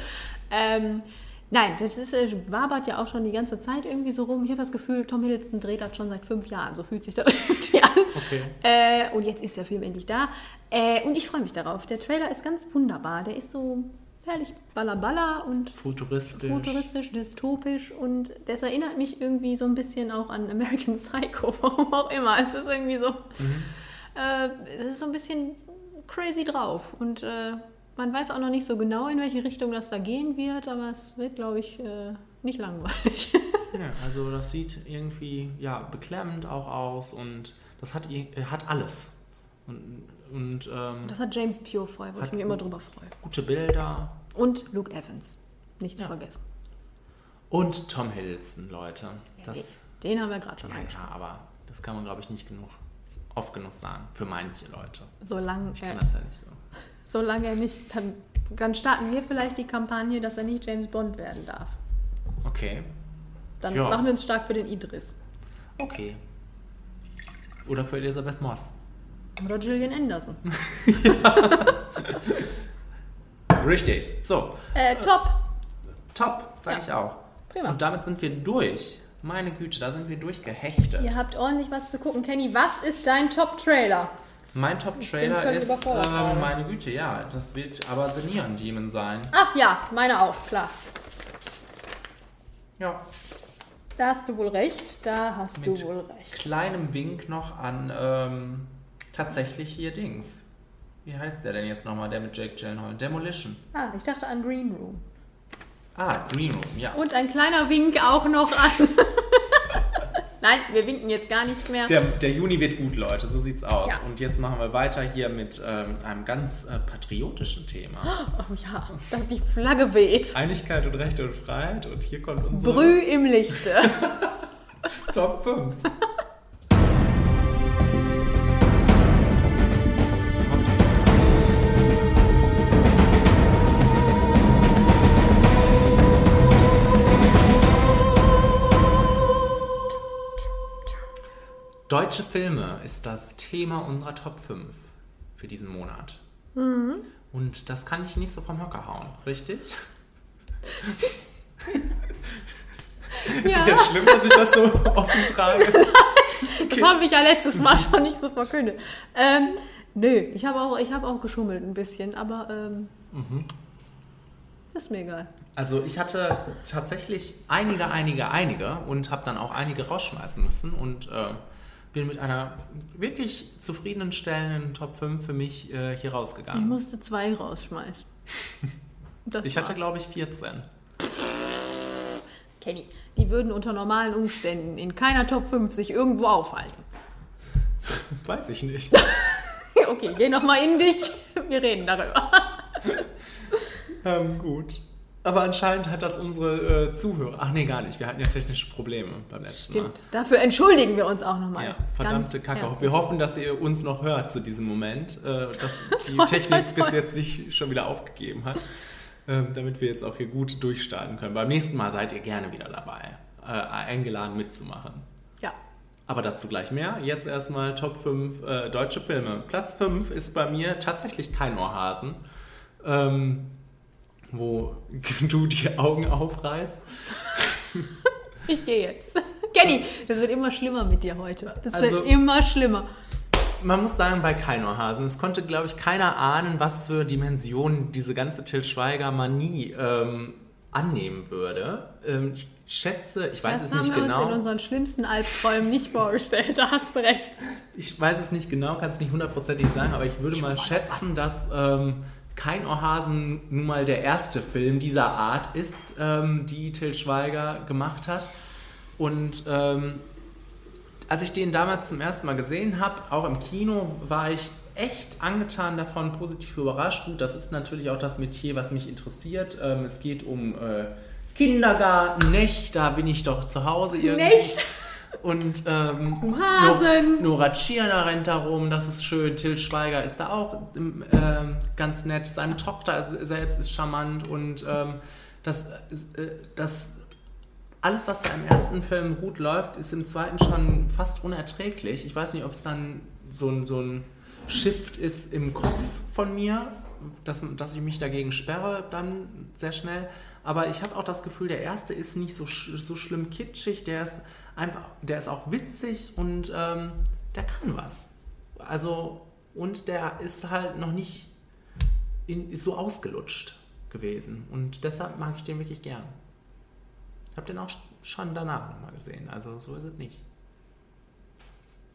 Ähm, Nein, das ist, äh, wabert ja auch schon die ganze Zeit irgendwie so rum. Ich habe das Gefühl, Tom Hiddleston dreht das schon seit fünf Jahren. So fühlt sich das irgendwie an. Okay. Äh, und jetzt ist der Film endlich da. Äh, und ich freue mich darauf. Der Trailer ist ganz wunderbar. Der ist so herrlich ballerballer und futuristisch. futuristisch, dystopisch. Und das erinnert mich irgendwie so ein bisschen auch an American Psycho. Warum auch immer. Es ist irgendwie so, mhm. äh, es ist so ein bisschen crazy drauf. Und äh, man weiß auch noch nicht so genau, in welche Richtung das da gehen wird, aber es wird, glaube ich, äh, nicht langweilig. ja, also das sieht irgendwie ja, beklemmend auch aus und das hat, hat alles. Und, und ähm, das hat James Purefoy, wo ich mich immer drüber freue. Gute Bilder. Und Luke Evans, nicht zu ja. vergessen. Und Tom Hiddleston, Leute. Das, den, den haben wir gerade schon ja, angesprochen. Ja, aber das kann man, glaube ich, nicht genug, oft genug sagen. Für manche Leute. Solange ich kann das ja nicht so solange er nicht, dann, dann starten wir vielleicht die Kampagne, dass er nicht James Bond werden darf. Okay. Dann ja. machen wir uns stark für den Idris. Okay. Oder für Elisabeth Moss. Oder Gillian Anderson. Richtig. So. Äh, top. Top, sag ja. ich auch. Prima. Und damit sind wir durch. Meine Güte, da sind wir durchgehechtet. Ihr habt ordentlich was zu gucken. Kenny, was ist dein Top-Trailer? Mein Top-Trailer ist, äh, meine Güte, ja, das wird aber The Neon Demon sein. Ach ja, meine auch, klar. Ja. Da hast du wohl recht, da hast Mit du wohl recht. kleinem Wink noch an ähm, tatsächlich hier Dings. Wie heißt der denn jetzt nochmal, der mit Jake Gyllenhaal? Demolition. Ah, ich dachte an Green Room. Ah, Green Room, ja. Und ein kleiner Wink auch noch an Nein, wir winken jetzt gar nichts mehr. Der, der Juni wird gut, Leute, so sieht's aus. Ja. Und jetzt machen wir weiter hier mit ähm, einem ganz äh, patriotischen Thema. Oh ja, da die Flagge weht. Einigkeit und Rechte und Freiheit. Und hier kommt unsere... Brüh im Lichte. Top 5. Deutsche Filme ist das Thema unserer Top 5 für diesen Monat. Mhm. Und das kann ich nicht so vom Hocker hauen, richtig? Ja. Ist es jetzt schlimm, dass ich das so offen trage? Nein, das habe ich ja letztes Mal schon nicht so verkündet. Ähm, nö, ich habe auch, hab auch geschummelt ein bisschen, aber ähm, mhm. ist mir egal. Also ich hatte tatsächlich einige, einige, einige und habe dann auch einige rausschmeißen müssen und äh, bin mit einer wirklich zufriedenstellenden Top 5 für mich äh, hier rausgegangen. Ich musste zwei rausschmeißen. Das ich hatte, glaube ich, 14. Kenny, die würden unter normalen Umständen in keiner Top 5 sich irgendwo aufhalten. Weiß ich nicht. okay, geh nochmal in dich. Wir reden darüber. ähm, gut. Aber anscheinend hat das unsere äh, Zuhörer. Ach nee, gar nicht. Wir hatten ja technische Probleme beim letzten Stimmt. Mal. Dafür entschuldigen wir uns auch nochmal. Ja, verdammte Kacke. herzlich. Wir hoffen, dass ihr uns noch hört zu diesem Moment, äh, dass die Toll, Technik toll, bis toll. jetzt nicht schon wieder aufgegeben hat, ähm, damit wir jetzt auch hier gut durchstarten können. Beim nächsten Mal seid ihr gerne wieder dabei, äh, eingeladen mitzumachen. Ja. Aber dazu gleich mehr. Jetzt erstmal Top 5 äh, deutsche Filme. Platz 5 ist bei mir tatsächlich kein Ohrhasen. Ähm, wo du die Augen aufreißt. Ich gehe jetzt. Kenny, das wird immer schlimmer mit dir heute. Das Also- wird immer schlimmer. Man muss sagen, bei Keinohrhasen, es konnte, glaube ich, keiner ahnen, was für Dimensionen diese ganze Till Schweiger-Manie ähm, annehmen würde. Ähm, ich schätze, ich weiß das es nicht haben wir genau. uns in unseren schlimmsten Albträumen nicht vorgestellt. Da hast du recht. Ich weiß es nicht genau, kann es nicht hundertprozentig sagen, aber ich würde mal schätzen, dass ähm, kein Ohrhasen nun mal der erste Film dieser Art ist, ähm, die Till Schweiger gemacht hat. Und ähm, als ich den damals zum ersten Mal gesehen habe, auch im Kino, war ich echt angetan davon, positiv überrascht. Gut, das ist natürlich auch das Metier, was mich interessiert. Ähm, es geht um äh, Kindergarten, nicht, da bin ich doch zu Hause irgendwie. Nicht? Und ähm, Hasen. Nor- Nora Tschirner rennt da rum, das ist schön. Till Schweiger ist da auch ähm, ganz nett. Seine Tochter ist, selbst ist charmant und ähm, das, äh, das alles, was da im ersten Film gut läuft, ist im zweiten schon fast unerträglich. Ich weiß nicht, ob es dann so ein, so ein Shift ist im Kopf von mir, dass, dass ich mich dagegen sperre dann sehr schnell. Aber ich habe auch das Gefühl, der erste ist nicht so, sch so schlimm kitschig, der ist einfach, der ist auch witzig und ähm, der kann was. Also, und der ist halt noch nicht in, so ausgelutscht gewesen. Und deshalb mag ich den wirklich gern. Ich habe den auch schon danach nochmal gesehen. Also so ist es nicht.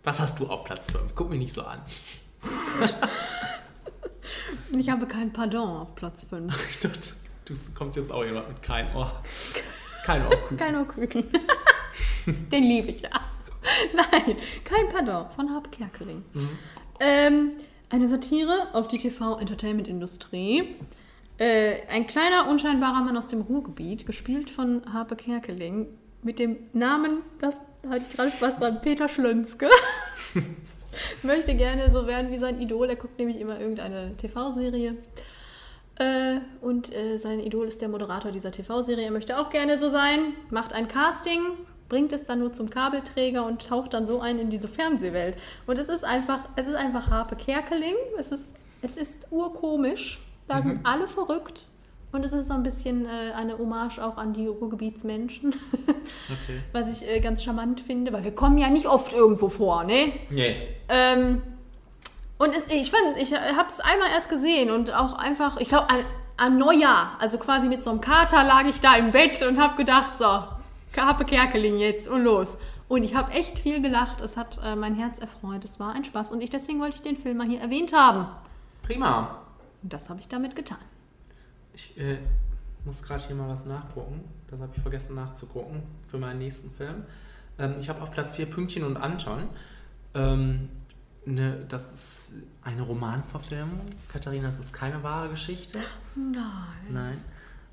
Was hast du auf Platz 5? Guck mich nicht so an. Ich habe kein Pardon auf Platz 5. Ich dachte, du kommt jetzt auch jemand mit kein Ohr. Kein Ohrküken. Kein Ohrküken. Den liebe ich ja. Nein, kein Pardon von Harpe Kerkeling. Mhm. Ähm, eine Satire auf die TV-Entertainment-Industrie. Äh, ein kleiner, unscheinbarer Mann aus dem Ruhrgebiet, gespielt von Harpe Kerkeling, mit dem Namen, das da hatte ich gerade Spaß dran, Peter Schlönske. Möchte gerne so werden wie sein Idol. Er guckt nämlich immer irgendeine TV-Serie. Äh, und äh, sein Idol ist der Moderator dieser TV-Serie. Er möchte auch gerne so sein, macht ein Casting, bringt es dann nur zum Kabelträger und taucht dann so ein in diese Fernsehwelt. Und es ist einfach, es ist einfach Harpe Kerkeling. Es ist, es ist urkomisch. Da Mhm. sind alle verrückt. Und es ist so ein bisschen äh, eine Hommage auch an die Ruhrgebietsmenschen, Okay. was ich äh, ganz charmant finde, weil wir kommen ja nicht oft irgendwo vor, ne? Nee. Ähm, und es, ich fand, ich habe es einmal erst gesehen und auch einfach, ich glaube, an, an Neujahr, also quasi mit so einem Kater lag ich da im Bett und habe gedacht, so, Harpe Kerkeling jetzt und los. Und ich habe echt viel gelacht, es hat äh, mein Herz erfreut, es war ein Spaß und ich, deswegen wollte ich den Film mal hier erwähnt haben. Prima. Und das habe ich damit getan. Ich äh, muss gerade hier mal was nachgucken. Das habe ich vergessen nachzugucken für meinen nächsten Film. Ähm, ich habe auf Platz 4 Pünktchen und Anton. Ähm, ne, das ist eine Romanverfilmung. Katharina, das ist keine wahre Geschichte. Nein. Nein.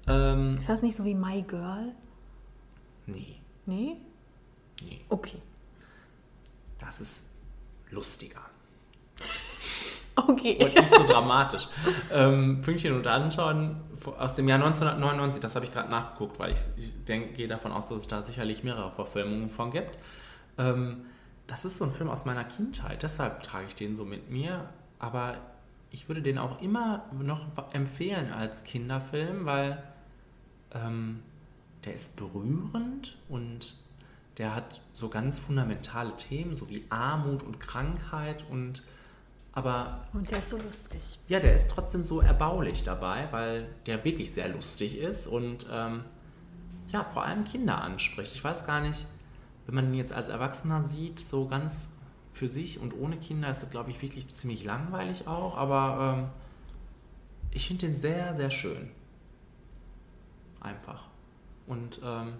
Ähm, Ist das nicht so wie My Girl? nee, Nee? nee. Okay. Das ist lustiger. Okay. Und nicht so dramatisch. ähm, Pünktchen und Anton aus dem Jahr 1999, das habe ich gerade nachgeguckt, weil ich, ich denk, gehe davon aus, dass es da sicherlich mehrere Verfilmungen von gibt. Ähm, das ist so ein Film aus meiner Kindheit, deshalb trage ich den so mit mir. Aber ich würde den auch immer noch empfehlen als Kinderfilm, weil ähm, der ist berührend und der hat so ganz fundamentale Themen, so wie Armut und Krankheit und aber Und der ist so lustig. ja, der ist trotzdem so erbaulich dabei, weil der wirklich sehr lustig ist und ähm, ja, vor allem Kinder anspricht. Ich weiß gar nicht, wenn man ihn jetzt als Erwachsener sieht, so ganz für sich und ohne Kinder ist das, glaube ich, wirklich ziemlich langweilig auch, aber ähm, ich finde den sehr, sehr schön. Einfach. Und ähm,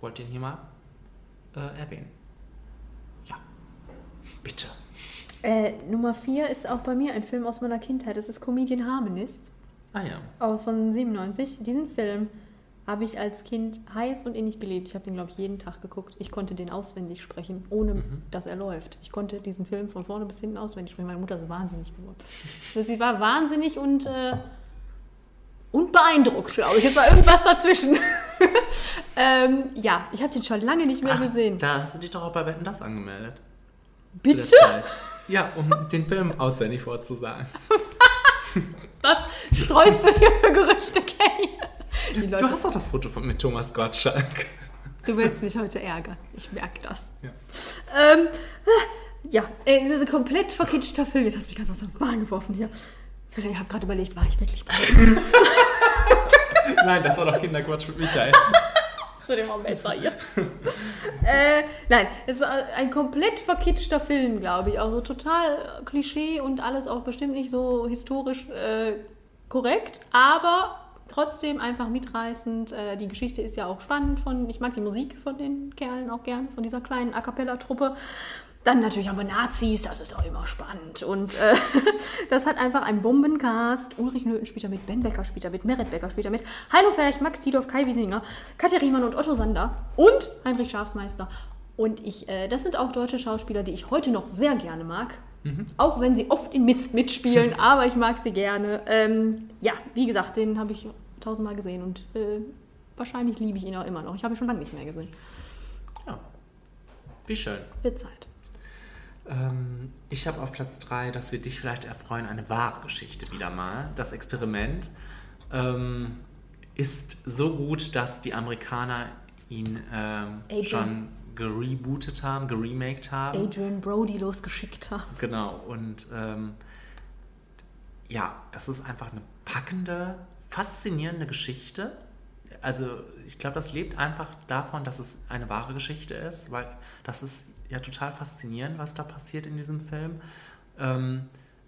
wollte den hier mal äh, erwähnen. Ja, bitte. Äh, Nummer 4 ist auch bei mir ein Film aus meiner Kindheit. Das ist Comedian Harmonist. Ah ja. Auch von 97. Diesen Film habe ich als Kind heiß und innig geliebt. Ich habe den, glaube ich, jeden Tag geguckt. Ich konnte den auswendig sprechen, ohne Mhm. dass er läuft. Ich konnte diesen Film von vorne bis hinten auswendig sprechen. Meine Mutter ist wahnsinnig geworden. Sie war wahnsinnig und, äh, und beeindruckt, glaube ich. Es war irgendwas dazwischen. ähm, ja, ich habe den schon lange nicht mehr gesehen. Da hast du dich doch auch bei Wetten das angemeldet. Bitte? Ja, um den Film auswendig vorzusagen. Was streust du hier für Gerüchte, Kay? Leute- Du hast doch das Foto von, mit Thomas Gottschalk. Du willst mich heute ärgern. Ich merke das. Ja. Ähm, ja, äh, es ist ein komplett verkitschter Film. Jetzt hast du mich ganz aus der Bahn geworfen hier. Vielleicht- Ich habe gerade überlegt, war ich wirklich bei Nein, das war doch Kinderquatsch mit Michael. So, dem war besser hier. äh, nein, es ist ein komplett verkitschter Film, glaube ich. Also total Klischee und alles auch bestimmt nicht so historisch äh, korrekt, aber trotzdem einfach mitreißend. Äh, die Geschichte ist ja auch spannend. Von, ich mag die Musik von den Kerlen auch gern, von dieser kleinen A Cappella-Truppe. Dann natürlich haben wir Nazis, das ist auch immer spannend. Und äh, das hat einfach einen Bombencast. Ulrich Nöthen spielt da mit, Ben Becker spielt da mit, Merit Becker spielt da mit, Heino Ferch, Max Tiedorf, Kai Wiesinger, Katja Riemann und Otto Sander und Heinrich Schafmeister. Und ich, äh, das sind auch deutsche Schauspieler, die ich heute noch sehr gerne mag. Auch wenn sie oft in Mist mitspielen, aber ich mag sie gerne. Ähm, ja, wie gesagt, den habe ich tausendmal gesehen und äh, wahrscheinlich liebe ich ihn auch immer noch. Ich habe ihn schon lange nicht mehr gesehen. Wie schön. Wird Zeit. Ähm, ich habe auf Platz 3, dass wir dich vielleicht erfreuen, eine wahre Geschichte wieder mal. Das Experiment ähm, ist so gut, dass die Amerikaner ihn ähm, schon gerebootet haben, geremaked haben. Adrian Brody losgeschickt haben. Genau, und ähm, ja, das ist einfach eine packende, faszinierende Geschichte. Also ich glaube, das lebt einfach davon, dass es eine wahre Geschichte ist, weil das ist ja total faszinierend, was da passiert in diesem Film. Ähm,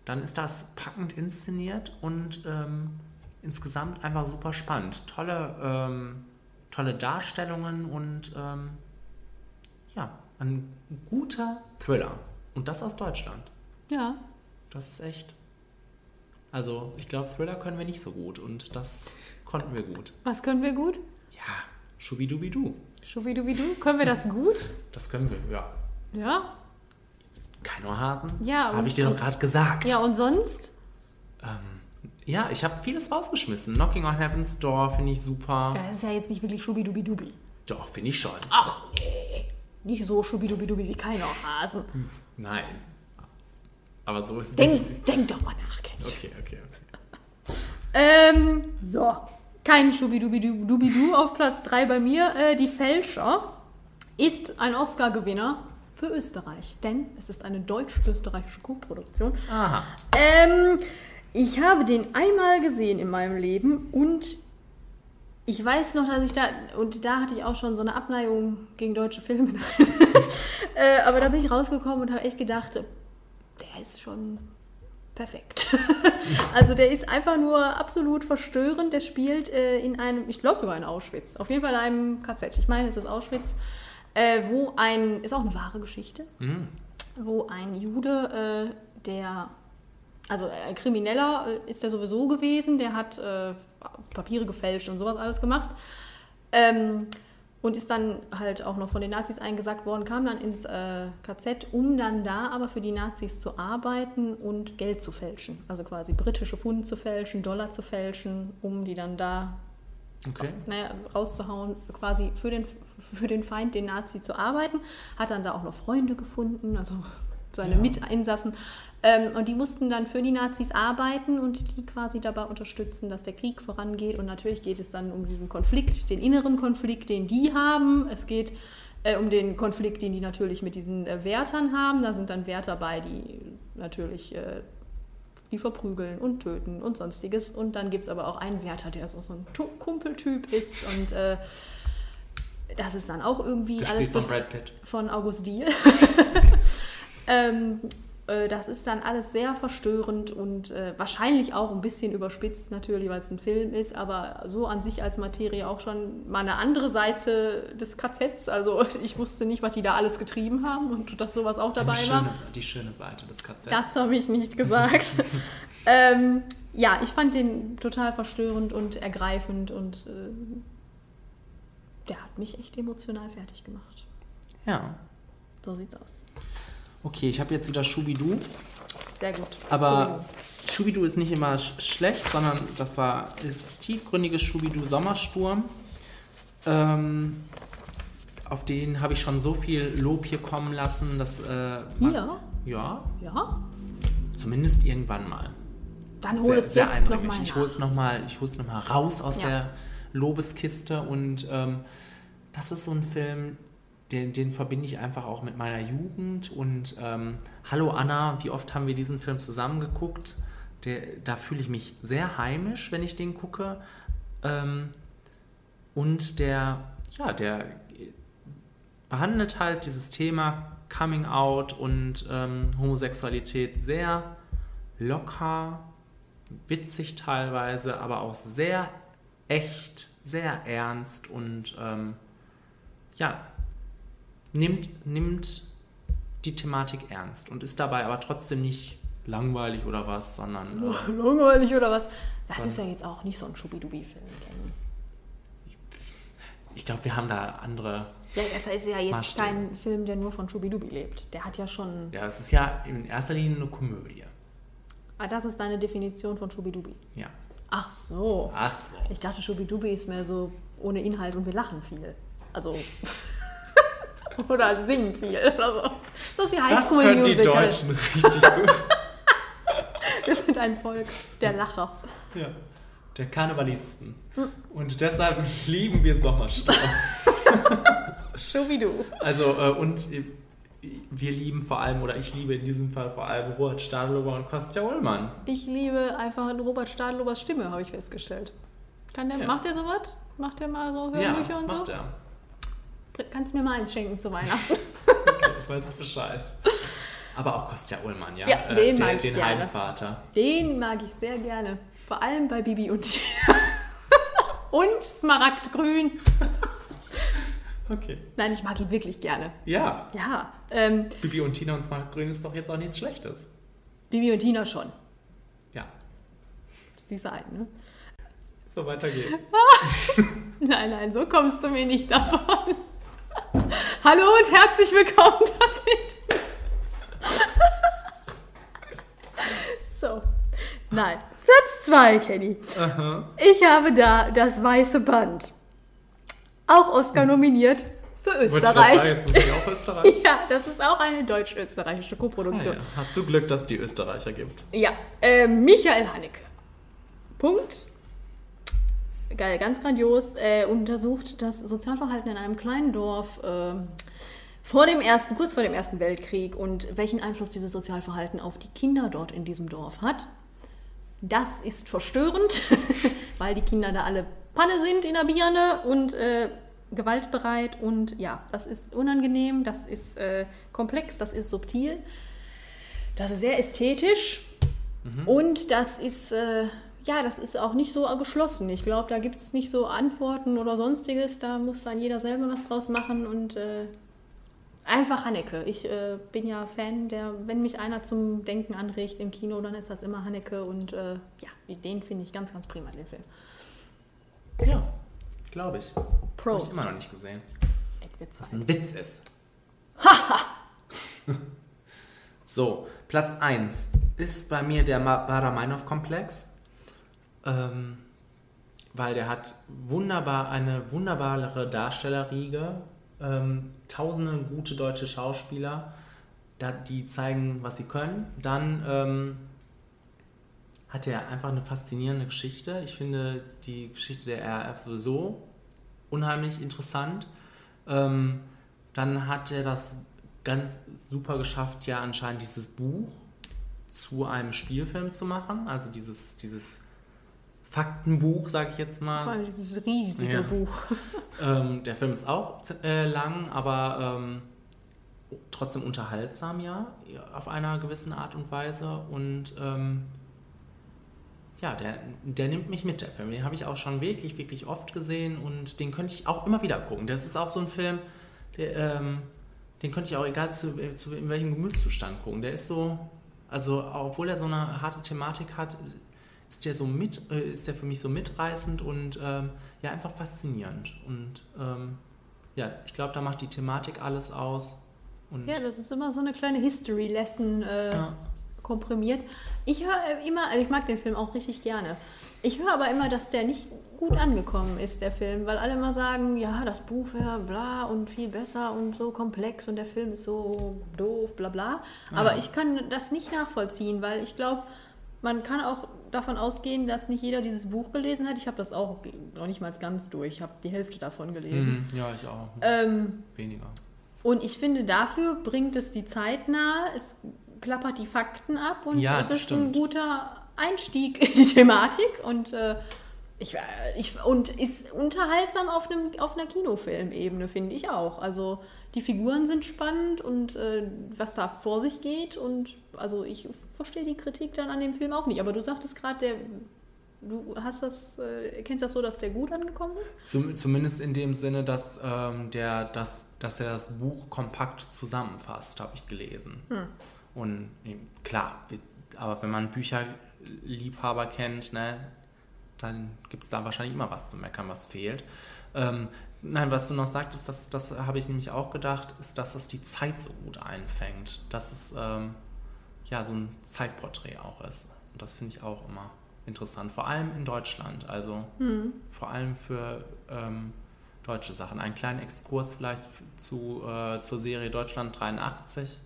dann ist das packend inszeniert und ähm, insgesamt einfach super spannend. Tolle, ähm, tolle Darstellungen und ähm, ja, ein guter Thriller. Und das aus Deutschland. Ja. Das ist echt. Also, ich glaube, Thriller können wir nicht so gut und das konnten wir gut. Was können wir gut? Schubidubidu. Schubidubidu. Können wir das gut? Das können wir, ja. Ja. Kein Ohrhasen? Ja. Habe ich dir doch gerade gesagt. Ja, und sonst? Ähm, ja, ich habe vieles rausgeschmissen. Knocking on Heaven's Door finde ich super. Ja, das ist ja jetzt nicht wirklich Schubidubidubi. Doch, finde ich schon. Ach, nee. Nicht so Schubidubidubi wie kein Hasen. Nein. Aber so ist es. Denk, denk doch mal nach, Kenny. Okay, okay, okay. Ähm, so. Kein Schubidubidubidu auf Platz 3 bei mir. Äh, die Fälscher ist ein Oscar-Gewinner für Österreich, denn es ist eine deutsch-österreichische Co-Produktion. Aha. Ähm, ich habe den einmal gesehen in meinem Leben und ich weiß noch, dass ich da, und da hatte ich auch schon so eine Abneigung gegen deutsche Filme. äh, aber da bin ich rausgekommen und habe echt gedacht, der ist schon perfekt. also der ist einfach nur absolut verstörend. Der spielt äh, in einem, ich glaube sogar in Auschwitz, auf jeden Fall in einem KZ. Ich meine, es ist Auschwitz, äh, wo ein, ist auch eine wahre Geschichte, Mhm. wo ein Jude, äh, der, also ein Krimineller äh, ist der sowieso gewesen, der hat äh, Papiere gefälscht und sowas alles gemacht. Ähm, und ist dann halt auch noch von den Nazis eingesackt worden, kam dann ins äh, KZ, um dann da aber für die Nazis zu arbeiten und Geld zu fälschen. Also quasi britische Pfund zu fälschen, Dollar zu fälschen, um die dann da Okay. naja, rauszuhauen, quasi für den, für den Feind, den Nazi zu arbeiten. Hat dann da auch noch Freunde gefunden, also seine Ja. Miteinsassen. Ähm, und die mussten dann für die Nazis arbeiten und die quasi dabei unterstützen, dass der Krieg vorangeht. Und natürlich geht es dann um diesen Konflikt, den inneren Konflikt, den die haben. Es geht äh, um den Konflikt, den die natürlich mit diesen äh, Wärtern haben. Da sind dann Wärter bei, die natürlich äh, die verprügeln und töten und sonstiges. Und dann gibt es aber auch einen Wärter, der so, so ein Kumpeltyp ist und äh, das ist dann auch irgendwie Gespielt alles von Brad Pitt. von August Diehl. ähm, Äh, das ist dann alles sehr verstörend und äh, wahrscheinlich auch ein bisschen überspitzt natürlich, weil es ein Film ist, aber so an sich als Materie auch schon mal eine andere Seite des KZs. Also ich wusste nicht, was die da alles getrieben haben und dass sowas auch dabei Eine war. schöne, die schöne Seite des KZ. Das habe ich nicht gesagt. ähm, ja, ich fand den total verstörend und ergreifend und äh, der hat mich echt emotional fertig gemacht. Ja. So sieht's aus. Okay, ich habe jetzt wieder Schubidu. Sehr gut. Aber Schubidu ist nicht immer sch schlecht, sondern das war ist tiefgründiges Schubidu Sommersturm. Ähm, auf den habe ich schon so viel Lob hier kommen lassen, dass äh, Hier? ja, Ja? zumindest irgendwann mal. Dann hol sehr, es sehr jetzt eindringlich. noch mal Ich hol's noch mal, ich hol's noch mal raus aus Ja. der Lobeskiste und ähm, das ist so ein Film, den, den verbinde ich einfach auch mit meiner Jugend und ähm, Hallo Anna, wie oft haben wir diesen Film zusammen geguckt? Da fühle ich mich sehr heimisch, wenn ich den gucke. Ähm, und der, ja, der behandelt halt dieses Thema Coming Out und ähm, Homosexualität sehr locker, witzig teilweise, aber auch sehr echt, sehr ernst und ähm, ja, nimmt, nimmt die Thematik ernst und ist dabei aber trotzdem nicht langweilig oder was, sondern äh, Langweilig oder was? Das ist ja jetzt auch nicht so ein Schubidubi-Film, Kenny. ich glaube, wir haben da andere. Ja, das ist ja jetzt Maßstäbe. kein Film, der nur von Schubidubi lebt. Der hat ja schon. Ja, es ist ja in erster Linie eine Komödie. Ah, das ist deine Definition von Schubidubi. Ja. Ach so. Ach so. Ich dachte, Schubidubi ist mehr so ohne Inhalt und wir lachen viel. Also. oder singen viel oder so. Das ist die Das können die Highschool-Musical. Deutschen richtig gut. Wir sind ein Volk der Lacher. Ja, der Karnevalisten. Hm. Und deshalb lieben wir Sommersturm. Schubidu. Also, äh, und äh, wir lieben vor allem, oder ich liebe in diesem Fall vor allem Robert Stadlober und Kostja Ullmann. Ich liebe einfach Robert Stadlobers Stimme, habe ich festgestellt. Kann der, Ja. Macht der sowas? Macht der mal so Ja, Hörbücher und macht so? er. Kannst du mir mal eins schenken zu Weihnachten? Okay, ich weiß Bescheid. Aber auch Kostja Ullmann, ja. Ja, Äh, den der, mag ich Den gerne. Heimvater. Den mag ich sehr gerne. Vor allem bei Bibi und Tina. und Smaragdgrün. Okay. Nein, ich mag ihn wirklich gerne. Ja. Ja. Ähm, Bibi und Tina und Smartgrün ist doch jetzt auch nichts Schlechtes. Bibi und Tina schon. Ja. Das ist die Seite, ne? So, weiter geht's. Nein, nein, so kommst du mir nicht davon. Hallo und herzlich willkommen. Das sind so. Nein. Platz 2, Kenny. Aha. Ich habe da das weiße Band. Auch Oscar nominiert für Österreich. sagen, ist das nicht auch Österreich? ja, das ist auch eine deutsch-österreichische Ah, Koproduktion. ja. Hast du Glück, dass es die Österreicher gibt? Ja, äh, Michael Haneke. Punkt. Geil, ganz grandios. Äh, untersucht das Sozialverhalten in einem kleinen Dorf äh, vor dem ersten, kurz vor dem Ersten Weltkrieg und welchen Einfluss dieses Sozialverhalten auf die Kinder dort in diesem Dorf hat. Das ist verstörend, weil die Kinder da alle Panne sind in der Birne und äh, gewaltbereit und ja, das ist unangenehm, das ist äh, komplex, das ist subtil, das ist sehr ästhetisch und das ist, äh, ja, das ist auch nicht so geschlossen. Ich glaube, da gibt es nicht so Antworten oder sonstiges, da muss dann jeder selber was draus machen und äh, einfach Haneke. Ich äh, bin ja Fan, der, wenn mich einer zum Denken anregt im Kino, dann ist das immer Haneke und äh, ja, den finde ich ganz, ganz prima, den Film. Ja, glaube ich. Prost. Hab ich immer noch nicht gesehen. Witz. Was ein Witz ist. so, Platz 1 ist bei mir der Ma- Baraminov-Komplex. Ähm, weil der hat wunderbar eine wunderbare Darstellerriege. Ähm, tausende gute deutsche Schauspieler, da, die zeigen, was sie können. Dann ähm, hat er einfach eine faszinierende Geschichte. Ich finde die Geschichte der RAF sowieso unheimlich interessant. Ähm, dann hat er das ganz super geschafft, ja anscheinend dieses Buch zu einem Spielfilm zu machen. Also dieses, dieses Faktenbuch, sage ich jetzt mal. Vor allem dieses riesige Ja. Buch. Ähm, der Film ist auch äh, lang, aber ähm, trotzdem unterhaltsam, ja, auf einer gewissen Art und Weise. Und ähm, ja, der, der nimmt mich mit, der Film. Den habe ich auch schon wirklich, wirklich oft gesehen und den könnte ich auch immer wieder gucken. Das ist auch so ein Film, der, ähm, den könnte ich auch egal zu, zu in welchem Gemütszustand gucken. Der ist so, also obwohl er so eine harte Thematik hat, ist der so mit, äh, ist der für mich so mitreißend und ähm, ja einfach faszinierend. Und ähm, ja, ich glaube, da macht die Thematik alles aus. Und ja, das ist immer so eine kleine History-Lesson äh, ja. Komprimiert. Ich höre immer, also ich mag den Film auch richtig gerne. Ich höre aber immer, dass der nicht gut angekommen ist, der Film, weil alle immer sagen, ja, das Buch wäre bla und viel besser und so komplex und der Film ist so doof, bla bla. Aber ah. ich kann das nicht nachvollziehen, weil ich glaube, man kann auch davon ausgehen, dass nicht jeder dieses Buch gelesen hat. Ich habe das auch noch nicht mal ganz durch. Ich habe die Hälfte davon gelesen. Mhm, ja, ich auch. Ähm, Weniger. Und ich finde, dafür bringt es die Zeit nahe. Es klappert die Fakten ab und ja, es ist stimmt. ein guter Einstieg in die Thematik und äh, ich, ich, und ist unterhaltsam auf, einem, auf einer Kinofilmebene, finde ich auch. Also die Figuren sind spannend und äh, was da vor sich geht und also ich verstehe die Kritik dann an dem Film auch nicht. Aber du sagtest gerade, der Du hast das, äh, kennst das so, dass der gut angekommen ist? Zum, zumindest in dem Sinne, dass, ähm, der, dass, dass er das Buch kompakt zusammenfasst, habe ich gelesen. Hm. Und klar, aber wenn man Bücherliebhaber kennt, ne, dann gibt es da wahrscheinlich immer was zu meckern, was fehlt. Ähm, nein, was du noch sagtest, das, das habe ich nämlich auch gedacht, ist, dass es die Zeit so gut einfängt. Dass es ähm, ja so ein Zeitporträt auch ist. Und das finde ich auch immer interessant, vor allem in Deutschland. Also mhm. vor allem für ähm, deutsche Sachen. Einen kleinen Exkurs vielleicht zu, äh, zur Serie Deutschland 83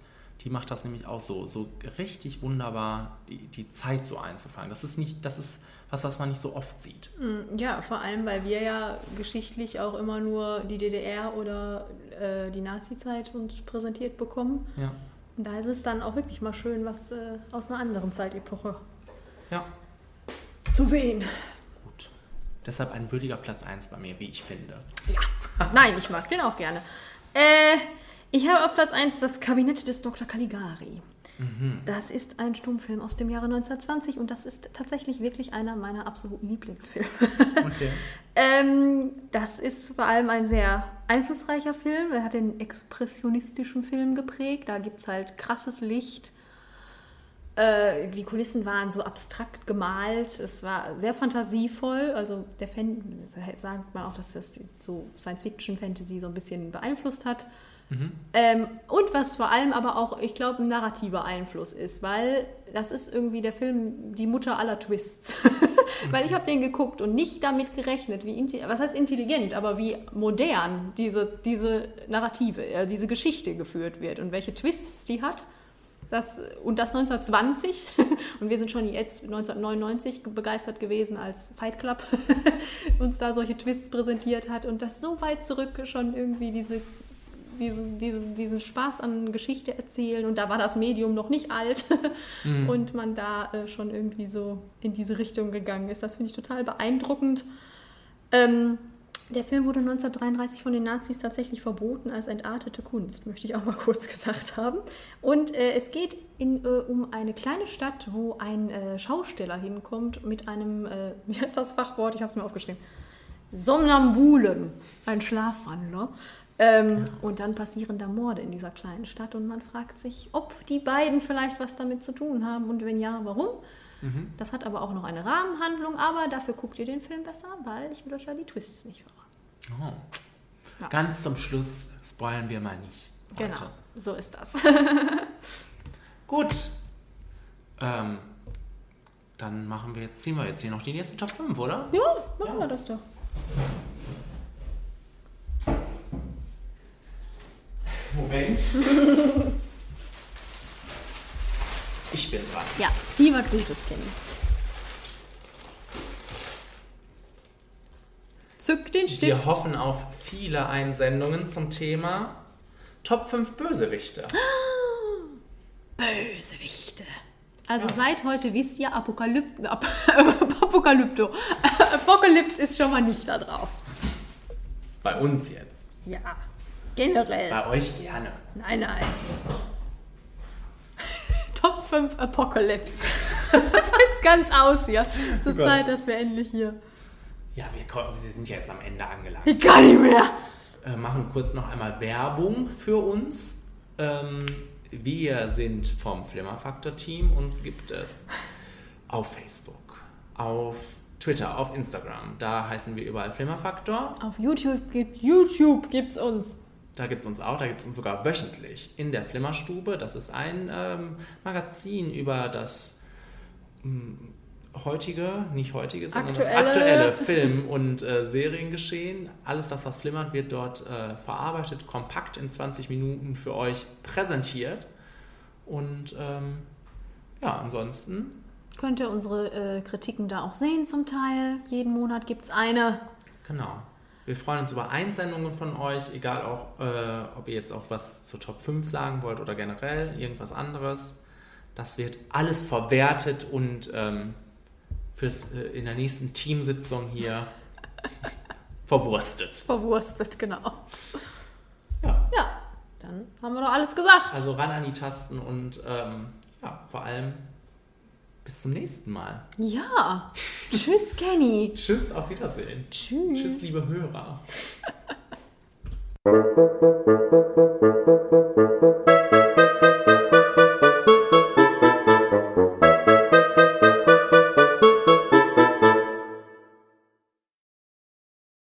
die macht das nämlich auch so, so richtig wunderbar, die, die Zeit so einzufangen. Das ist nicht, das ist was, was man nicht so oft sieht. Mm, ja, vor allem, weil wir ja geschichtlich auch immer nur die DDR oder äh, die Nazi-Zeit uns präsentiert bekommen. Ja. Und da ist es dann auch wirklich mal schön, was äh, aus einer anderen Zeitepoche ja. zu sehen. Gut. Deshalb ein würdiger Platz 1 bei mir, wie ich finde. Ja. Nein, ich mag den auch gerne. Äh, ich habe auf Platz 1 das Kabinett des Dr. Caligari. Mhm. Das ist ein Stummfilm aus dem Jahre 1920 und das ist tatsächlich wirklich einer meiner absoluten Lieblingsfilme. Okay. ähm, das ist vor allem ein sehr einflussreicher Film. Er hat den expressionistischen Film geprägt. Da gibt es halt krasses Licht. Äh, die Kulissen waren so abstrakt gemalt. Es war sehr fantasievoll. Also der Fan sagt man auch, dass das so Science-Fiction-Fantasy so ein bisschen beeinflusst hat. Mhm. Ähm, und was vor allem aber auch, ich glaube, ein narrativer Einfluss ist, weil das ist irgendwie der Film die Mutter aller Twists. weil ich habe den geguckt und nicht damit gerechnet, wie was heißt intelligent, aber wie modern diese, diese Narrative, äh, diese Geschichte geführt wird und welche Twists die hat. Das, und das 1920 und wir sind schon jetzt 1999 begeistert gewesen, als Fight Club uns da solche Twists präsentiert hat und das so weit zurück schon irgendwie diese diesen, diesen, diesen Spaß an Geschichte erzählen und da war das Medium noch nicht alt mhm. und man da äh, schon irgendwie so in diese Richtung gegangen ist. Das finde ich total beeindruckend. Ähm, der Film wurde 1933 von den Nazis tatsächlich verboten als entartete Kunst, möchte ich auch mal kurz gesagt haben. Und äh, es geht in, äh, um eine kleine Stadt, wo ein äh, Schausteller hinkommt mit einem, äh, wie heißt das Fachwort? Ich habe es mir aufgeschrieben. Somnambulen, ein Schlafwandler. Ähm, ja. Und dann passieren da Morde in dieser kleinen Stadt und man fragt sich, ob die beiden vielleicht was damit zu tun haben und wenn ja, warum. Mhm. Das hat aber auch noch eine Rahmenhandlung, aber dafür guckt ihr den Film besser, weil ich will euch ja die Twists nicht verraten. Oh. Ja. Ganz zum Schluss spoilern wir mal nicht. Heute. Genau, so ist das. Gut. Ähm, dann machen wir jetzt, ziehen wir jetzt hier noch die nächsten Top 5, oder? Ja, machen ja. wir das doch. Moment. ich bin dran. Ja, zieh was Gutes, Kenny. Zück den Stift. Wir hoffen auf viele Einsendungen zum Thema Top 5 Bösewichte. Bösewichte. Also ja. seit heute wisst ihr, Apokalyp Ap Apokalypto. Apokalypse ist schon mal nicht da drauf. Bei uns jetzt. Ja. Generell. Bei euch gerne. Nein, nein. Top 5 Apocalypse. das sieht ganz aus hier. Zur. Zeit, dass wir endlich hier. Ja, wir, wir sind jetzt am Ende angelangt. Ich kann nicht mehr. Äh, machen kurz noch einmal Werbung für uns. Ähm, wir sind vom Flimmerfaktor-Team. Uns gibt es auf Facebook, auf Twitter, auf Instagram. Da heißen wir überall Flimmerfaktor. Auf YouTube gibt YouTube gibt's uns. Da gibt es uns auch, da gibt es uns sogar wöchentlich in der Flimmerstube. Das ist ein ähm, Magazin über das mh, heutige, nicht heutige, sondern das Aktuelle. aktuelle Film- und äh, Seriengeschehen. Alles das, was flimmert, wird dort äh, verarbeitet, kompakt in 20 Minuten für euch präsentiert. Und ähm, ja, ansonsten Könnt ihr unsere äh, Kritiken da auch sehen zum Teil. Jeden Monat gibt's eine. Genau. Wir freuen uns über Einsendungen von euch, egal auch, äh, ob ihr jetzt auch was zur Top 5 sagen wollt oder generell irgendwas anderes. Das wird alles verwertet und ähm, fürs, äh, in der nächsten Teamsitzung hier verwurstet. Verwurstet, genau. Ja. Ja, dann haben wir doch alles gesagt. Also ran an die Tasten und ähm, ja, vor allem bis zum nächsten Mal. Ja. Tschüss, Kenny. Tschüss, auf Wiedersehen. Tschüss. Tschüss, liebe Hörer.